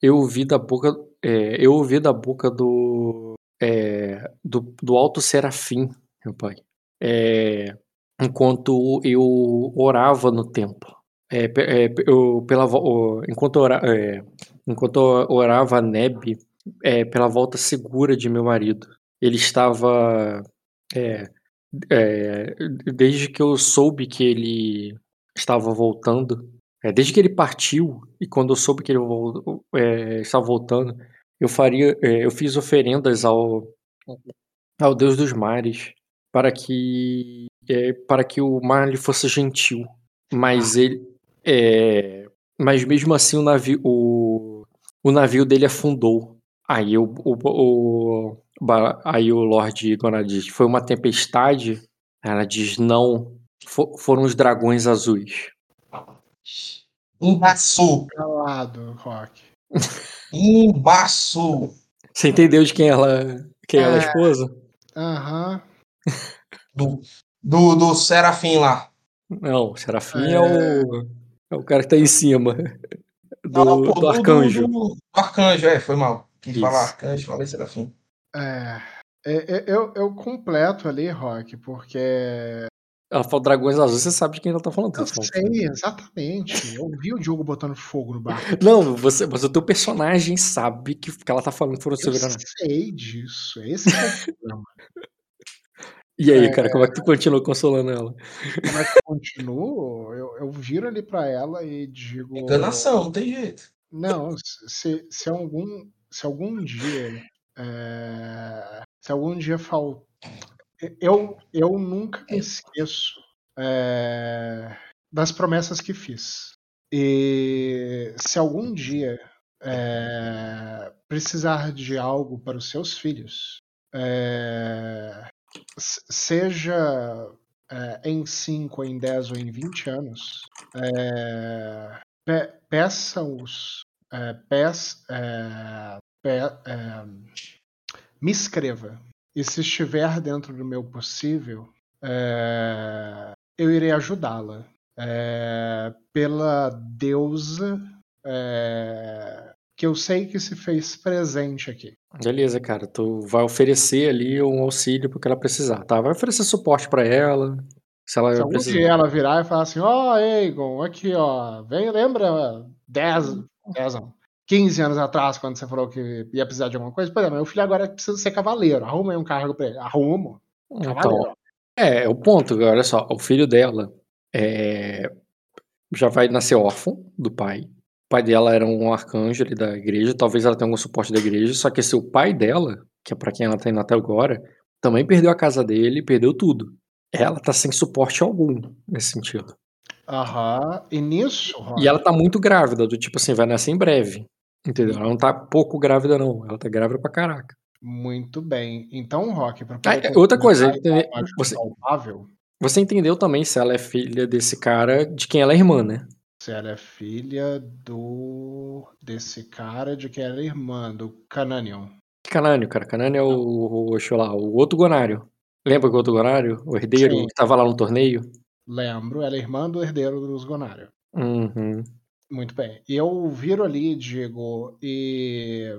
eu ouvi da boca... é, eu ouvi da boca do... é, do, do alto serafim, meu pai. É, enquanto eu orava no templo. É, é, eu, pela, enquanto, ora, é, enquanto eu orava a Neb pela volta segura de meu marido. Ele estava. desde que eu soube que ele estava voltando, desde que ele partiu, e quando eu soube que ele é, estava voltando, eu faria, é, eu fiz oferendas ao, ao Deus dos mares para que é, para que o mar lhe fosse gentil. Mas ele é, mas mesmo assim o navio o, o navio dele afundou. Aí o, o, o aí o Lorde Gonad diz foi uma tempestade. Ela diz não, fo- foram os dragões azuis.
Embaçou.
Calado, Rock.
Embaçou.
Você entendeu de quem ela quem ela é
É.
esposa?
Aham.
Do, do, do Serafim lá.
Não, o Serafim é, o é o cara que tá em cima do,
Não, pô,
do arcanjo.
Do, do arcanjo, é, foi mal. Quis
Isso.
falar arcanjo, falei Serafim.
É, é, é, eu, eu completo ali, Rock, porque
Ela fala dragões azuis, você sabe de quem ela tá falando.
eu
tá falando.
sei exatamente. Eu vi o Diogo botando fogo no barco.
Não, você, mas o teu personagem sabe que, que ela tá falando que foram
Eu
soberanos.
sei disso. Esse é o problema.
E aí,
É.
cara, como é que tu continua consolando ela?
Como é que eu continuo? Eu, eu viro ali pra ela e digo.
Enganação, não tem jeito.
Não, se, se algum se algum dia é, se algum dia faltar eu eu nunca me esqueço é, das promessas que fiz e se algum dia é, precisar de algo para os seus filhos é, se- seja é, em 5, em 10 ou em 20 anos é, pe- peça-os é, peça, é, pe- é, me escreva. E se estiver dentro do meu possível, é, eu irei ajudá-la. É, pela deusa é, que eu sei que se fez presente aqui.
Beleza, cara, tu vai oferecer ali um auxílio pro que ela precisar, tá? Vai oferecer suporte pra ela, se ela
Se algum
precisar.
dia ela virar e falar assim, ó, Egon, aqui, ó, vem, lembra 10, 10 não, 15 anos atrás, quando você falou que ia precisar de alguma coisa? Pois é, meu filho agora precisa ser cavaleiro, arruma aí um cargo pra ele. Arrumo,
Então,
cavaleiro.
é, o ponto, olha só, o filho dela é, já vai nascer órfão do pai. O pai dela era um arcanjo ali da igreja, talvez ela tenha algum suporte da igreja, só que esse o pai dela, que é pra quem ela tá indo até agora, também perdeu a casa dele, perdeu tudo. Ela tá sem suporte algum nesse sentido.
Aham, e nisso,
E ela tá muito grávida, do tipo assim, vai nascer em breve. Entendeu? Ela não tá pouco grávida, não. Ela tá grávida pra caraca.
muito bem. Então, Rock, pra
Ah,
poder
outra coisa,
imagem
você-
palpável,
Você entendeu também se ela é filha desse cara, de quem ela é irmã, né?
se ela é filha do desse cara de que ela é irmã, do Cananion.
Canânio, cara. Canânio é o, o, deixa eu lá, o outro Gonário. Lembra que o outro Gonário? O herdeiro
Sim.
que tava lá no torneio?
Lembro, ela é irmã do herdeiro dos Gonário.
Uhum.
Muito bem. Eu viro ali, Diego, e.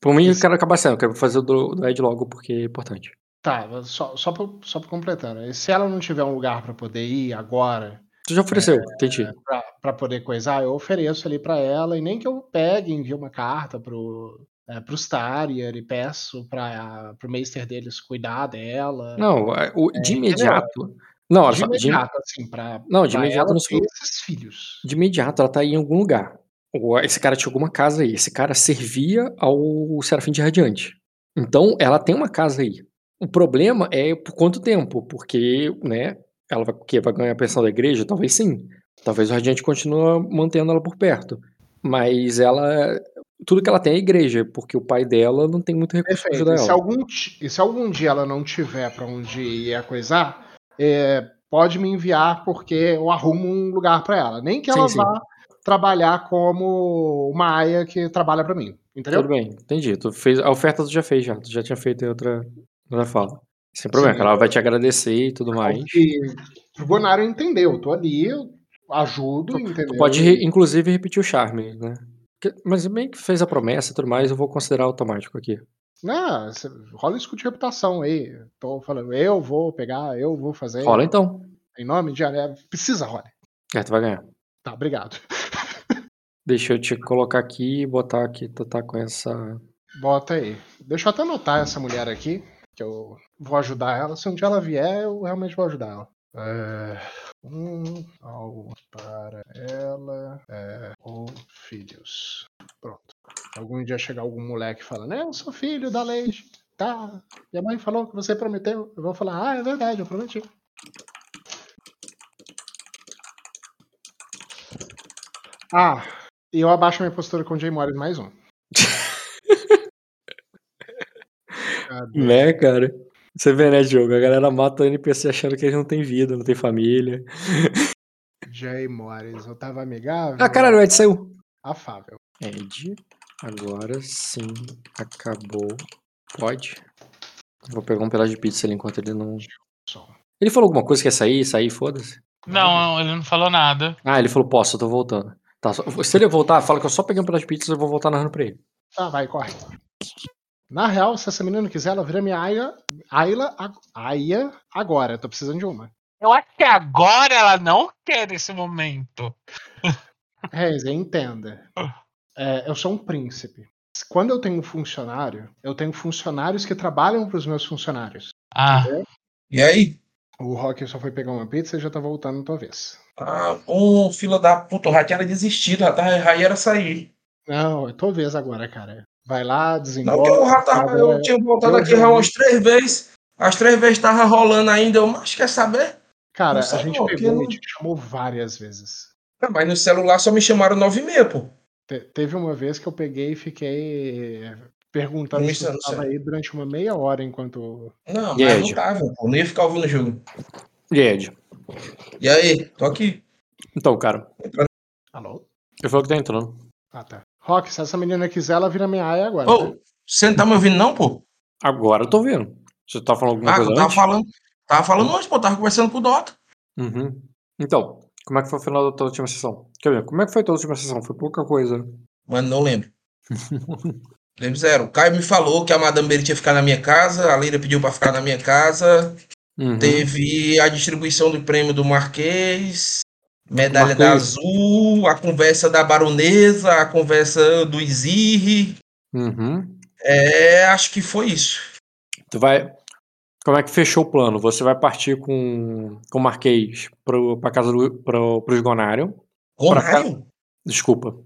Por mim, eu quero acabar sendo. Eu quero fazer o do, do Ed logo, porque é importante.
Tá, só, só, pra, só pra completando. E se ela não tiver um lugar pra poder ir agora,
Tu já ofereceu, entendi.
pra, pra poder coisar, eu ofereço ali pra ela, e nem que eu pegue e envie uma carta pro, é, pro Starier e peço pra, pro Meister deles cuidar dela.
Não, é, o- de imediato. Não,
de
só, de,
imediato, assim, pra,
Não, de
pra
imediato
ela
não
ter esses filhos.
de imediato ela tá em algum lugar. Esse cara tinha alguma casa aí. Esse cara servia ao Serafim de Radiante. Então, ela tem uma casa aí. O problema é por quanto tempo, porque, né, ela vai, que vai ganhar a pensão da igreja? Talvez sim. Talvez o Radiante continue mantendo ela por perto. Mas ela. Tudo que ela tem é a igreja, porque o pai dela não tem muito recurso pra
Perfeito.
ajudar
E se,
ela.
algum, e se algum dia ela não tiver pra onde ir a coisar, é, pode me enviar porque eu arrumo um lugar pra ela. Nem que
Sim,
ela
sim.
vá trabalhar como uma aia que trabalha pra mim. Entendeu?
Tudo bem, entendi. Tu fez, a oferta tu já fez já. Tu já tinha feito em outra, outra fala. Sem problema,
Sim.
ela vai te agradecer e tudo mais.
E o Gonário entendeu. Eu tô ali, eu ajudo, entendeu?
Tu pode, inclusive, repetir o charme, né? Mas bem que fez a promessa e tudo mais, eu vou considerar automático aqui.
Não, rola isso de reputação aí. Tô falando, eu vou pegar, eu vou fazer.
Rola então.
Em nome de. é, Precisa, rola.
É, tu vai ganhar.
Tá, obrigado.
Deixa eu te colocar aqui e botar aqui, tu tá com essa.
Bota aí. Deixa eu até anotar essa mulher aqui, que eu vou ajudar ela. Se um dia ela vier, eu realmente vou ajudar ela. É, um algo para ela é, ou filhos. Pronto. Algum dia chegar algum moleque falando, eu sou filho da Lady. Tá. Minha mãe falou que você prometeu. Eu vou falar, ah, é verdade, eu prometi. Ah, e eu abaixo minha postura com o Jay Morris mais um. Cadê?
Né, cara? Você vê, né, jogo? A galera mata o NPC achando que eles não têm vida, não tem família.
Jay Morris, eu tava amigável.
Ah, caralho, o Ed saiu.
Afável.
Ed, agora sim, acabou. Pode. Vou pegar um pedaço de pizza ali enquanto ele não. Ele falou alguma coisa que ia sair, sair, foda-se.
Não, ele não falou nada.
Ah, ele falou, posso, eu tô voltando. Tá, só- se ele voltar, fala que eu só peguei um pedaço de pizza e eu vou voltar narrando pra ele.
Tá, vai, corre. Na real, se essa menina quiser, ela vira minha Aya, Ayla, ag- Aya agora. Eu tô precisando de uma.
Eu acho que agora ela não quer nesse momento.
Reis, entenda. É, eu sou um príncipe. Quando eu tenho um funcionário, eu tenho funcionários que trabalham para os meus funcionários.
Ah,
E aí?
O Rock só foi pegar uma pizza e já tá voltando na tua vez.
Ah, ô, fila da puta, o Ratinho era desistido, já tá, já era sair.
Não, é tua vez agora, cara. Vai lá,
Não,
desembola.
que eu já tava, eu tinha voltado
eu
aqui
já
umas três vezes. As três vezes tava rolando ainda. Eu, mas quer saber?
Cara,
Não
a gente pegou
não.
e te chamou várias vezes.
Ah, Mas no celular só me chamaram nove e meia, pô.
Te- teve uma vez que eu peguei e fiquei perguntando
Não
se
não sei.
estava aí durante uma meia hora enquanto.
Não, mas
Ed?
não tava, pô. Não ia ficar ouvindo o jogo.
E Ed?
E aí? Tô aqui.
Então, cara,
Alô?
eu falou que tá entrando.
Ah, tá. Rock, se essa menina quiser, ela vira minha aia agora.
Ô,
tá?
você não tá me ouvindo, não, pô?
Agora eu tô vendo. Você tá falando alguma
Ah,
coisa
eu tava
antes?
falando. Tava falando antes, pô. Tava conversando com o Dota.
Uhum. Então, como é que foi o final da tua última sessão? Quer ver? Como é que foi a tua última sessão? Foi pouca coisa. né?
Mano, não lembro. lembro zero. O Caio me falou que a Madame Berry tinha ficado na minha casa. A Leira pediu pra ficar na minha casa.
Uhum.
Teve a distribuição do prêmio do Marquês, medalha da
Marquês.
Azul, a conversa da Baronesa, a conversa do Izirri.
Uhum.
É, acho que foi isso.
Tu vai. Como é que fechou o plano? Você vai partir com, com o Marquês pro, pra casa do, pro, pro Esgonarion. Pra cá.
Ronário?
Desculpa.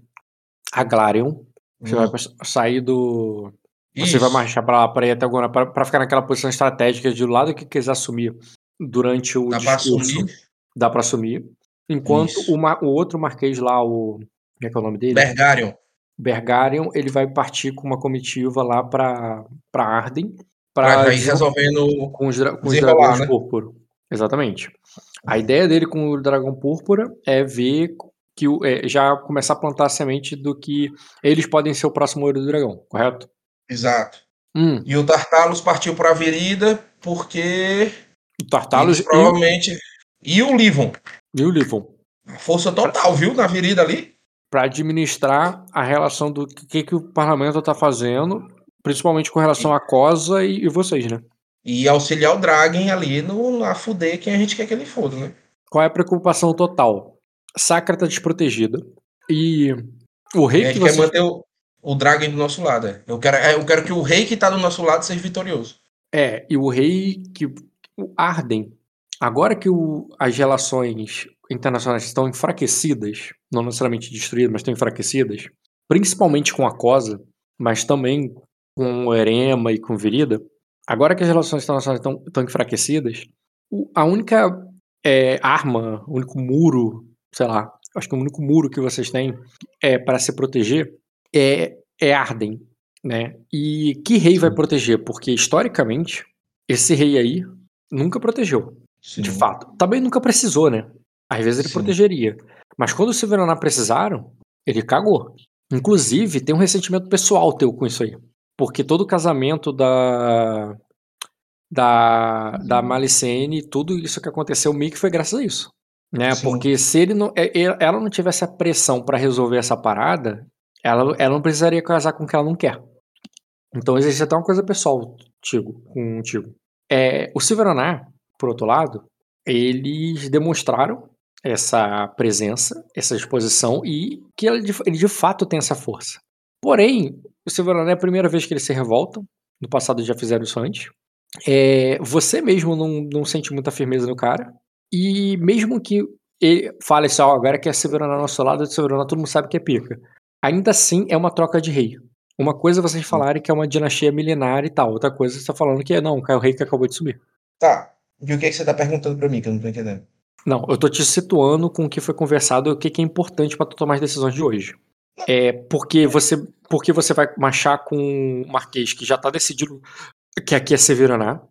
A Glarion. Você vai
Hum,
sair do. Você
isso.
vai marchar pra lá, pra ir até o Gonarion, pra, pra ficar naquela posição estratégica de lado que quiser assumir durante o
Dá pra
discurso.
assumir.
Dá pra assumir. Enquanto o, o outro Marquês lá, o. Como é que é o nome dele?
Bergarion.
Bergarion, ele vai partir com uma comitiva lá pra, pra Arden.
Já ir resolvendo.
com os, com os dragões
né?
púrpura. Exatamente. A ideia dele com o dragão púrpura é ver que o- é, já começar a plantar a semente do que eles podem ser o próximo olho do dragão, correto?
Exato.
Hum,
E o Tartalos partiu pra Avenida porque
o Tartalos
provavelmente. O
e o Livon.
Força total, viu? Na Avenida ali.
Para administrar a relação do que, que o parlamento está fazendo, principalmente com relação à COSA e, e vocês, né?
E auxiliar o Dragon ali no, a fuder quem a gente quer que ele foda, né?
Qual é a preocupação total? Sacra tá desprotegida e o rei que
gente quer
você
manter o, o Dragon do nosso lado. é. Eu quero, é, eu quero que o rei que tá do nosso lado seja vitorioso.
É, e o rei que. O Arden, agora que o- as relações internacionais estão enfraquecidas, não necessariamente destruídas, mas estão enfraquecidas, principalmente com a COSA, mas também com o Erema e com o Virida, agora que as relações internacionais estão, estão enfraquecidas, o- a única é, arma, o único muro, sei lá, acho que o único muro que vocês têm é para se proteger é, é Arden, né? E que rei vai proteger? Porque historicamente esse rei aí nunca protegeu,
Sim.
de fato. Também nunca precisou, né? Às vezes ele
Sim.
protegeria, Mas quando os Silveraná precisaram, ele cagou. Inclusive, tem um ressentimento pessoal teu com isso aí. Porque todo o casamento da. Da, da Malicene, tudo isso que aconteceu meio que foi graças a isso. Né?
Sim.
Porque se ele não, é- é- ela não tivesse a pressão pra resolver essa parada, ela, ela não precisaria casar com o que ela não quer. Então existe até uma coisa pessoal contigo. contigo. É, o Silveraná, por outro lado, eles demonstraram essa presença, essa disposição e que ele de, ele de fato tem essa força. Porém, o Silveraná é a primeira vez que eles se revoltam. No passado já fizeram isso antes. É, você mesmo não, não sente muita firmeza no cara. E mesmo que ele fale assim, ó, agora que é Severaná ao nosso lado, Severaná todo mundo sabe que é pica. Ainda assim é uma troca de rei. Uma coisa é vocês falarem que é uma dinastia milenar e tal, outra coisa você tá falando que é não, é o rei que acabou de subir.
Tá. E o que, é que você tá perguntando pra mim, que eu não tô entendendo?
Não, eu tô te situando com o que foi conversado e o que, que é importante pra tu tomar as decisões de hoje. É porque você, porque você vai marchar com um marquês que já tá decidido que aqui é Severaná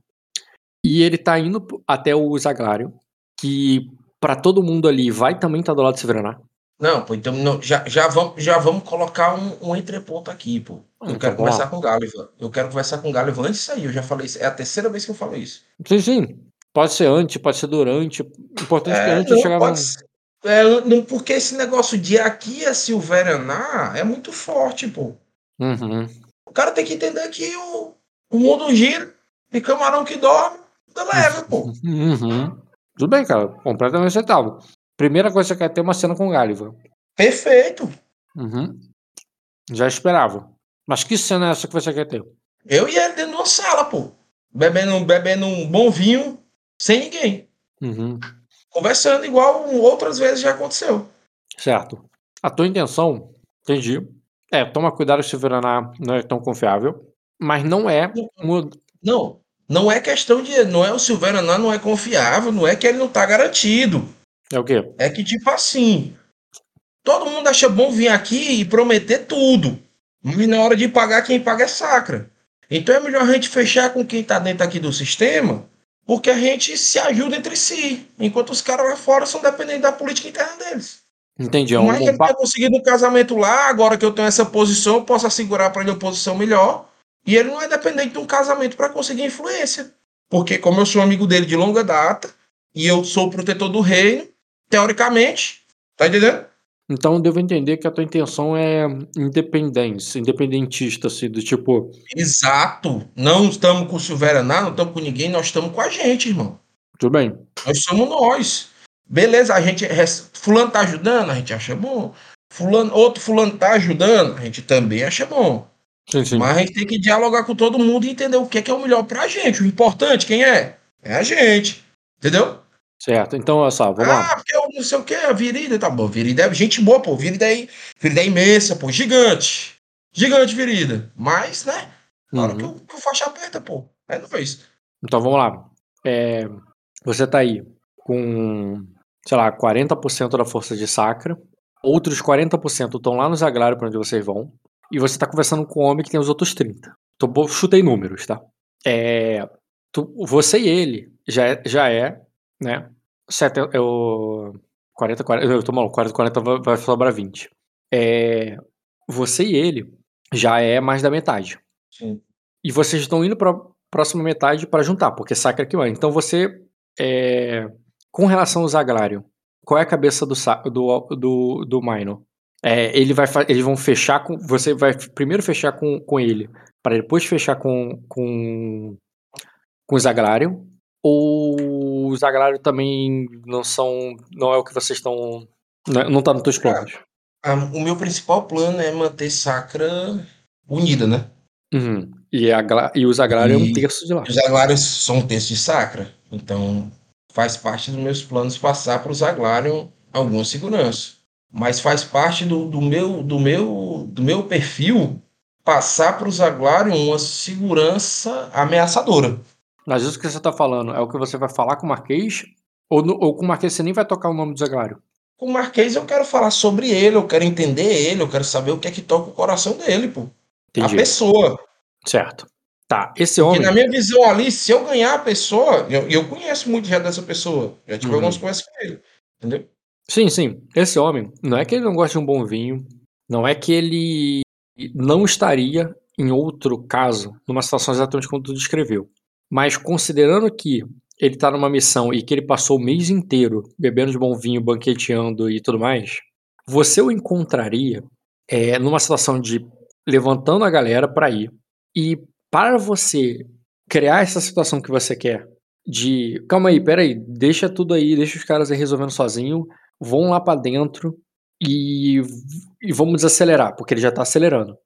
e ele tá indo até o Zaglário, que pra todo mundo ali vai também tá do lado de Severaná.
Não, pô, então não, já, já, vamos, já vamos colocar um, um entreponto aqui, pô. Eu
Então,
quero conversar
lá.
com o Galivan. Eu quero conversar com o Galivan antes disso aí. Eu já falei isso. É a terceira vez que eu falo isso.
Sim, sim. Pode ser antes, pode ser durante. O importante é que
É,
antes
não,
chegar
ser. É, não, porque esse negócio de aqui é Silveraná é muito forte, pô.
Uhum.
O cara tem que entender que o, o mundo gira e camarão que dorme, tá leve, pô.
Uhum. Tudo bem, cara. Completamente aceitável. Primeira coisa que você quer é ter uma cena com o Gáliva.
Perfeito.
Uhum. Já esperava. Mas que cena é essa que você quer ter?
Eu e ele dentro de uma sala, pô. Bebendo, bebendo um bom vinho, sem ninguém.
Uhum.
Conversando igual outras vezes já aconteceu.
Certo. A tua intenção, entendi. É, toma cuidado se o Veraná não é tão confiável. Mas não é.
Não, não é questão de. Não é o Silveraná não é confiável, não é que ele não tá garantido.
É o quê?
É que, tipo assim, todo mundo acha bom vir aqui e prometer tudo. Mas na hora de pagar, quem paga é sacra. Então é melhor a gente fechar com quem tá dentro aqui do sistema, porque a gente se ajuda entre si. Enquanto os caras lá fora são dependentes da política interna deles.
Entendi. É um,
Mas
um
ele
pa-
tá conseguindo um casamento lá, agora que eu tenho essa posição, eu posso assegurar para ele uma posição melhor. E ele não é dependente de um casamento para conseguir influência. Porque, como eu sou amigo dele de longa data, e eu sou o protetor do reino, teoricamente, tá entendendo?
Então devo entender que a tua intenção é independência, independentista, assim, do tipo.
Exato. Não estamos com o Silveraná, não estamos com ninguém, nós estamos com a gente, irmão.
Tudo bem.
Nós somos nós. Beleza, a gente. res- Fulano tá ajudando, a gente acha bom. Fulano, outro fulano tá ajudando, a gente também acha bom.
Sim, sim.
Mas a gente tem que dialogar com todo mundo e entender o que é, que é o melhor pra gente. O importante, quem é? É a gente. Entendeu?
Certo. Então, olha só, vamos lá.
ah, porque eu não sei o que, a Virida, tá bom. Virida é gente boa, pô. Virida é, Virida é imensa, pô. Gigante. Gigante, Virida. Mas, né? Na hora
Uhum.
que, o, que o faixa aperta, pô. É nóis.
Então vamos lá. É, você tá aí com, sei lá, 40% da força de sacra. Outros 40% estão lá no Zaglário para onde vocês vão. E você tá conversando com o homem que tem os outros 30. Tô, bo- chutei números, tá? É, tu- você e ele já é, já é né? Sete, eu, 40, 40, eu tô maluco, 40, 40 vai, vai sobrar 20. É, você e ele já é mais da metade.
Sim.
E vocês estão indo para próxima metade para juntar, porque sacra que vai. Então você, é, com relação ao Zaglário, qual é a cabeça do do do, do Minor? É, ele vai, eles vão fechar com, você vai primeiro fechar com, com ele, para depois fechar com com com o Zaglário. Ou o Zaglário também não são, não é o que vocês estão, não, é- não tá nos teus planos.
Ah, o meu principal plano é manter Sacra unida, né?
Uhum. E, a, e o Zaglário é um
E-
terço de lá.
Os Aglários são um texto de Sacra. Então, faz parte dos meus planos passar para os Aglários alguma segurança. Mas faz parte do, do, meu, do, meu, do meu perfil passar para os Aglários uma segurança ameaçadora.
Mas isso que você tá falando é o que você vai falar com o Marquês? Ou, no- ou com o Marquês você nem vai tocar o nome do Zaglário?
Com o Marquês eu quero falar sobre ele, eu quero entender ele, eu quero saber o que é que toca o coração dele, pô. A
Entendi.
pessoa.
Certo. Tá, esse
Porque
homem.
na minha visão ali, se eu ganhar a pessoa, e eu, eu conheço muito já dessa pessoa, já tive
Uhum.
algumas conversas com ele, entendeu?
Sim, sim. Esse homem, não é que ele não gosta de um bom vinho, não é que ele não estaria em outro caso, numa situação exatamente como tu descreveu. Mas considerando que ele está numa missão e que ele passou o mês inteiro bebendo de bom vinho, banqueteando e tudo mais, você o encontraria é, numa situação de levantando a galera para ir. E para você criar essa situação que você quer, de calma aí, peraí, deixa tudo aí, deixa os caras aí resolvendo sozinho, vão lá para dentro e, e vamos desacelerar, porque ele já tá acelerando.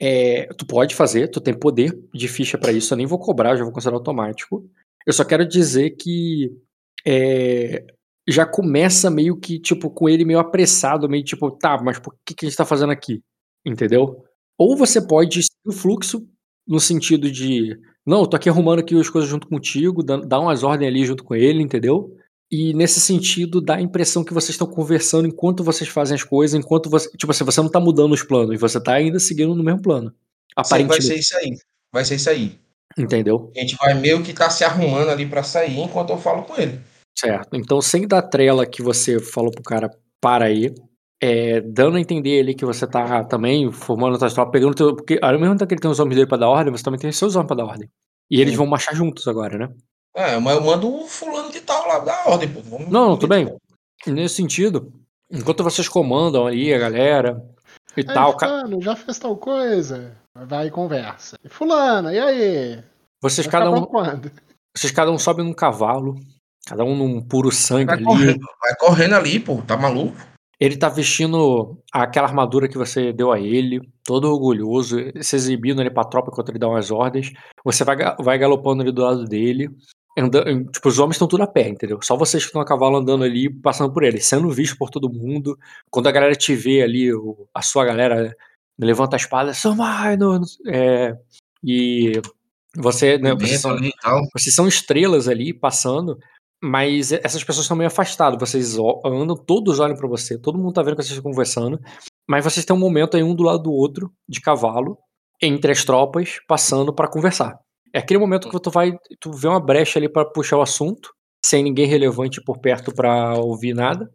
É, tu pode fazer, tu tem poder de ficha para isso, eu nem vou cobrar, já vou considerar automático. Eu só quero dizer que é, já começa meio que, tipo, com ele meio apressado, meio tipo, tá, mas por que, que a gente tá fazendo aqui? Entendeu? Ou você pode seguir o fluxo no sentido de, não, eu tô aqui arrumando aqui as coisas junto contigo, dá umas ordens ali junto com ele, entendeu? E nesse sentido dá a impressão que vocês estão conversando enquanto vocês fazem as coisas, enquanto você. Tipo assim, você não tá mudando os planos, você tá ainda seguindo no mesmo plano.
Sim, vai
Aparentemente.
ser isso aí. Vai ser isso aí.
Entendeu?
A gente vai meio que tá se arrumando ali pra sair enquanto eu falo com ele.
Certo. Então, sem dar trela que você falou pro cara para aí, é, dando a entender ali que você tá também formando a tua tropa, pegando teu. Porque ao mesmo tempo que ele tem os homens dele pra dar ordem, você também tem os seus homens pra dar ordem. E eles
Sim.
vão marchar juntos agora, né?
É, mas eu mando o fulano de tal lá da ordem, pô. Vamos-
Não, não, tudo bem. Nesse sentido, enquanto vocês comandam ali a galera e
Aí,
tal, ca-
fulano, já fez tal coisa? Vai e conversa. E fulano, e aí?
vocês
Vai
cada um,
quando?
vocês cada um sobe num cavalo, cada um num puro sangue
Vai
ali.
correndo, vai correndo ali, pô. Tá maluco?
Ele tá vestindo aquela armadura que você deu a ele, todo orgulhoso, se exibindo ali pra tropa enquanto ele dá umas ordens. Você vai, vai galopando ali do lado dele. Anda- tipo, os homens estão tudo a pé, entendeu? Só vocês que estão a cavalo andando ali, passando por ele, sendo visto por todo mundo. Quando a galera te vê ali, o- a sua galera levanta a espada, São Minor! É, e você, né, vocês são, vocês são estrelas ali passando, mas essas pessoas estão meio afastadas. Vocês andam, todos olham pra você, todo mundo tá vendo que vocês estão conversando, mas vocês têm um momento aí um do lado do outro, de cavalo, entre as tropas, passando pra conversar. É aquele momento que tu vai, tu vê uma brecha ali pra puxar o assunto, sem ninguém relevante por perto pra ouvir nada.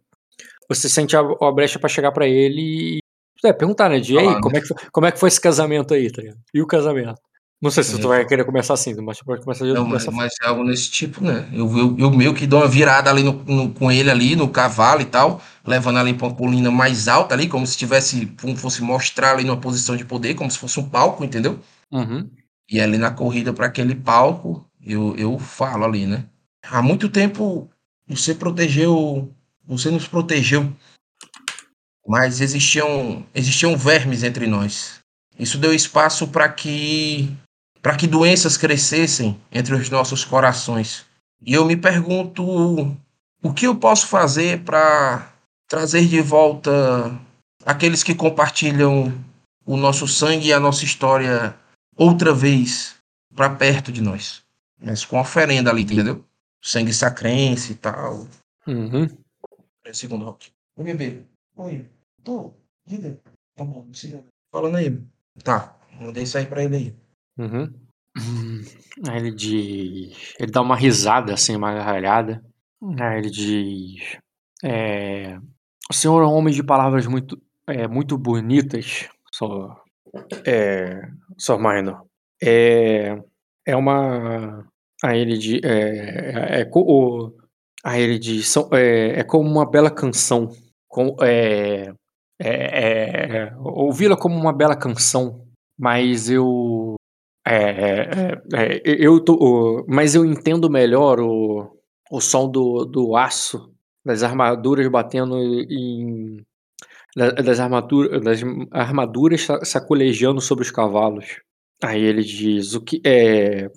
Você sente a, a brecha pra chegar pra ele e é, perguntar, né? De aí,
né?
como, é que foi, como é que foi esse casamento aí, tá ligado? E o casamento? Não sei se tu
É.
vai querer começar assim, mas tu pode começar de
Não, mas, mas é algo nesse tipo, né? Eu, eu, eu meio que dou uma virada ali no, no- com ele ali, no cavalo e tal, levando ali pra uma colina mais alta ali, como se tivesse, como fosse mostrar ali numa posição de poder, como se fosse um palco, entendeu?
Uhum.
E ali na corrida para aquele palco, eu, eu falo ali, né? Há muito tempo você protegeu, você nos protegeu, mas existiam, existiam vermes entre nós. Isso deu espaço para que, para que doenças crescessem entre os nossos corações. E eu me pergunto o que eu posso fazer para trazer de volta aqueles que compartilham o nosso sangue e a nossa história outra vez para perto de nós. Mas com oferenda ali, entendeu? Sangue sacrense e tal.
Uhum.
Peraí, Segundo rock. Oi, bebê. Oi. Tô. Diga. Tá bom, siga. Falando aí. Tá. Mandei isso aí pra ele aí.
Uhum. Hum, Aí ele diz. Ele dá uma risada, assim, uma gargalhada. Aí ele diz. É, o senhor é um homem de palavras muito, é, muito bonitas, só. É. Só Minor. É. É uma. Aí ele diz. É, é, é, o- aí ele diz. São, é, é como uma bela canção. Com, é, é, é, é, ouvi-la como uma bela canção, mas eu é, é, é, eu tô, mas eu entendo melhor o, o som do, do aço das armaduras batendo em das armaduras das armaduras sa- sacolejando sobre os cavalos. Aí ele diz o que é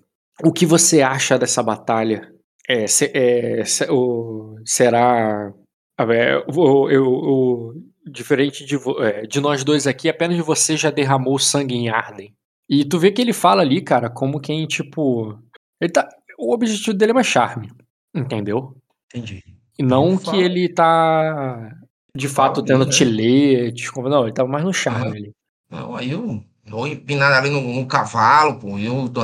o que você acha dessa batalha? É, se- é, se- o- será é, o- eu- o- diferente de, é, de nós dois aqui, apenas você já derramou sangue em Arden. E tu vê que ele fala ali, cara, como quem, tipo. Ele tá, o objetivo dele é mais charme, entendeu?
Entendi.
E não que ele tá, de fato, tendo te
né?
ler, te conven- Não, ele tá mais no charme ali.
Não, aí eu vou empinado ali no, no cavalo, pô. Eu tô.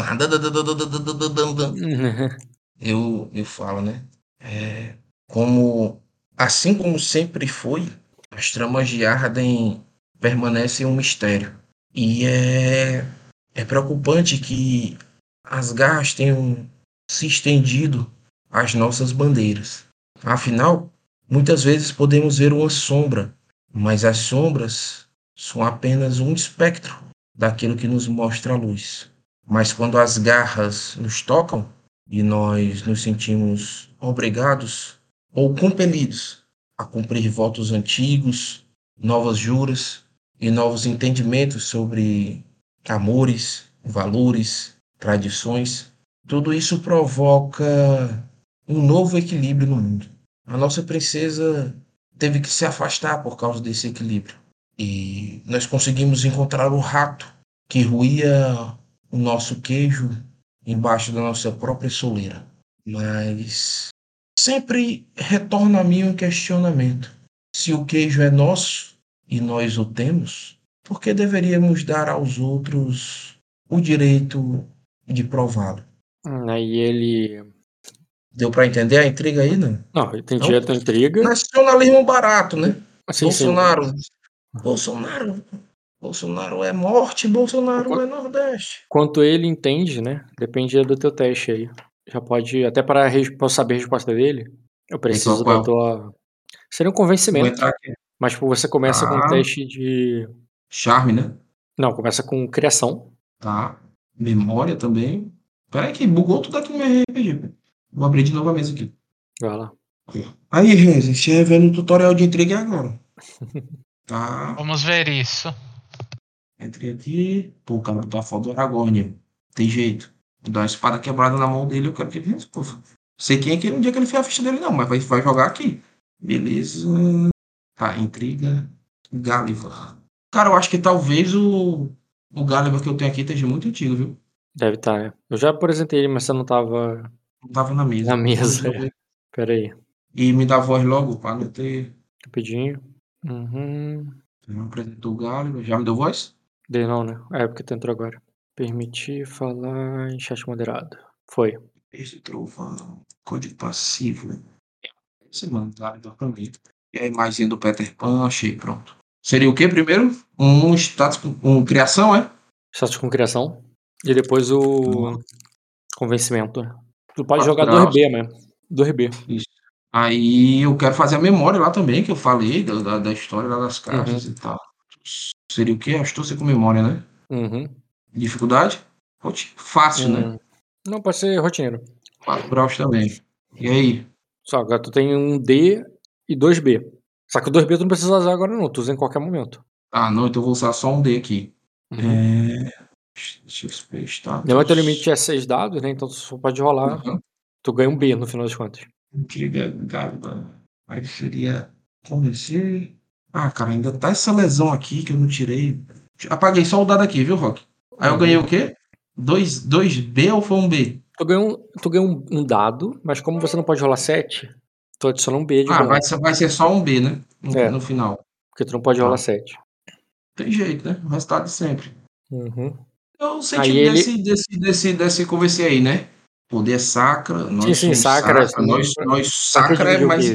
Eu, eu falo, né? É, como, assim como sempre foi, as tramas de Arden permanecem um mistério. E é, é preocupante que as garras tenham se estendido às nossas bandeiras. Afinal, muitas vezes podemos ver uma sombra, mas as sombras são apenas um espectro daquilo que nos mostra a luz. Mas quando as garras nos tocam e nós nos sentimos obrigados ou compelidos a cumprir votos antigos, novas juras e novos entendimentos sobre amores, valores, tradições, tudo isso provoca um novo equilíbrio no mundo. A nossa princesa teve que se afastar por causa desse equilíbrio. E nós conseguimos encontrar o rato que ruía o nosso queijo embaixo da nossa própria soleira. Mas sempre retorna a mim um questionamento. Se o queijo é nosso e nós o temos, por que deveríamos dar aos outros o direito de prová-lo?
Aí ele.
Deu para entender a intriga aí, né?
Não, ele tem
Não.
direito à intriga.
Nacionalismo barato, né?
Sim, sim.
Bolsonaro. Bolsonaro. Bolsonaro é morte, Bolsonaro
Qu-
é Nordeste.
Quanto ele entende, né? Depende do teu teste aí. Já pode. Até para eu saber a resposta dele, eu preciso
qual?
da tua. Seria um convencimento. Mas tipo, você começa com um
Ah.
teste de.
Charme, né?
Não, começa com criação.
Tá. Memória também. Peraí que bugou tudo aqui no meu RPG. Vou abrir de novo a mesa aqui.
Vai lá.
Aí, Renzi, você vendo o tutorial de intriga agora. Tá.
Vamos ver isso.
Entrei aqui. Pô, o cara tá foda do Aragorn. Tem jeito. Vou dar uma espada quebrada na mão dele. Eu quero que ele resolva. Sei quem é que um dia que ele fez a ficha dele, não, mas vai, vai jogar aqui. Beleza. Tá, intriga. Gáliva. Cara, eu acho que talvez o, o Gáliva que eu tenho aqui esteja muito antigo, viu?
Deve estar, né? Eu já apresentei ele, mas você não tava
tava na mesa.
na mesa. é. Pera aí.
E me dá voz logo para não ter.
Rapidinho. Uhum.
Não apresentou o Gáliva. Já me deu voz?
Dei não, né? É porque tu entrou agora. Permitir falar em chat moderado. Foi.
Esse trovão. Código passivo. Esse mano, Gáliva pra mim. E a imagem do Peter Pan, achei, pronto. Seria o que primeiro? Um status com um criação, é?
Status com criação. E depois o convencimento. Né? Tu pode jogar
graus.
2B mesmo. 2B.
Aí eu quero fazer a memória lá também, que eu falei da, da, história lá das cartas
Uhum.
e tal. Seria o quê? Astúcia com memória, né?
Uhum.
Dificuldade? Fácil, né?
Hum. Não, pode ser rotineiro.
4 graus também. E aí?
Só agora tu tem um D e 2B. Só que o 2B tu não precisa usar agora não, tu usa em qualquer momento.
Ah, não, então eu vou usar só um D aqui.
Uhum.
É... XP status.
Lembra que o limite é 6 dados, né? Então tu só pode rolar.
Uhum.
Tu ganha um B no final das contas.
Intriga Gaba. Aí seria convencer. Ah, cara, ainda tá essa lesão aqui que eu não tirei. Apaguei só o dado aqui, viu, Rock? Aí eu ganhei o quê? 2 dois B ou foi um B?
Tu ganha, um, tu ganha um, um dado, mas como você não pode rolar 7, tu adiciona um B de
Ah, vai ser, vai ser só um B, né? No,
É.
no final.
porque tu não pode
Tá.
rolar 7.
Tem jeito, né? O resultado de sempre.
Uhum.
Eu
Aí
senti
ele-
desse, desse, desse, desse convencer aí, né? Poder sacra, nós
Sim, sim,
somos
sacra,
sacra, nós, nós
que
sacra é
o
mais.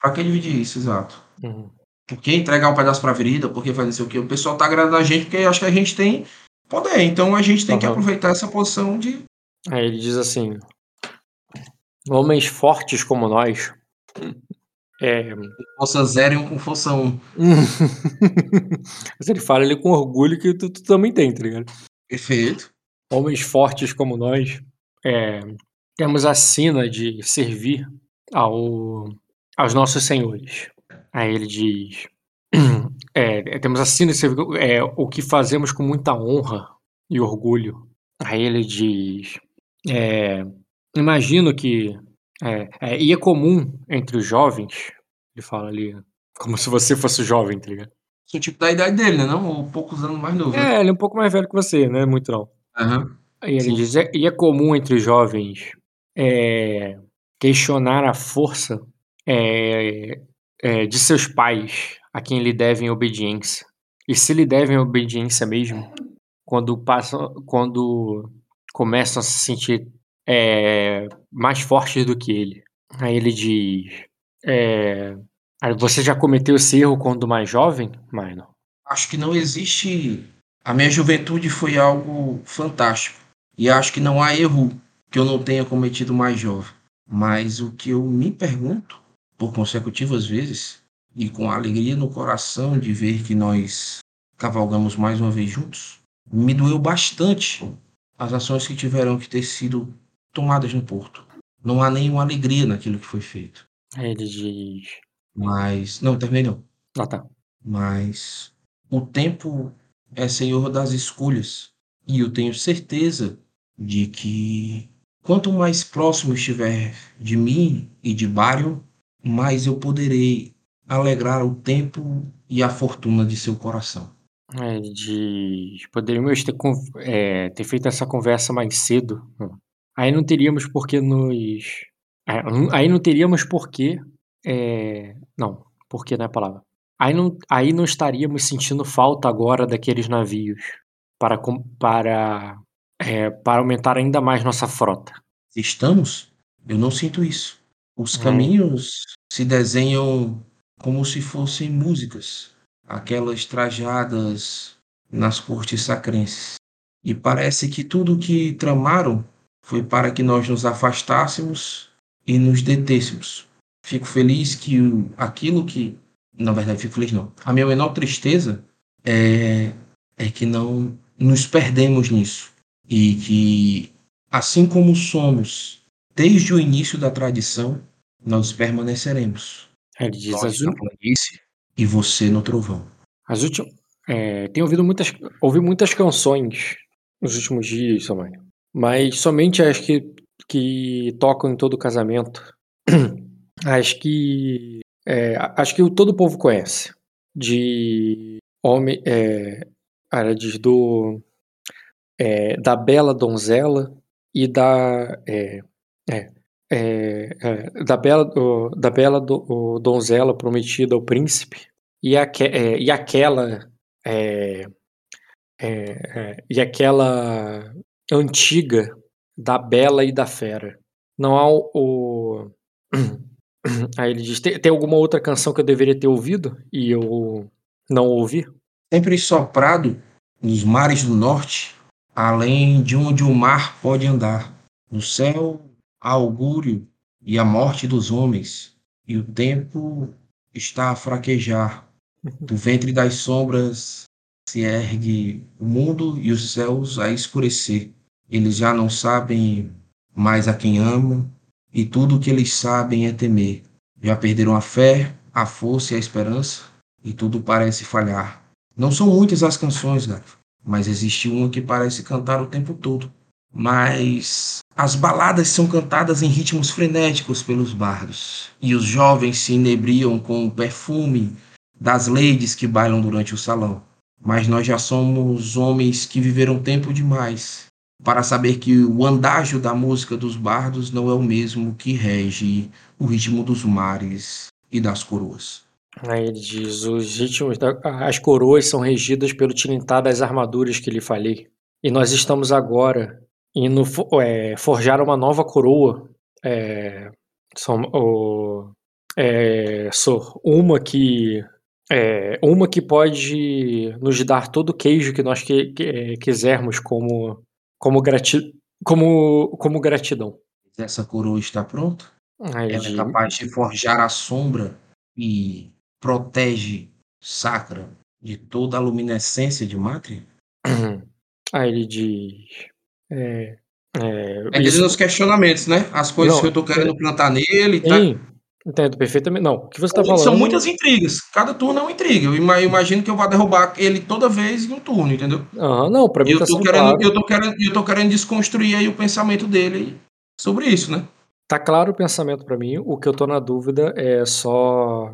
Pra que dividir isso, exato?
Uhum.
Por que entregar um pedaço pra virida? Por que fazer isso aqui? O pessoal tá agradando a gente porque acho que a gente tem poder. Então a gente tem que
Aham.
aproveitar essa posição de.
Aí ele diz assim: Homens fortes como nós. É...
Força zero e um com força um.
Mas ele fala ele com orgulho que tu, tu também tem, tá ligado?
Perfeito.
Homens fortes como nós. é, Temos a sina de servir ao, aos nossos senhores. Aí ele diz: é, Temos a sina de servir é, o que fazemos com muita honra e orgulho. Aí ele diz: é, Imagino que. É, é, e é comum entre os jovens, ele fala ali, como se você fosse jovem, tá ligado?
Sou tipo da idade dele, né? Não? Ou poucos anos mais novo. né?
É, ele é um pouco mais velho que você, não é muito não.
Aham.
Aí ele
Sim.
diz, "É- e é comum entre jovens é, questionar a força é, é, de seus pais a quem lhe devem obediência. E se lhe devem obediência mesmo, quando passam, quando começam a se sentir é, mais fortes do que ele. Aí ele diz, é, você já cometeu esse erro quando mais jovem, Minor?
Acho que não existe. A minha juventude foi algo fantástico. E acho que não há erro que eu não tenha cometido mais jovem. Mas o que eu me pergunto, por consecutivas vezes, e com alegria no coração de ver que nós cavalgamos mais uma vez juntos, me doeu bastante as ações que tiveram que ter sido tomadas no porto. Não há nenhuma alegria naquilo que foi feito.
Ele diz.
Mas. Não, terminei não.
Ah, tá.
Mas o tempo é senhor das escolhas. E eu tenho certeza de que quanto mais próximo estiver de mim e de Barion, mais eu poderei alegrar o tempo e a fortuna de seu coração.
Ele diz. Poderíamos ter, é, ter feito essa conversa mais cedo. Aí não teríamos por que nos. é, Aí não teríamos por que. é, Não, por que não é a palavra. Aí não, aí não estaríamos sentindo falta agora daqueles navios para, para, é, para aumentar ainda mais nossa frota.
Estamos? Eu não sinto isso. Os
Hum.
caminhos se desenham como se fossem músicas, aquelas trajadas nas cortes sacrenses. E parece que tudo o que tramaram foi para que nós nos afastássemos e nos detêssemos. Fico feliz que aquilo que. Na verdade, fico feliz não. A minha menor tristeza é, é que não nos perdemos nisso. E que, assim como somos desde o início da tradição, nós permaneceremos.
Aí ele diz.
Nós na planície e você no trovão.
as últimas. É, tenho ouvido muitas, ouvi muitas canções nos últimos dias, Samai. Mas somente as que, que tocam em todo casamento. As que. é, acho que o- todo o povo conhece. De homem. É, ela diz do. é, da bela donzela e da. É, é, é, é, da bela, do- da bela do- o donzela prometida ao príncipe e, aque, e aquela. e aquela antiga da bela e da fera. Não há o. o- Aí ele diz: tem, tem alguma outra canção que eu deveria ter ouvido e eu não ouvi?
Sempre soprado nos mares do norte, além de onde o mar pode andar. No céu, há augúrio e a morte dos homens, e o tempo está a fraquejar. Do ventre das sombras se ergue o mundo e os céus a escurecer. Eles já não sabem mais a quem amam, e tudo o que eles sabem é temer. Já perderam a fé, a força e a esperança, e tudo parece falhar. Não são muitas as canções, Gato, mas existe uma que parece cantar o tempo todo. Mas as baladas são cantadas em ritmos frenéticos pelos bardos, e os jovens se inebriam com o perfume das ladies que bailam durante o salão. Mas nós já somos homens que viveram tempo demais para saber que o andágio da música dos bardos não é o mesmo que rege o ritmo dos mares e das coroas.
Aí ele diz: os ritmos da, as coroas são regidas pelo tilintar das armaduras que lhe falei. E nós estamos agora indo é, forjar uma nova coroa. É, é, Sor, uma que é, uma que pode nos dar todo o queijo que nós que- que- é, quisermos como como, grati, como, como gratidão.
Essa coroa está pronta?
Aí
Ela é capaz de forjar a sombra e protege Sacra de toda a luminescência de Mátria?
aí ele diz é, é,
É
isso-
nos questionamentos, né? As coisas
Não,
que eu tô querendo plantar nele, tá?
Entendo perfeitamente. Não, o que você tá falando.
São muitas intrigas. Cada turno é uma intriga. Eu ima- imagino que eu vou derrubar ele toda vez em um turno, entendeu?
Aham, não, pra
E
mim
eu
tá
tô, querendo,
claro.
eu, tô querendo, eu tô querendo desconstruir aí o pensamento dele sobre isso, né?
Tá claro o pensamento pra mim. O que eu tô na dúvida é só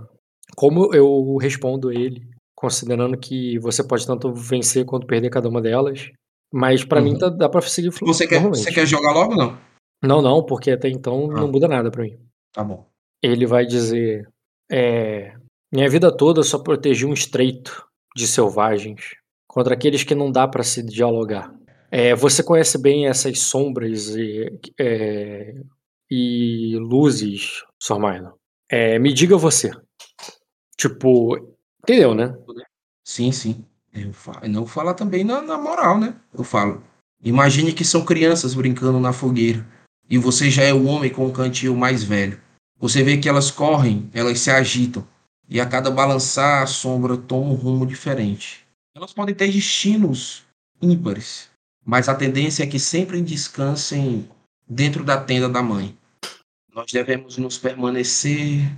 como eu respondo ele, considerando que você pode tanto vencer quanto perder cada uma delas. Mas mim
Uhum.
tá- dá pra seguir flu-
Você quer, você quer jogar logo ou não?
Não, não, porque até então
Ah.
não muda nada pra mim.
Tá bom.
Ele vai dizer: é, Minha vida toda só protegi um estreito de selvagens contra aqueles que não dá pra se dialogar. É, você conhece bem essas sombras e, é, e luzes, Sr. Milo? É, me diga você, Tipo, entendeu, né?
Sim, sim. Eu falo, não falar também na, na moral, né? Eu falo. Imagine que são crianças brincando na fogueira. E você já é o homem com o cantil mais velho. Você vê que elas correm, elas se agitam. E a cada balançar, a sombra toma um rumo diferente. Elas podem ter destinos ímpares. Mas a tendência é que sempre descansem dentro da tenda da mãe. Nós devemos nos permanecer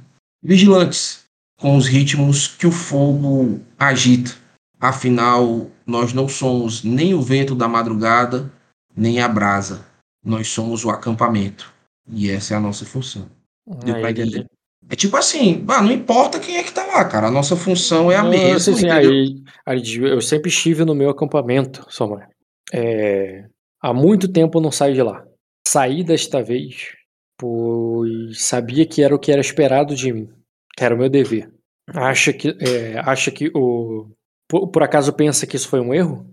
vigilantes com os ritmos que o fogo agita. Afinal, nós não somos nem o vento da madrugada, nem a brasa. Nós somos o acampamento. E essa é a nossa função.
Aí?
É tipo assim, ah, não importa quem é que tá lá, cara. A nossa função é a
Não,
mesma.
sim, sim,
entendeu?
aí, aí eu sempre estive no meu acampamento, mãe. É, há muito tempo eu não saio de lá. Saí desta vez, pois sabia que era o que era esperado de mim, que era o meu dever. Acha que, é, acha que o. Por, por acaso pensa que isso foi um erro?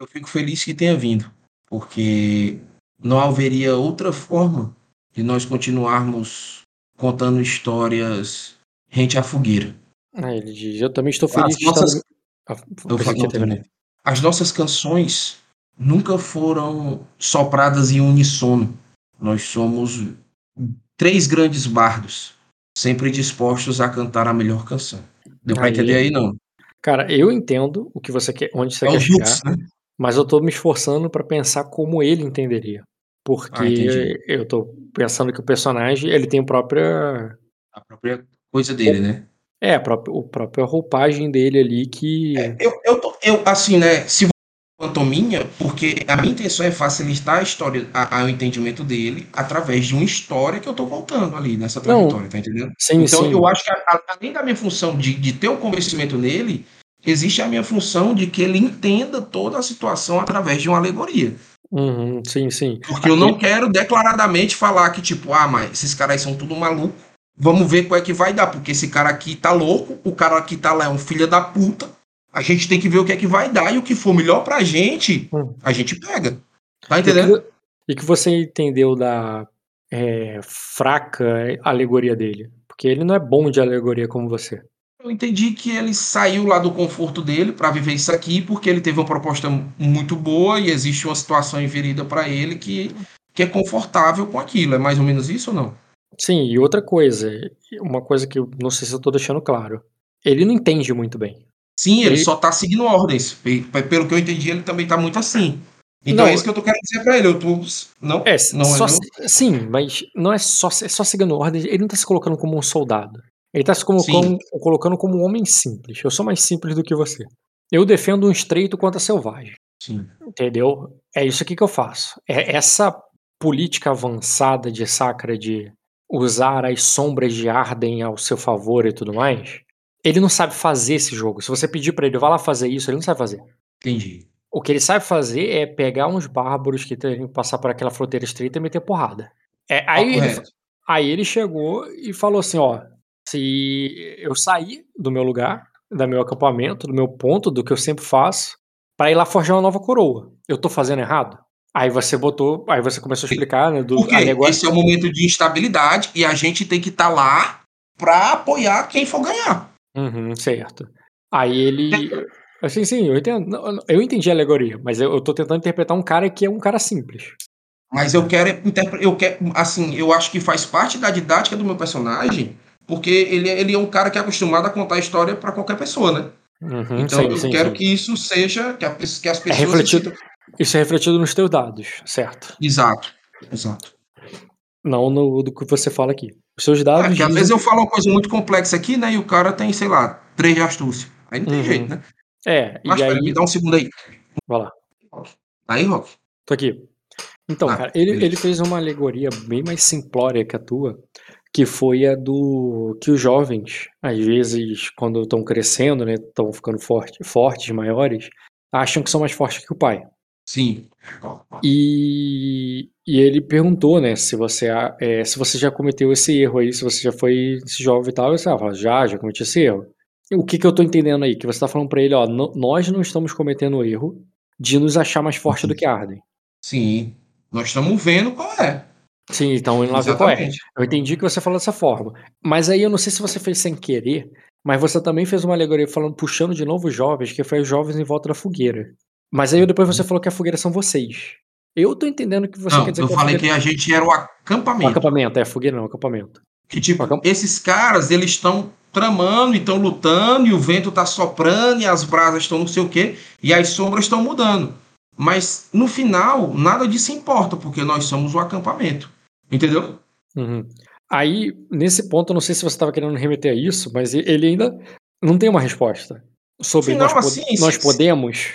Eu fico feliz que tenha vindo, porque não haveria outra forma de nós continuarmos contando histórias rente à fogueira.
Aí ele diz, eu também estou feliz
As
estar.
nossas,
no- Ah, terminar.
também. As nossas canções nunca foram sopradas em unissono. Nós somos três grandes bardos, sempre dispostos a cantar a melhor canção. Deu pra
Aí-
entender aí, não?
Cara, eu entendo o que você quer, onde você
É
quer chegar.
Dukes, né?
Mas eu tô me esforçando pra pensar como ele entenderia. Porque
Ah,
eu tô pensando que o personagem, ele tem a própria.
A própria coisa dele, né?
É, a própria, a própria roupagem dele ali que.
Eu, eu, tô- eu, assim, né? Se você pantominha, porque a minha intenção é facilitar a história, a, a- o entendimento dele através de uma história que eu tô contando ali nessa
Não.
trajetória, tá entendendo?
Sim,
Então
sim.
eu acho que a- além da minha função de, de ter o convencimento nele, existe a minha função de que ele entenda toda a situação através de uma alegoria.
Uhum, sim, sim.
Porque eu não quero declaradamente falar que, tipo, ah, mas esses caras aí são tudo maluco. Vamos ver qual é que vai dar, porque esse cara aqui tá louco, o cara que tá lá é um filho da puta. A gente tem que ver o que é que vai dar e o que for melhor pra gente,
Hum.
a gente pega. Tá
E
entendendo?
que, e que você entendeu da é, fraca alegoria dele. Porque ele não é bom de alegoria como você.
Eu entendi que ele saiu lá do conforto dele pra viver isso aqui, porque ele teve uma proposta muito boa e existe uma situação inverida pra ele que, que é confortável com aquilo. É mais ou menos isso ou não?
Sim, e outra coisa, uma coisa que eu não sei se eu tô deixando claro. Ele não entende muito bem.
Sim, ele,
Ele-
só tá seguindo ordens. Pe- pe- Pelo que eu entendi, ele também tá muito assim. Então
Não,
é isso que eu tô querendo dizer pra ele. Eu tô. Não?
É,
não
só,
é não?
se- sim, mas não é só, é só seguindo ordens. Ele não tá se colocando como um soldado. Ele tá se colocando, colocando como um homem simples. Eu sou mais simples do que você. Eu defendo um estreito contra selvagem.
Sim.
Entendeu? É isso aqui que eu faço. É essa política avançada de Sacra de usar as sombras de Arden ao seu favor e tudo mais. Ele não sabe fazer esse jogo. Se você pedir pra ele, vá lá fazer isso, ele não sabe fazer.
Entendi.
O que ele sabe fazer é pegar uns bárbaros que querem passar por aquela fronteira estreita e meter porrada. É, aí,
Papo
ele, aí ele chegou e falou assim: ó, se eu sair do meu lugar, do meu acampamento, do meu ponto, do que eu sempre faço, pra ir lá forjar uma nova coroa, eu tô fazendo errado? Aí você botou, aí você começou a explicar, né? Do,
Porque
negócio...
esse é um momento de instabilidade e a gente tem que estar lá pra apoiar quem for ganhar.
Uhum, certo. Aí ele. Assim, sim, eu entendo. Eu entendi a alegoria, mas eu, eu tô tentando interpretar um cara que é um cara simples.
Mas eu quero eu quero assim, eu acho que faz parte da didática do meu personagem, porque ele, é- ele é um cara que é acostumado a contar história pra qualquer pessoa, né?
Uhum,
Então
sim,
eu
sim,
quero
sim.
que isso seja que, a que as
É
pessoas
refletido,
se sintam-
isso é refletido nos teus dados, certo?
Exato. Exato.
Não no do que você fala aqui. Os seus
É,
dados.
porque às
dizem-
vezes eu falo uma coisa muito complexa aqui, né? E o cara tem, sei lá, três de astúcia. Aí não tem
Uhum.
jeito, né?
É,
Mas
e aí.
me dá um segundo aí.
Vai lá,
Aí, Rock.
tô aqui. Então,
Ah,
cara, ele,
beleza.
ele fez uma alegoria bem mais simplória que a tua, que foi a do que os jovens, às vezes, quando estão crescendo, né, estão ficando forte, fortes, maiores, acham que são mais fortes que o pai.
Sim.
E, e ele perguntou, né, se você, é, se você já cometeu esse erro aí, se você já foi esse jovem e tal, e você ah, fala, já, já cometi esse erro. O que que eu tô entendendo aí? Que você tá falando pra ele, ó, "Nó- nós não estamos cometendo o erro de nos achar mais forte do que Arden.
Sim. Nós estamos vendo qual é.
Sim, então indo lá ver qual é. Eu entendi que você falou dessa forma. Mas aí eu não sei se você fez sem querer, mas você também fez uma alegoria falando, puxando de novo os jovens, que foi os jovens em volta da fogueira. Mas aí depois você falou que a fogueira são vocês. Eu tô entendendo que você
Não,
quer dizer
eu
que
falei que a gente era o
O
acampamento.
acampamento, é fogueira não, acampamento.
Que tipo,
Acamp-
esses caras, eles estão tramando, e estão lutando, e o vento tá soprando, e as brasas estão não sei o quê, e as sombras estão mudando. Mas no final, nada disso importa, porque nós somos o acampamento. Entendeu?
Uhum. Aí, nesse ponto, eu não sei se você estava querendo remeter a isso, mas ele ainda não tem uma resposta sobre
Final,
nós, pod-
assim,
nós
se-
podemos.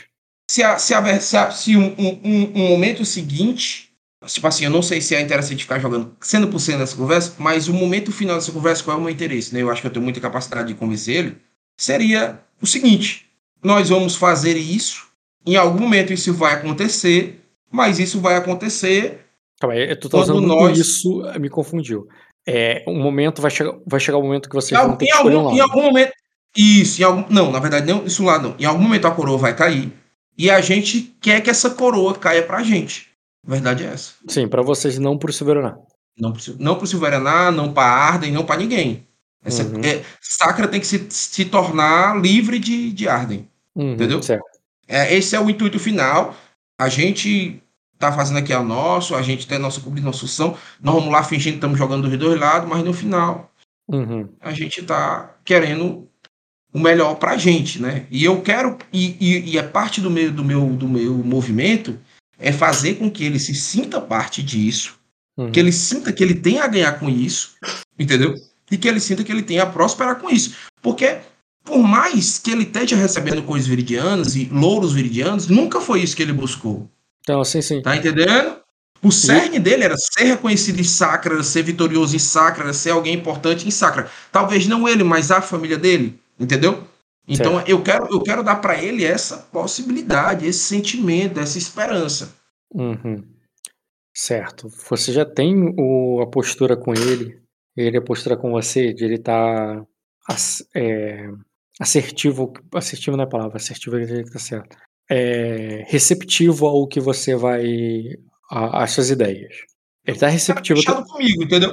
Se, a- se, a- se, a- se um, um- um- momento seguinte, tipo assim, eu não sei se é interessante ficar jogando 100% dessa conversa, mas o momento final dessa conversa, qual é o meu interesse? Né? Eu acho que eu tenho muita capacidade de convencer ele. Seria o seguinte: nós vamos fazer isso, em algum momento isso vai acontecer, mas isso vai acontecer
Calma aí, tá
Quando
usando
nós-
isso, me confundiu. É, um momento vai chegar, vai chegar o momento que vocês
Em
vão ter
em
um
algum, em algum momento. Isso, em algum, não, na verdade, não, isso lá não. Em algum momento a coroa vai cair. E a gente quer que essa coroa caia pra gente. A verdade é essa.
Sim, pra vocês não pro Silveraná.
Não pro, não pro Silveraná, não pra Arden, não pra ninguém. Essa,
Uhum.
é, Sacra tem que se, se tornar livre de, de Arden.
Uhum,
Entendeu?
Certo.
É, esse é o intuito final. A gente tá fazendo aqui o nosso, a gente tem a nossa cumprindo nossa função. Nós vamos lá fingindo que estamos jogando dos dois lados, mas no final
Uhum.
a gente tá querendo o melhor pra gente, né? E eu quero e, e, e a parte do meu do meu do meu movimento é fazer com que ele se sinta parte disso,
Uhum.
que ele sinta que ele tem a ganhar com isso, entendeu? E que ele sinta que ele tem a prosperar com isso, porque por mais que ele esteja recebendo coisas viridianas e louros viridianos, nunca foi isso que ele buscou.
Então, sim, sim.
Tá entendendo? O cerne dele era ser reconhecido em Sacra, ser vitorioso em Sacra, ser alguém importante em Sacra. Talvez não ele, mas a família dele, entendeu? Então eu quero, eu quero dar para ele essa possibilidade, esse sentimento, essa esperança.
Uhum. Certo. Você já tem o, a postura com ele, ele a postura com você, de ele estar assertivo. Assertivo não é a palavra, assertivo é que tá certo. É, receptivo ao que você vai. às suas ideias. Ele tá
Tá
receptivo.
fechado comigo, entendeu?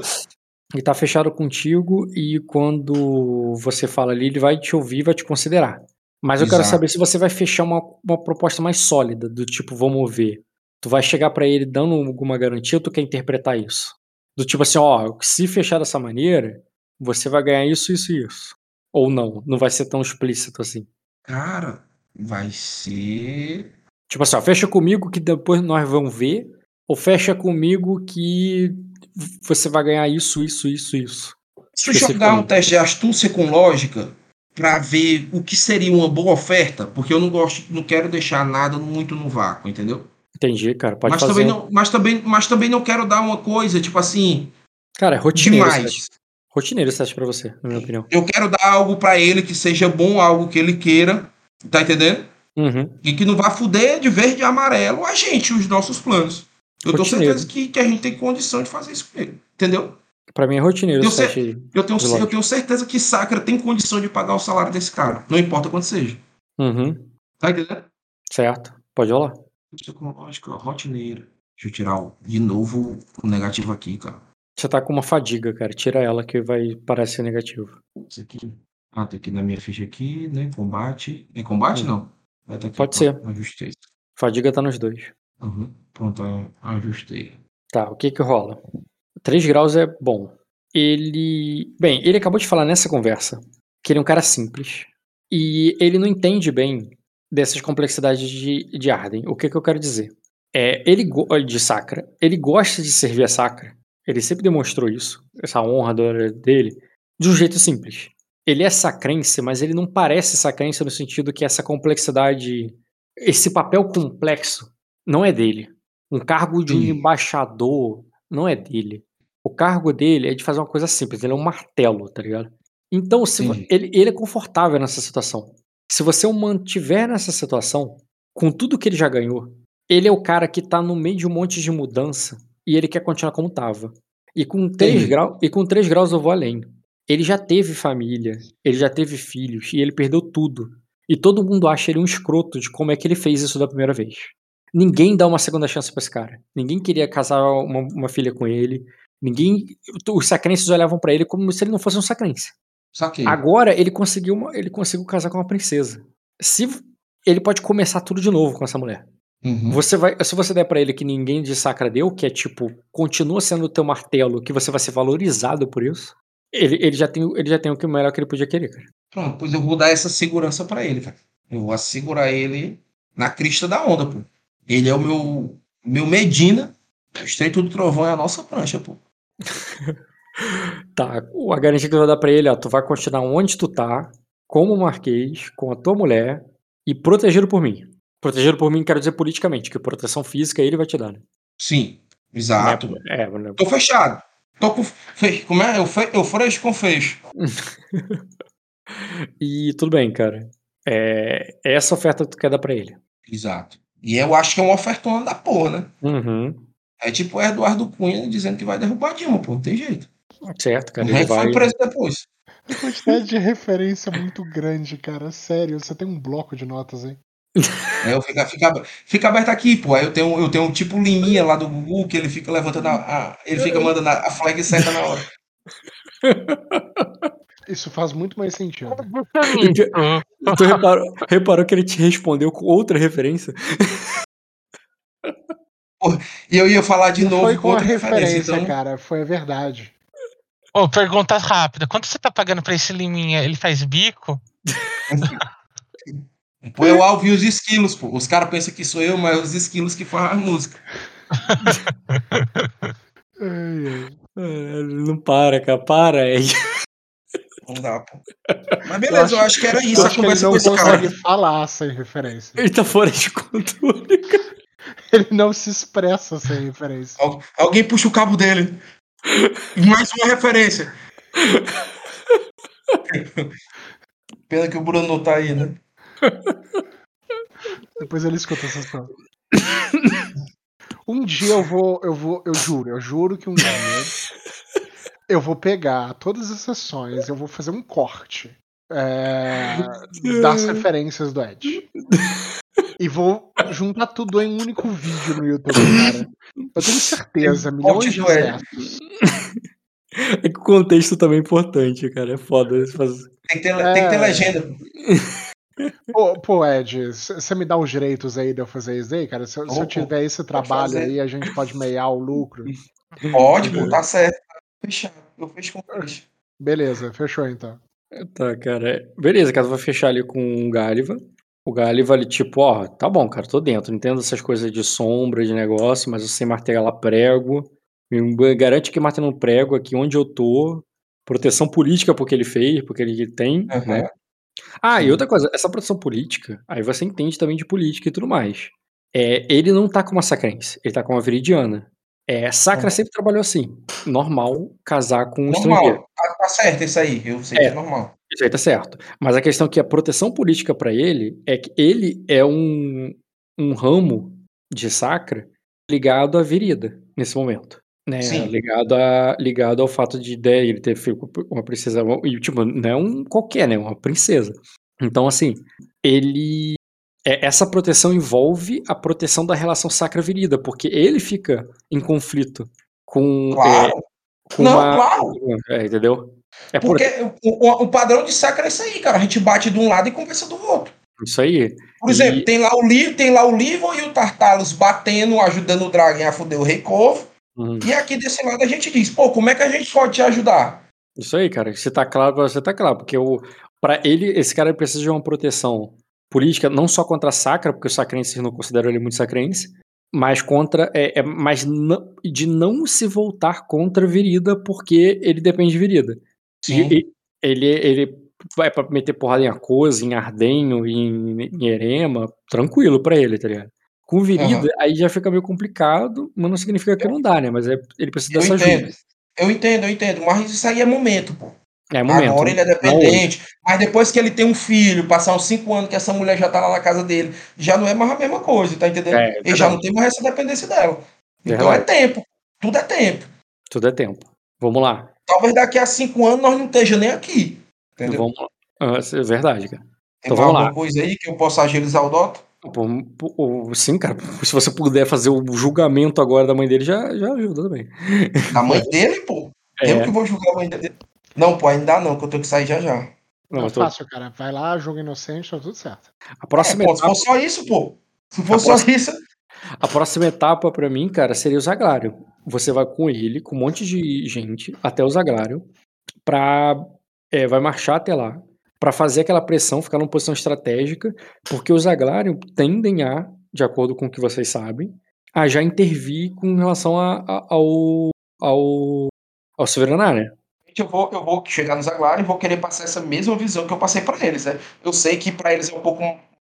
Ele tá fechado contigo e quando você fala ali, ele vai te ouvir, vai te considerar. Mas eu quero
Exato.
saber se você vai fechar uma, uma proposta mais sólida, do tipo, vamos ver. Tu vai chegar pra ele dando alguma garantia ou tu quer interpretar isso? Do tipo assim, ó, se fechar dessa maneira, você vai ganhar isso, isso e isso. Ou não, não vai ser tão explícito assim.
Cara, vai ser.
Tipo assim, ó, fecha comigo que depois nós vamos ver, ou fecha comigo que você vai ganhar isso, isso, isso, isso.
Se eu jogar um teste de astúcia com lógica para ver o que seria uma boa oferta, porque eu não gosto, não quero deixar nada muito no vácuo, entendeu?
Entendi, cara. Pode
mas
fazer.
também não, mas também, mas também não quero dar uma coisa tipo assim
Cara, é rotineiro
demais.
Rotineiro esse teste pra você, na minha opinião.
Eu quero dar algo para ele que seja bom, algo que ele queira, tá entendendo?
Uhum.
E que não vá fuder de verde e amarelo a gente, os nossos planos. Eu tenho
Rotineiro.
certeza que, que a gente tem condição de fazer isso com ele, entendeu?
Pra mim é rotineiro
Eu
aí.
Eu tenho, eu tenho certeza que Sacra tem condição de pagar o salário desse cara, não importa quanto seja.
Uhum.
Tá entendendo?
Certo. Pode rolar.
Psicológica, rotineira. Deixa eu tirar o- de novo o negativo aqui, cara.
Você tá com uma fadiga, cara. Tira ela que vai parecer negativo.
Isso aqui. Ah, tá aqui na minha ficha aqui, né? Combate. É combate,
Hum.
não? Vai tá aqui,
Pode ser.
Ajustei.
Fadiga tá nos dois.
Uhum. Pronto, ajustei.
Tá, o que que rola? 3 graus é bom. Ele. Bem, ele acabou de falar nessa conversa que ele é um cara simples. E ele não entende bem dessas complexidades de, de Arden. O que que eu quero dizer? É, ele de Sacra. Ele gosta de servir a Sacra. Ele sempre demonstrou isso, essa honra dele, de um jeito simples. Ele é sacrense, mas ele não parece sacrense no sentido que essa complexidade, esse papel complexo, não é dele. Um cargo de um embaixador não é dele. O cargo dele é de fazer uma coisa simples, ele é um martelo, tá ligado? Então, ele, ele é confortável nessa situação. Se você o mantiver nessa situação, com tudo que ele já ganhou, ele é o cara que tá no meio de um monte de mudança e ele quer continuar como tava. E com 3
Entendi.
graus, e com 3 graus eu vou além. Ele já teve família, ele já teve filhos e ele perdeu tudo. E todo mundo acha ele um escroto de como é que ele fez isso da primeira vez. Ninguém dá uma segunda chance pra esse cara. Ninguém queria casar uma, uma filha com ele. Ninguém. Os sacrenses olhavam pra ele como se ele não fosse um sacrense.
Saquei.
Agora ele conseguiu, uma- ele conseguiu casar com uma princesa. Se ele pode começar tudo de novo com essa mulher.
Uhum.
Você vai, se você der pra ele que ninguém de sacra deu, que é tipo, continua sendo o teu martelo, que você vai ser valorizado por isso. Ele, ele já tem, o- ele já tem o que melhor que ele podia querer, cara.
Pronto, pois eu vou dar essa segurança pra ele, cara. Eu vou assegurar ele na crista da onda, pô. Ele é o meu, meu Medina. O Estreito do Trovão é a nossa prancha, pô.
Tá, a garantia que eu vou dar pra ele, ó, tu vai continuar onde tu tá, como marquês, com a tua mulher e protegido por mim. Protegido por mim quero dizer politicamente, que proteção física ele vai te dar, né?
Sim, exato.
É, né?
Tô fechado. Tô com. Fe... Como é? Eu, fe... eu fecho com fecho.
E tudo bem, cara. É, é essa oferta que tu quer dar pra ele.
Exato. E eu acho que é uma ofertona da porra, né?
Uhum.
É tipo o Eduardo Cunha dizendo que vai derrubar Dilma, pô. Não tem jeito.
Certo, cara.
É
Ele
que foi
vai...
preso depois?
Quantidade de referência muito grande, cara. Sério, você tem um bloco de notas aí.
Aí eu fica, fica, fica aberto aqui, pô. Aí eu tenho, eu tenho um tipo Liminha lá do Google que ele fica levantando a. a- ele fica mandando a, flag certa na hora.
Isso faz muito mais sentido.
Tu reparou, reparou que ele te respondeu com outra referência?
E eu ia falar de novo
foi
com
a
outra referência.
referência,
Então,
cara. Foi a verdade.
Ô, pergunta rápida. Quanto você tá pagando pra esse Liminha? Ele faz bico?
pô, eu alvo e os esquilos, pô. Os caras pensam que sou eu, mas os esquilos que fazem a música.
Ai, ai.
É, Não para, cara. Para aí.
Não dá, pô. Mas beleza, eu acho que era isso
Eu
a
acho que ele
conversa
não
com esse cara.
consegue falar sem referência.
Ele tá fora de controle.
Ele não se expressa sem referência.
Al- Alguém puxa o cabo dele. Mais uma referência. Pena que o Bruno não tá aí, né?
Depois ele escuta essas coisas. Um dia eu vou, eu vou, eu juro, eu juro que um dia eu vou pegar todas as sessões, eu vou fazer um corte é, das referências do Ed. E vou juntar tudo em um único vídeo no YouTube, cara. Eu tenho certeza, milhões de acessos.
É que o contexto também é importante, cara. É foda.
Tem que ter, tem que ter
É.
legenda.
Pô, pô Ed, você me dá os direitos aí de eu fazer isso aí, cara? Se, eu- se eu tiver esse trabalho aí, a gente pode meiar o lucro.
Pode, pô, tá certo. Fechado. Eu fecho com fecho.
Beleza, fechou então.
Tá, cara. Beleza, cara. Vai fechar ali com o Gáliva. O Gáliva ali, tipo, ó, tá bom, cara, tô dentro. Entendo essas coisas de sombra, de negócio, mas eu sei martelar prego. Me garante que martelando prego aqui onde eu tô. Proteção política porque ele fez, porque ele tem,
Aham.
né? Ah, e outra coisa, essa proteção política, aí você entende também de política e tudo mais. É, ele não tá com uma sacrense, ele tá com uma viridiana. É, Sacra
Uhum.
sempre trabalhou assim. Normal casar com um estrangeiro.
Normal. Tá, tá certo isso aí. Eu sei que
É.
é normal.
Isso aí tá certo. Mas a questão é que a proteção política pra ele é que ele é um, um ramo de sacra ligado à virida nesse momento. Né?
Sim.
Ligado, a, ligado ao fato de né, ele ter filho com uma princesa. E, tipo, não é um qualquer, né? Uma princesa. Então, assim, ele. é- essa proteção envolve a proteção da relação sacra-virida, porque ele fica em conflito com.
Claro.
é, com
Não,
uma-
claro.
É, entendeu? É por
Porque o, o- o padrão de sacra é isso aí, cara. A gente bate de um lado e conversa do outro.
isso aí.
Por exemplo,
E-
tem lá o Li, tem lá o Livon e o Tartalos batendo, ajudando o Dragon a foder o Rei Corvo.
Uhum.
E aqui desse lado a gente diz, pô, como é que a gente pode te ajudar?
Isso aí, cara. Se tá claro você, tá claro. Porque o, pra ele, esse cara precisa de uma proteção política, não só contra a Sacra, porque os sacrenses não consideram ele muito sacrense, mas contra. É, é, mas não- de não se voltar contra a Virida, porque ele depende de Virida.
Sim.
E- ele, ele vai pra meter porrada em Acosa, em Ardenho, em, em Erema, tranquilo pra ele, tá ligado? Com Virida, aí já fica meio complicado, mas não significa que não dá, né? Mas é- ele precisa dessa
entendo.
ajuda.
Eu entendo, eu entendo. Mas isso aí é momento, pô.
É momento.
Agora ele é dependente. Mas depois que ele tem um filho, passar uns cinco anos que essa mulher já tá lá na casa dele, já não é mais a mesma coisa, tá entendendo?
É,
ele já não tem mais essa dependência dela. Então é tempo. Tudo é tempo.
Tudo é tempo. Vamos lá.
Talvez daqui a cinco anos nós não esteja nem aqui. Entendeu?
Vamos lá. Ah, é verdade, cara. Então
mais
vamos
alguma
lá.
coisa aí que eu possa agilizar o Dota?
Pô, pô, sim, cara. Se você puder fazer o julgamento agora da mãe dele, já, já ajuda também.
A mãe dele, pô. Eu
É.
que vou julgar a mãe dele. Não, pô, ainda não, que eu tenho que sair já já.
Não,
é
mas tô-
fácil, cara. Vai lá, jogo inocente, tá tudo certo.
a
É,
próxima
pô, se
etapa,
for só isso, pô. Se for
A
só isso.
a próxima etapa para mim, cara, seria o Zaglário. Você vai com ele, com um monte de gente, até o Zaglário, pra. é, vai marchar até lá, pra fazer aquela pressão, ficar numa posição estratégica, porque os Zaglário tendem a, de acordo com o que vocês sabem, a já intervir com relação a- a- ao. ao. ao?
Eu vou, eu vou chegar nos Zaglário e vou querer passar essa mesma visão que eu passei pra eles, né? Eu sei que pra eles é um pouco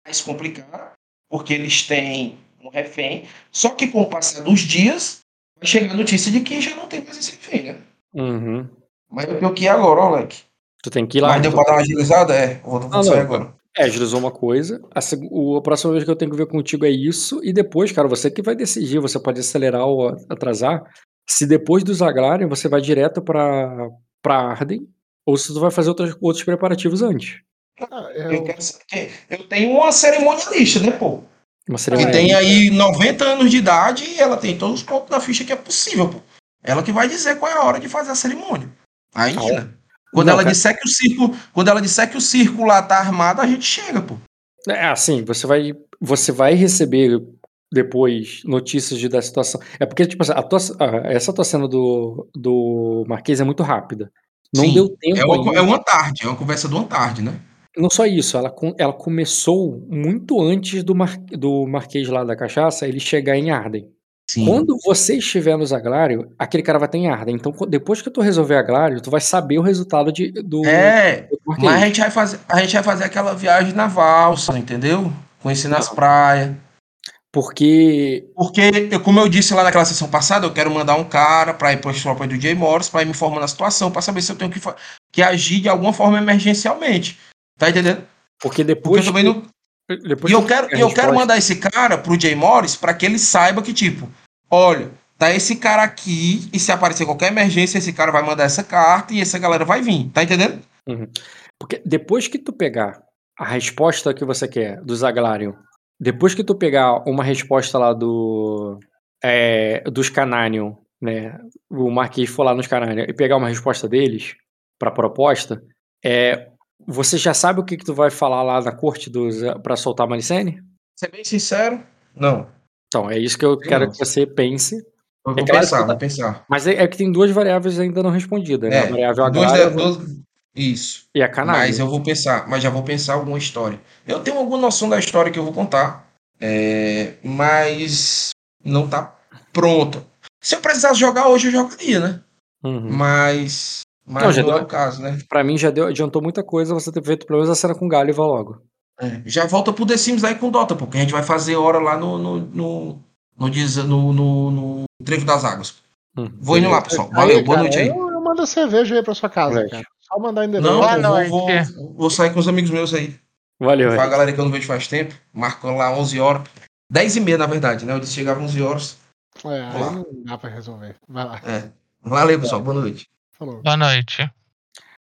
mais complicado, porque eles têm um refém. Só que com o passar dos dias, vai chegar a notícia de que já não tem mais esse refém, né?
Uhum.
Mas eu tenho que agora, Leque.
Tu tem que ir lá.
Mas deu pra dar uma agilizada? É, eu vou, vou
Ah,
sair
não.
agora.
É, agilizou uma coisa. A, seg- o- a próxima vez que eu tenho que ver contigo é isso. E depois, cara, você que vai decidir. Você pode acelerar ou atrasar. Se depois do Zaglarian você vai direto pra, pra Arden. Ou se tu vai fazer outros, outros preparativos antes.
Ah,
Eu,
eu,
quero saber. Eu tenho uma cerimonialista, né, pô?
Uma
Que
cerimônia.
tem aí 90 anos de idade e ela tem todos os pontos da ficha que é possível, pô. Ela que vai dizer qual é a hora de fazer a cerimônia. Aí,
Ah,
né? Quando
Não,
ela
cara.
disser que o círculo, quando ela disser que o círculo lá tá armado, a gente chega, pô.
É assim, você vai, você vai receber depois notícias de, da situação. É porque, tipo assim, a tua, essa tua cena do, do Marquês é muito rápida. Não
Sim,
deu tempo
É uma, é uma tarde, é uma conversa de uma tarde, né?
Não só isso, ela, ela começou muito antes do, mar, do Marquês lá da Cachaça ele chegar em Arden.
Sim.
Quando você estiver no Zaglário, aquele cara vai estar em Arden. Então, depois que tu resolver Aglário, tu vai saber o resultado de, do,
É,
do
mas a gente, vai fazer, a gente vai fazer aquela viagem na valsa, entendeu? Conhecer nas
Não.
praias.
Porque.
Porque, eu, como eu disse lá naquela sessão passada, eu quero mandar um cara para ir para as tropas do Jay Morris para ir me informando a situação, para saber se eu tenho que, que agir de alguma forma emergencialmente. Tá entendendo?
Porque
Porque
depois.
eu também não.
Depois
E eu
que
quero, eu quero mandar esse cara pro Jay Morris para que ele saiba que, tipo, olha, tá esse cara aqui, e se aparecer qualquer emergência, esse cara vai mandar essa carta e essa galera vai vir. Tá entendendo?
Porque depois que tu pegar a resposta que você quer do Zaglarion, depois que tu pegar uma resposta lá do é, dos Cananion, né, o Marquês for lá nos Cananion e pegar uma resposta deles pra proposta, é, você já sabe o que, que tu vai falar lá na corte dos para soltar a Malicene?
Ser bem sincero, não.
Então, é isso que eu
Sim,
quero
não.
que você pense.
Eu vou
É claro
pensar,
tá-
vou pensar.
Mas é, é que tem duas variáveis ainda não respondidas, né?
É,
A variável
Duas,
agrária
duas- isso.
e a Cananion.
Mas eu vou pensar, mas já vou pensar alguma história. Eu tenho alguma noção da história que eu vou contar, é, mas não tá pronta. Se eu precisasse jogar hoje, eu jogaria, né?
Uhum.
Mas, mas
Não,
não,
já
é
deu-
o caso, né?
Pra mim já deu, adiantou muita coisa você ter feito pelo menos a cena com o Galho e vá logo.
É, já volta pro The Sims aí com Dota, porque a gente vai fazer hora lá no no no no, no, no, no Trevo das Águas.
Hum.
Vou indo lá, pessoal. Valeu,
Aí,
boa
cara,
noite aí.
Eu, eu mando a cerveja aí pra sua casa,
Moleque.
cara. Só mandar endereço.
Não,
Boa
eu vou, vou, vou sair com os amigos meus aí.
Valeu,
Foi a galera que eu não vejo faz tempo. Marcou lá 11 horas. 10 e meia, na verdade, né? Eu disse que chegava 11 horas.
É, aí
Lá.
não dá pra resolver. Vai lá.
É. Valeu, pessoal. Boa noite.
Falou.
Boa noite.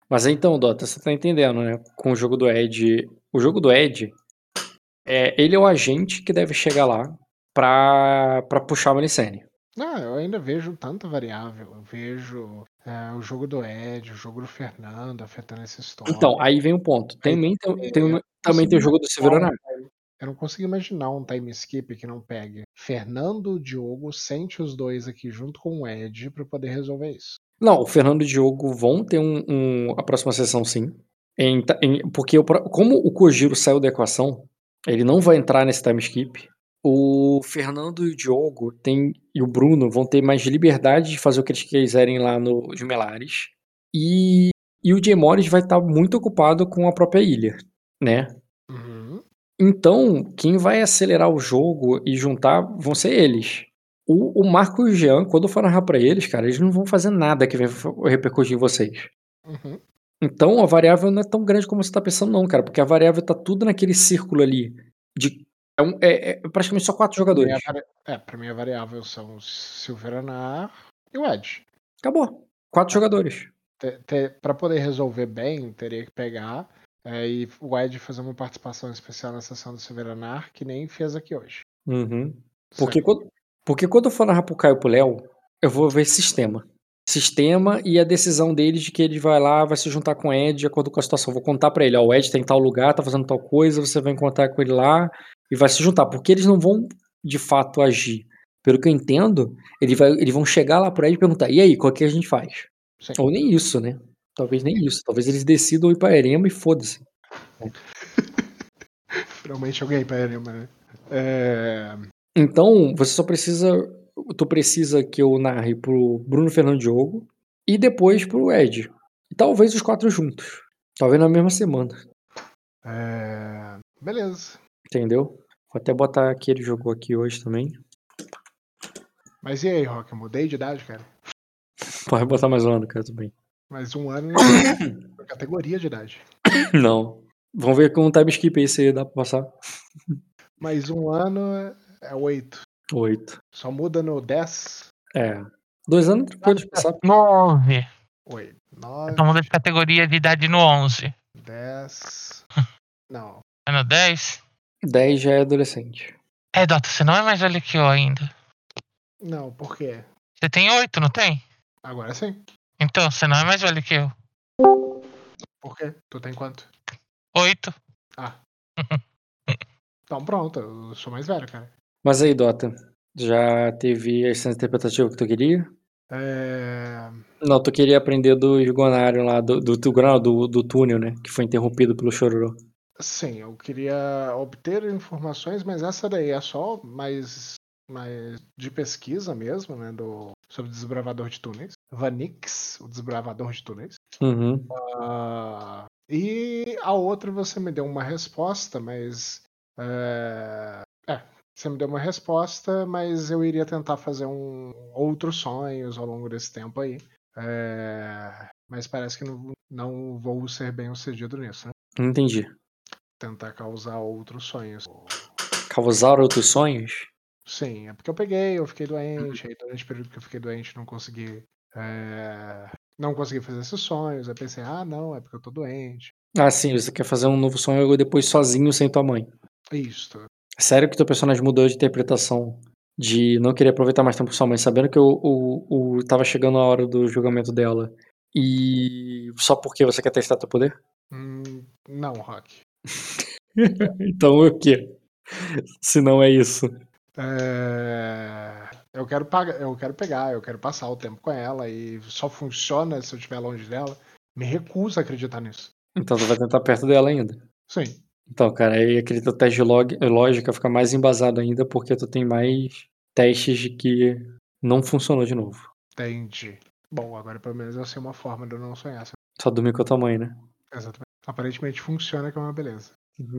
Mas então, Dota, você tá entendendo, né? Com o jogo do Ed. O jogo do Ed, é, ele é o agente que deve chegar lá pra, pra puxar a Malicene.
Não, eu ainda vejo tanta variável. Eu vejo é, o jogo do Ed, o jogo do Fernando afetando essa história.
Então, aí vem o ponto. Também tem, tem um- também tem o jogo do Severonar.
Eu não consigo imaginar um time skip que não pegue. Fernando, Diogo, sente os dois aqui junto com o Ed pra poder resolver isso.
Não, o Fernando e o Diogo vão ter um, um- a próxima sessão, sim. Em- em- porque pro- como o Kojiro saiu da equação, ele não vai entrar nesse time skip. O Fernando e o Diogo tem, e o Bruno vão ter mais liberdade de fazer o que eles quiserem lá nos Melares. E, e o Jay Morris vai estar muito ocupado com a própria ilha, né?
Uhum.
Então, quem vai acelerar o jogo e juntar vão ser eles. O, o Marco e o Jean, quando eu for narrar pra eles, cara, eles não vão fazer nada que vai repercutir em vocês.
Uhum.
Então, a variável não é tão grande como você tá pensando, não, cara, porque a variável tá tudo naquele círculo ali. De, é, um- é- é praticamente só quatro jogadores.
Vari- É, pra mim a variável são o Silveranar e o Ed.
Acabou. Quatro jogadores.
Te- te- Pra poder resolver bem, teria que pegar É, e o Ed fazer uma participação especial na sessão do Severanar, que nem fez aqui hoje.
Uhum. Porque
Certo?
quando, porque quando eu for narrar pro Caio e pro Léo, eu vou ver sistema. Sistema e a decisão deles de que ele vai lá, vai se juntar com o Ed de acordo com a situação. Vou contar pra ele, ó, o Ed tá em tal lugar, tá fazendo tal coisa, você vai encontrar com ele lá e vai se juntar. Porque eles não vão, de fato, agir. Pelo que eu entendo, ele vai, eles vão chegar lá pro Ed e perguntar, e aí, qual que a gente faz?
Sim.
Ou nem isso, né? Talvez nem isso. Talvez eles decidam ir pra Erema e foda-se.
Finalmente alguém pra ele, né? É,
Então, você só precisa. Tu precisa que eu narre pro Bruno Fernando Diogo e depois pro Ed. E talvez os quatro juntos. Talvez na mesma semana.
é, Beleza.
Entendeu? Vou até botar que ele jogou aqui hoje também.
Mas e aí, Rock? Eu mudei de idade, cara?
Pode botar mais um ano, cara, tudo bem.
Mais um ano na categoria de idade.
Não. Vamos ver com um time skip aí se dá pra passar.
Mais um ano é oito.
Oito.
Só muda no 10.
É. Dois anos tranquilo de passar.
Nove.
Oito. Nove.
Então muda de categoria de idade no 11.
10. Não.
É no 10?
Dez já é adolescente.
É, Dota, você não é mais velho que eu ainda.
Não, por quê?
Você tem 8, não tem?
Agora sim.
Então, você não é mais velho que eu.
Por quê? Tu tem quanto?
8.
Ah. Então pronto, eu sou mais velho, cara.
Mas aí, Dota, já teve a licença interpretativa que tu queria?
É...
Não, tu queria aprender do Gonário lá, do, do, do, do, túnel, né? Que foi interrompido pelo Chororô.
Sim, eu queria obter informações, mas essa daí é só mais, mais de pesquisa mesmo, né? Do, sobre o desbravador de túneis. Vanix, o desbravador de túneis.
Uhum.
Ah, e a outra você me deu uma resposta, mas. É, é, você me deu uma resposta, mas eu iria tentar fazer um, outros sonhos ao longo desse tempo aí. É, mas parece que não, não vou ser bem sucedido nisso, né?
Entendi.
Tentar causar outros sonhos.
Causar outros sonhos?
Sim, é porque eu peguei, eu fiquei doente, aí durante o período que eu fiquei doente não consegui. é, não consegui fazer esses sonhos. Aí pensei, ah, não, é porque eu tô doente.
Ah, sim, você quer fazer um novo sonho depois sozinho sem tua mãe.
Isto.
Sério que teu personagem mudou de interpretação de não querer aproveitar mais tempo com sua mãe, sabendo que o, o, o tava chegando a hora do julgamento dela e só porque você quer testar teu poder?
Hum, não, Rock.
então o quê? Se não é isso.
É, Eu quero pagar, eu quero pegar, eu quero passar o tempo com ela e só funciona se eu estiver longe dela. Me recuso a acreditar nisso.
Então tu vai tentar perto dela ainda.
Sim.
Então, cara, aí aquele teu teste de log- lógica fica mais embasado ainda porque tu tem mais testes de que não funcionou de novo.
Entendi. Bom, agora pelo menos eu sei uma forma de eu não sonhar.
Só dormir com a tua mãe, né?
Exatamente. Aparentemente funciona, que é uma beleza.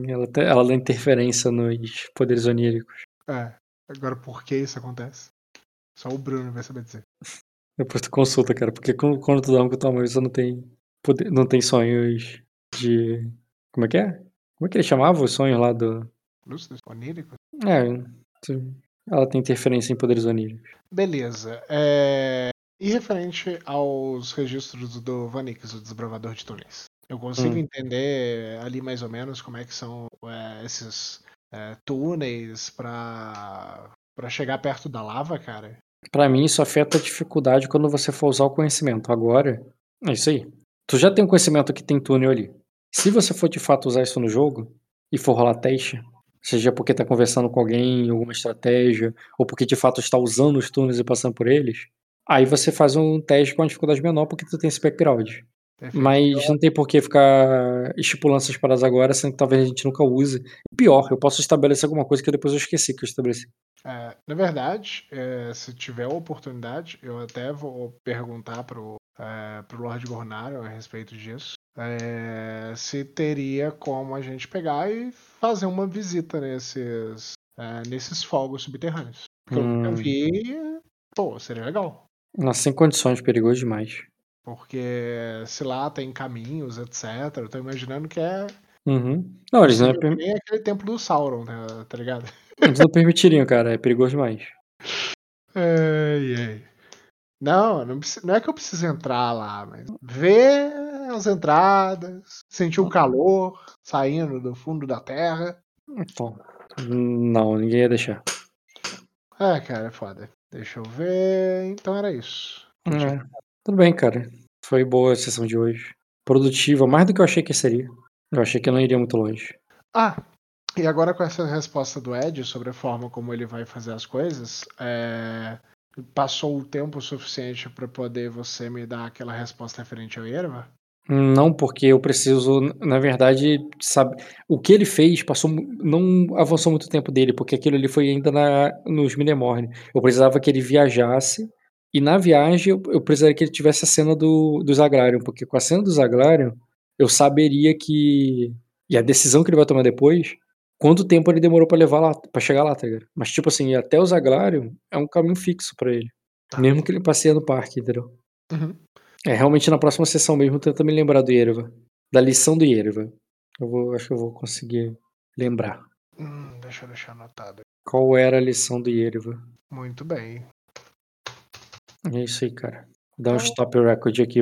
Ela, te- ela dá interferência nos poderes oníricos.
É. Agora por que isso acontece? Só o Bruno vai saber dizer.
Depois tu consulta, cara, porque quando, quando tu dorme com a tua mãe, você não tem, poder, não tem sonhos de. Como é que é? Como é que ele chamava os sonhos lá do.
Lúcidos? Oníricos?
É, ela tem interferência em poderes oníricos.
Beleza. É... E referente aos registros do Vanix, o desbravador de túneis? Eu consigo
Hum.
entender ali mais ou menos como é que são é, esses é, túneis pra, pra chegar perto da lava, cara?
Pra mim, isso afeta a dificuldade quando você for usar o conhecimento. Agora, é isso aí. Tu já tem o conhecimento que tem túnel ali. Se você for de fato usar isso no jogo e for rolar teste, seja porque tá conversando com alguém, alguma estratégia, ou porque de fato está usando os túneis e passando por eles, aí você faz um teste com uma dificuldade menor porque tu tem esse background.
Perfeito.
Mas não tem por que ficar estipulando essas paradas agora, sendo que talvez a gente nunca use. Pior, eu posso estabelecer alguma coisa que depois eu esqueci que eu estabeleci.
É, na verdade, é, se tiver a oportunidade, eu até vou perguntar pro, é, pro Lord Gornaro a respeito disso. é, se teria como a gente pegar e fazer uma visita nesses, é, nesses fogos subterrâneos. Porque eu nunca
Hum.
vi. Pô, seria legal.
Nossa, sem condições, perigoso demais.
Porque se lá tem caminhos, etc. Eu tô imaginando que é.
Uhum. Não, eles não, é permi-
Nem aquele templo do Sauron, né, tá ligado?
eles não permitiriam, cara. É perigoso demais.
Ai, ai. Não, não, não é que eu preciso entrar lá, mas ver nas entradas, sentiu o calor saindo do fundo da terra.
Então, não, ninguém ia deixar.
É, cara, é foda. Deixa eu ver. Então era isso.
É, tudo bem, cara. Foi boa a sessão de hoje. Produtiva, mais do que eu achei que seria. Eu achei que eu não iria muito longe.
Ah, e agora com essa resposta do Ed sobre a forma como ele vai fazer as coisas, é, passou o tempo suficiente para poder você me dar aquela resposta referente ao Erva?
Não, porque eu preciso, na verdade, sabe, o que ele fez passou, não avançou muito tempo dele, porque aquilo ali foi ainda na, nos Minemorne. Eu precisava que ele viajasse, e na viagem eu, eu precisaria que ele tivesse a cena do, do Zaglarion, porque com a cena do Zaglarion, eu saberia que, e a decisão que ele vai tomar depois, quanto tempo ele demorou pra levar lá, para chegar lá, tá ligado? Mas tipo assim, até o Zaglarion é um caminho fixo pra ele,
Tá.
mesmo que ele passeie no parque, entendeu?
Uhum.
É, realmente na próxima sessão mesmo tenta me lembrar do Yerva. Da lição do Yerva. Eu vou, acho que eu vou conseguir lembrar.
Hum, deixa eu deixar anotado.
Qual era a lição do Yerva?
Muito bem.
É isso aí, cara. Dá um stop record aqui